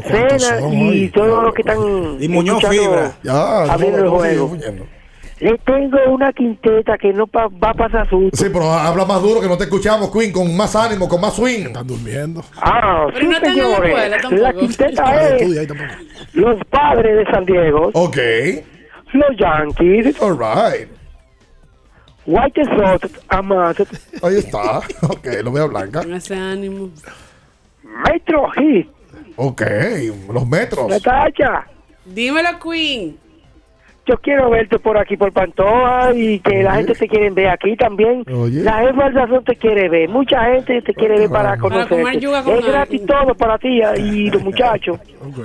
Cena son y hoy. todos los que están Y Muñoz Fibra. Ya, abriendo no, el juego. Le tengo una quinteta que no pa- va a pasar susto. Sí, pero habla más duro que no te escuchamos, Queen, con más ánimo, con más swing. Están durmiendo. Ah, Pero sí, no señores. escuela. La quinteta es estudia los padres de San Diego, Ok. los Yankees, All right. White Sox, Amazon, Ahí está. *laughs* Ok, lo veo blanca. Con ese ánimo. Metro Hit, Ok, los metros. Natacha. Dímelo, Queen. Yo quiero verte por aquí, por Pantoja, y que la gente te quiere ver aquí también. Oye. La jefa te quiere ver. Mucha gente te quiere ver para comer conocerte. yuca con Es gratis todo para ti y los muchachos. Ok.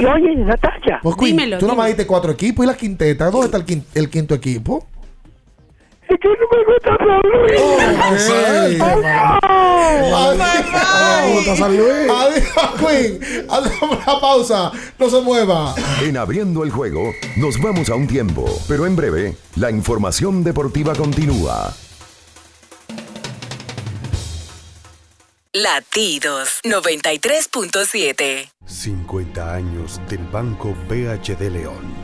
Y oye, Natacha, Pues, Queen, Dímelo, tú nomás diste cuatro equipos y la quinteta. ¿Dónde está el, quin- el quinto equipo? Es que no me gusta San Luis. Adiós. gusta San Luis? Adiós, Queen. Hacemos una pausa. No se mueva. En abriendo el juego, nos vamos a un tiempo, pero en breve, la información deportiva continúa. Latidos 93.7. 50 años del Banco BHD León.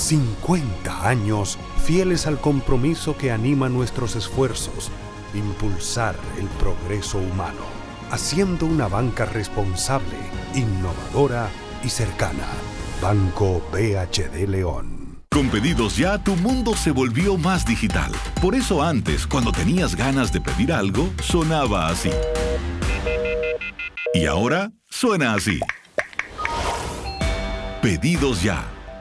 50 años fieles al compromiso que anima nuestros esfuerzos, impulsar el progreso humano, haciendo una banca responsable, innovadora y cercana. Banco BHD León. Con pedidos ya, tu mundo se volvió más digital. Por eso antes, cuando tenías ganas de pedir algo, sonaba así. Y ahora suena así. Pedidos ya,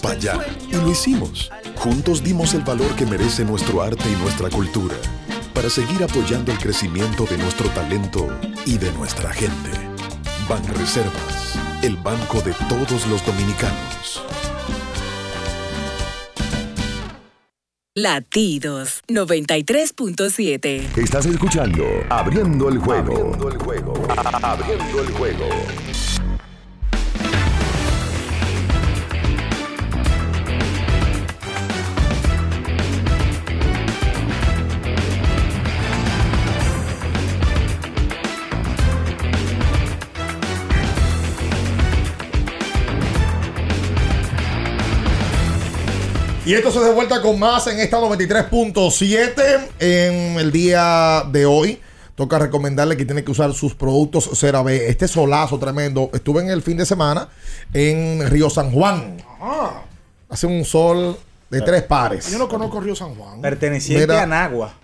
Para allá y lo hicimos. Juntos dimos el valor que merece nuestro arte y nuestra cultura para seguir apoyando el crecimiento de nuestro talento y de nuestra gente. Banreservas, el banco de todos los dominicanos. Latidos 93.7. Estás escuchando Abriendo el juego. Abriendo el juego. Abriendo el juego. Y esto se de vuelta con más en esta 93.7 en el día de hoy. Toca recomendarle que tiene que usar sus productos CeraVe. Este solazo tremendo. Estuve en el fin de semana en Río San Juan. Hace un sol de tres pares. Yo no conozco Río San Juan. Perteneciente Mira, a Nagua,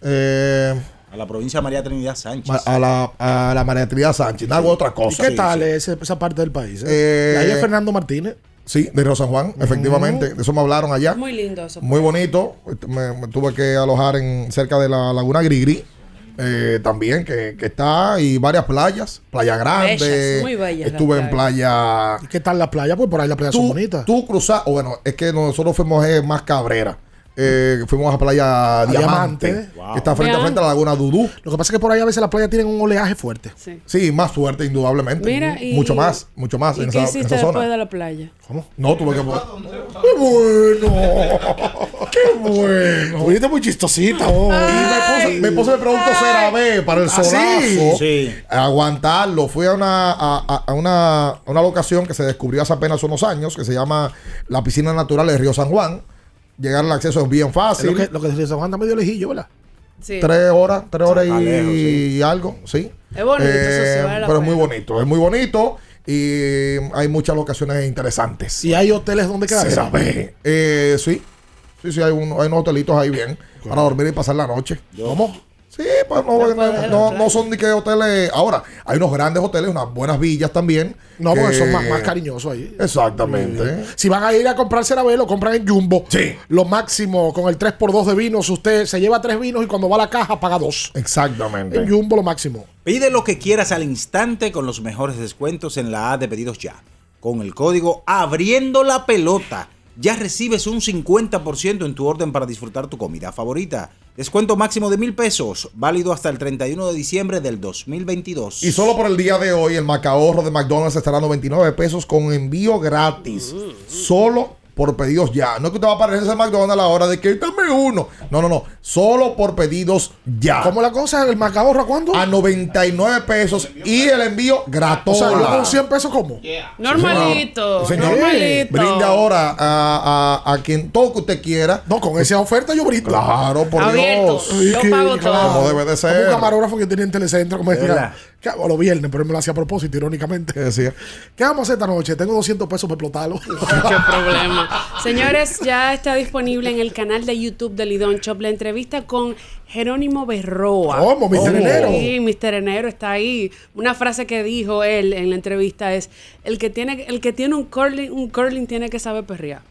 Eh, a la provincia de María Trinidad Sánchez. a la, a la María Trinidad Sánchez. Algo otra cosa. ¿Y qué tal ese- esa parte del país? eh? Eh, ahí es Fernando Martínez. Sí, de Río San Juan, efectivamente. De eso me hablaron allá. Muy lindo eso. Muy bonito. Me, me tuve que alojar en cerca de la Laguna Grigri. eh, también, que, que está. Y varias playas. Playa Grande. Bellas, muy bellas las Estuve en playa. ¿Y qué tal la playa? Pues por ahí las playas son bonitas. Tú cruzas. o bueno, es que nosotros fuimos eh, más Cabrera. Eh, fuimos a Playa Diamante. Diamante. Que está frente a frente a la Laguna Dudú. Lo que pasa es que por ahí a veces las playas tienen un oleaje fuerte. Sí. Sí, más fuerte, indudablemente. Mira, y- mucho más, mucho más ¿Y en qué esa, en hiciste esa después zona. de la playa? ¿Cómo? No, tuve que. ¡Qué bueno! *laughs* ¡Qué bueno! Estuviste muy chistosita. oh. Y me puse, me puse el producto CeraVe para el ¿Ah, sí? solazo. Sí. Aguantarlo. Fui a una, a una, a una locación que se descubrió hace apenas unos años, que se llama la Piscina Natural de Río San Juan. Llegar al acceso es bien Es fácil. Lo que, lo que San Juan está medio lejillo, ¿verdad? Sí. Tres horas, tres horas y, Está lejos, sí. algo, sí. Es bonito, eso sí, vale la Pero es muy bonito, es muy bonito y hay muchas locaciones interesantes. ¿Y hay hoteles donde quedarse? CeraVe. Eh, sí, sí, sí, hay, un- hay unos hotelitos ahí bien para dormir y pasar la noche. ¿Cómo? Sí, pues no, no, no- no son ni que hoteles. Ahora, hay unos grandes hoteles, unas buenas villas también. No, porque que- son más, más cariñosos ahí. Exactamente. Si van a ir a comprar CeraVe, lo compran en Jumbo. Sí. Lo máximo, con el 3x2 de vinos, usted se lleva tres vinos y cuando va a la caja paga dos. Exactamente. En Jumbo lo máximo. Pide lo que quieras al instante con los mejores descuentos en la A de pedidos ya. Con el código Abriendo la Pelota, ya recibes un 50% en tu orden para disfrutar tu comida favorita. Descuento máximo de mil pesos, válido hasta el 31 de diciembre del 2022. Y solo por el día de hoy, el macaorro de McDonald's estará a 99 pesos con envío gratis. Solo por pedidos ya. No es que usted va a aparecer en McDonald's a la hora de que dame uno. No, no, no. Solo por pedidos ya. ¿Cómo la cosa? ¿El macaorro a cuándo? A 99 pesos y el envío gratis. O sea, yo con 100 pesos como. Normalito, Señor, normalito. brinde ahora a, a, a quien todo que usted quiera. No, con esa oferta yo brindo. Claro, por Abierto. Dios. Yo pago todo. Como debe de Como ser. un camarógrafo que tenía en Telecentro, como decía. O los viernes, pero él me lo hacía a propósito, irónicamente. ¿Qué decía? ¿Qué vamos a hacer esta noche? Tengo 200 pesos para explotarlo. *laughs* Qué problema. Señores, ya está disponible en el canal de YouTube de Lidón Shop la entrevista con Jerónimo Berroa. ¿Cómo? Mr. Enero. Sí, Mr. Enero está ahí. Una frase que dijo él en la entrevista es: el que tiene, el que tiene un curling, un curling tiene que saber perrear.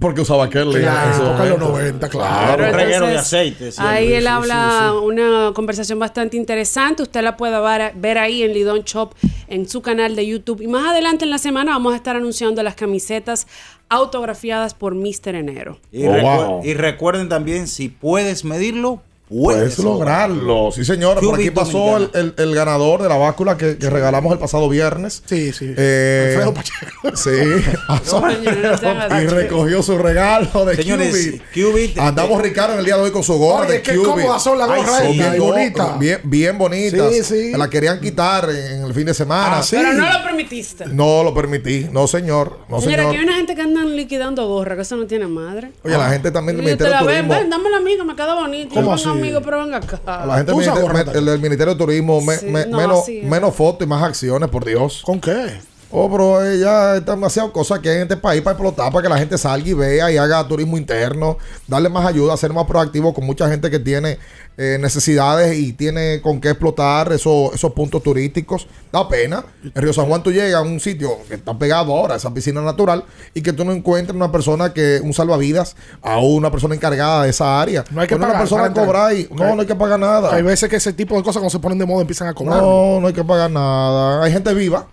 Porque usaba Kerley. Claro, en ese toca los momento. 90, claro. Reguero de aceite. siempre. Ahí él Sí, habla sí, sí. una conversación bastante interesante. Usted la puede ver, ver ahí en Lidón Shop, en su canal de YouTube. Y más adelante en la semana vamos a estar anunciando las camisetas autografiadas por Mr. Enero. Y, Oh, recu- wow. y recuerden también, si puedes medirlo, Puedes lograrlo. Sí, señora. Por aquí pasó el, el- el ganador de la báscula que, que regalamos el pasado viernes. Sí, sí. Eh, Alfredo Pacheco. Sí. *laughs* *laughs* y recogió su regalo de Señores, Cubit. Cubit, Andamos Ricardo en el día de hoy con su gorra Oye, de qué Cubit. cómodas son las Ay, gorras son estas, bien, bonitas. bien, bien bonitas. Sí, sí. Me la querían quitar en el fin de semana. Ah, sí. Pero no lo permitiste. No lo permití. No, señor. No, Señora, señor. aquí hay una gente que andan liquidando gorra, que eso no tiene madre. Oye, la gente también Y te la ven, Turismo. ven, dame la amiga, me queda bonito. ¿Cómo así? Amigo, pero venga acá. La gente ¿Tú usas del- me- el del Ministerio de Turismo, me- Sí, me- no, menos, menos fotos y más acciones, por Dios. ¿Con qué? Oh, pero eh, ya hay demasiadas cosas que hay en este país para explotar, para que la gente salga y vea y haga turismo interno, darle más ayuda, ser más proactivo con mucha gente que tiene eh, necesidades y tiene con qué explotar esos, esos puntos turísticos. Da pena. En Río San Juan tú llegas a un sitio que está pegado ahora, esa piscina natural, y que tú no encuentres una persona que, un salvavidas, a una persona encargada de esa área. No hay que pagar una persona para a cobrar y entrar. no, no hay que pagar nada. Hay veces que ese tipo de cosas cuando se ponen de moda empiezan a cobrar. No, no hay que pagar nada. Hay gente viva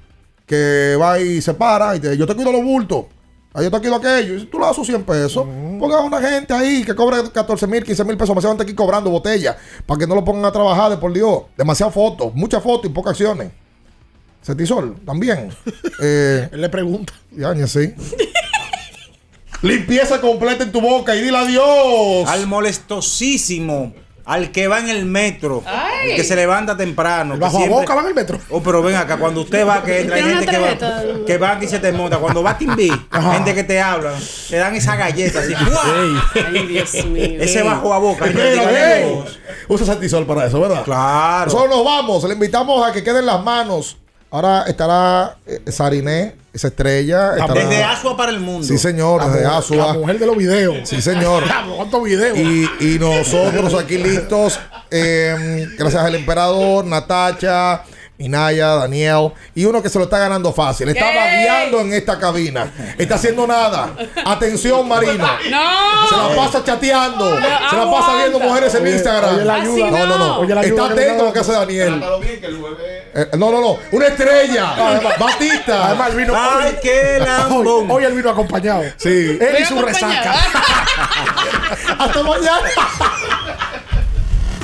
que va y se para y te yo te cuido los bultos. Ahí yo te cuido aquello. Y tú le das sus 100 pesos. Ponga una gente ahí que cobre 14 mil, 15 mil pesos. Demasiada gente aquí cobrando botellas. Para que no lo pongan a trabajar de por Dios. Demasiadas fotos. Muchas fotos y pocas acciones. Cetisol, también. *laughs* eh, Él le pregunta. ya, ni así. *laughs* Limpieza completa en tu boca y dile adiós. Al molestosísimo, al que va en el metro, Ay. el que se levanta temprano. El que bajo a boca va en el metro. Oh, pero ven acá, cuando usted va, que entra, hay gente que va, que va y se te monta. Cuando va a Timbi, gente que te habla, te dan esa galleta así. Ay, Dios mío. Ese bajo a boca. Usa Santisol para eso, ¿verdad? Claro. Nosotros nos vamos. Le invitamos a que queden las manos. Ahora estará eh, Sariné, esa estrella. estará- Desde Asua para el mundo. Sí, señor, La desde mujer- Asua. La mujer de los videos. Sí, señor. *laughs* ¿Cuántos videos? Y, y nosotros aquí listos. eh, gracias al emperador, Natacha, Minaya, Daniel. Y uno que se lo está ganando fácil. Está vagueando en esta cabina. Está haciendo nada. Atención, *laughs* Marino. No. Se la pasa chateando. se la pasa aguanta. viendo mujeres en Oye, Instagram. oye la ayuda. no, no, no. Oye la ayuda Está que atento a lo que hace Daniel. Eh, no, no, no. Una estrella. *laughs* Batista. Además, él vino. Ay, hoy- qué hoy, lambón. hoy él vino acompañado. Sí. Él y su resaca. *laughs* Hasta mañana.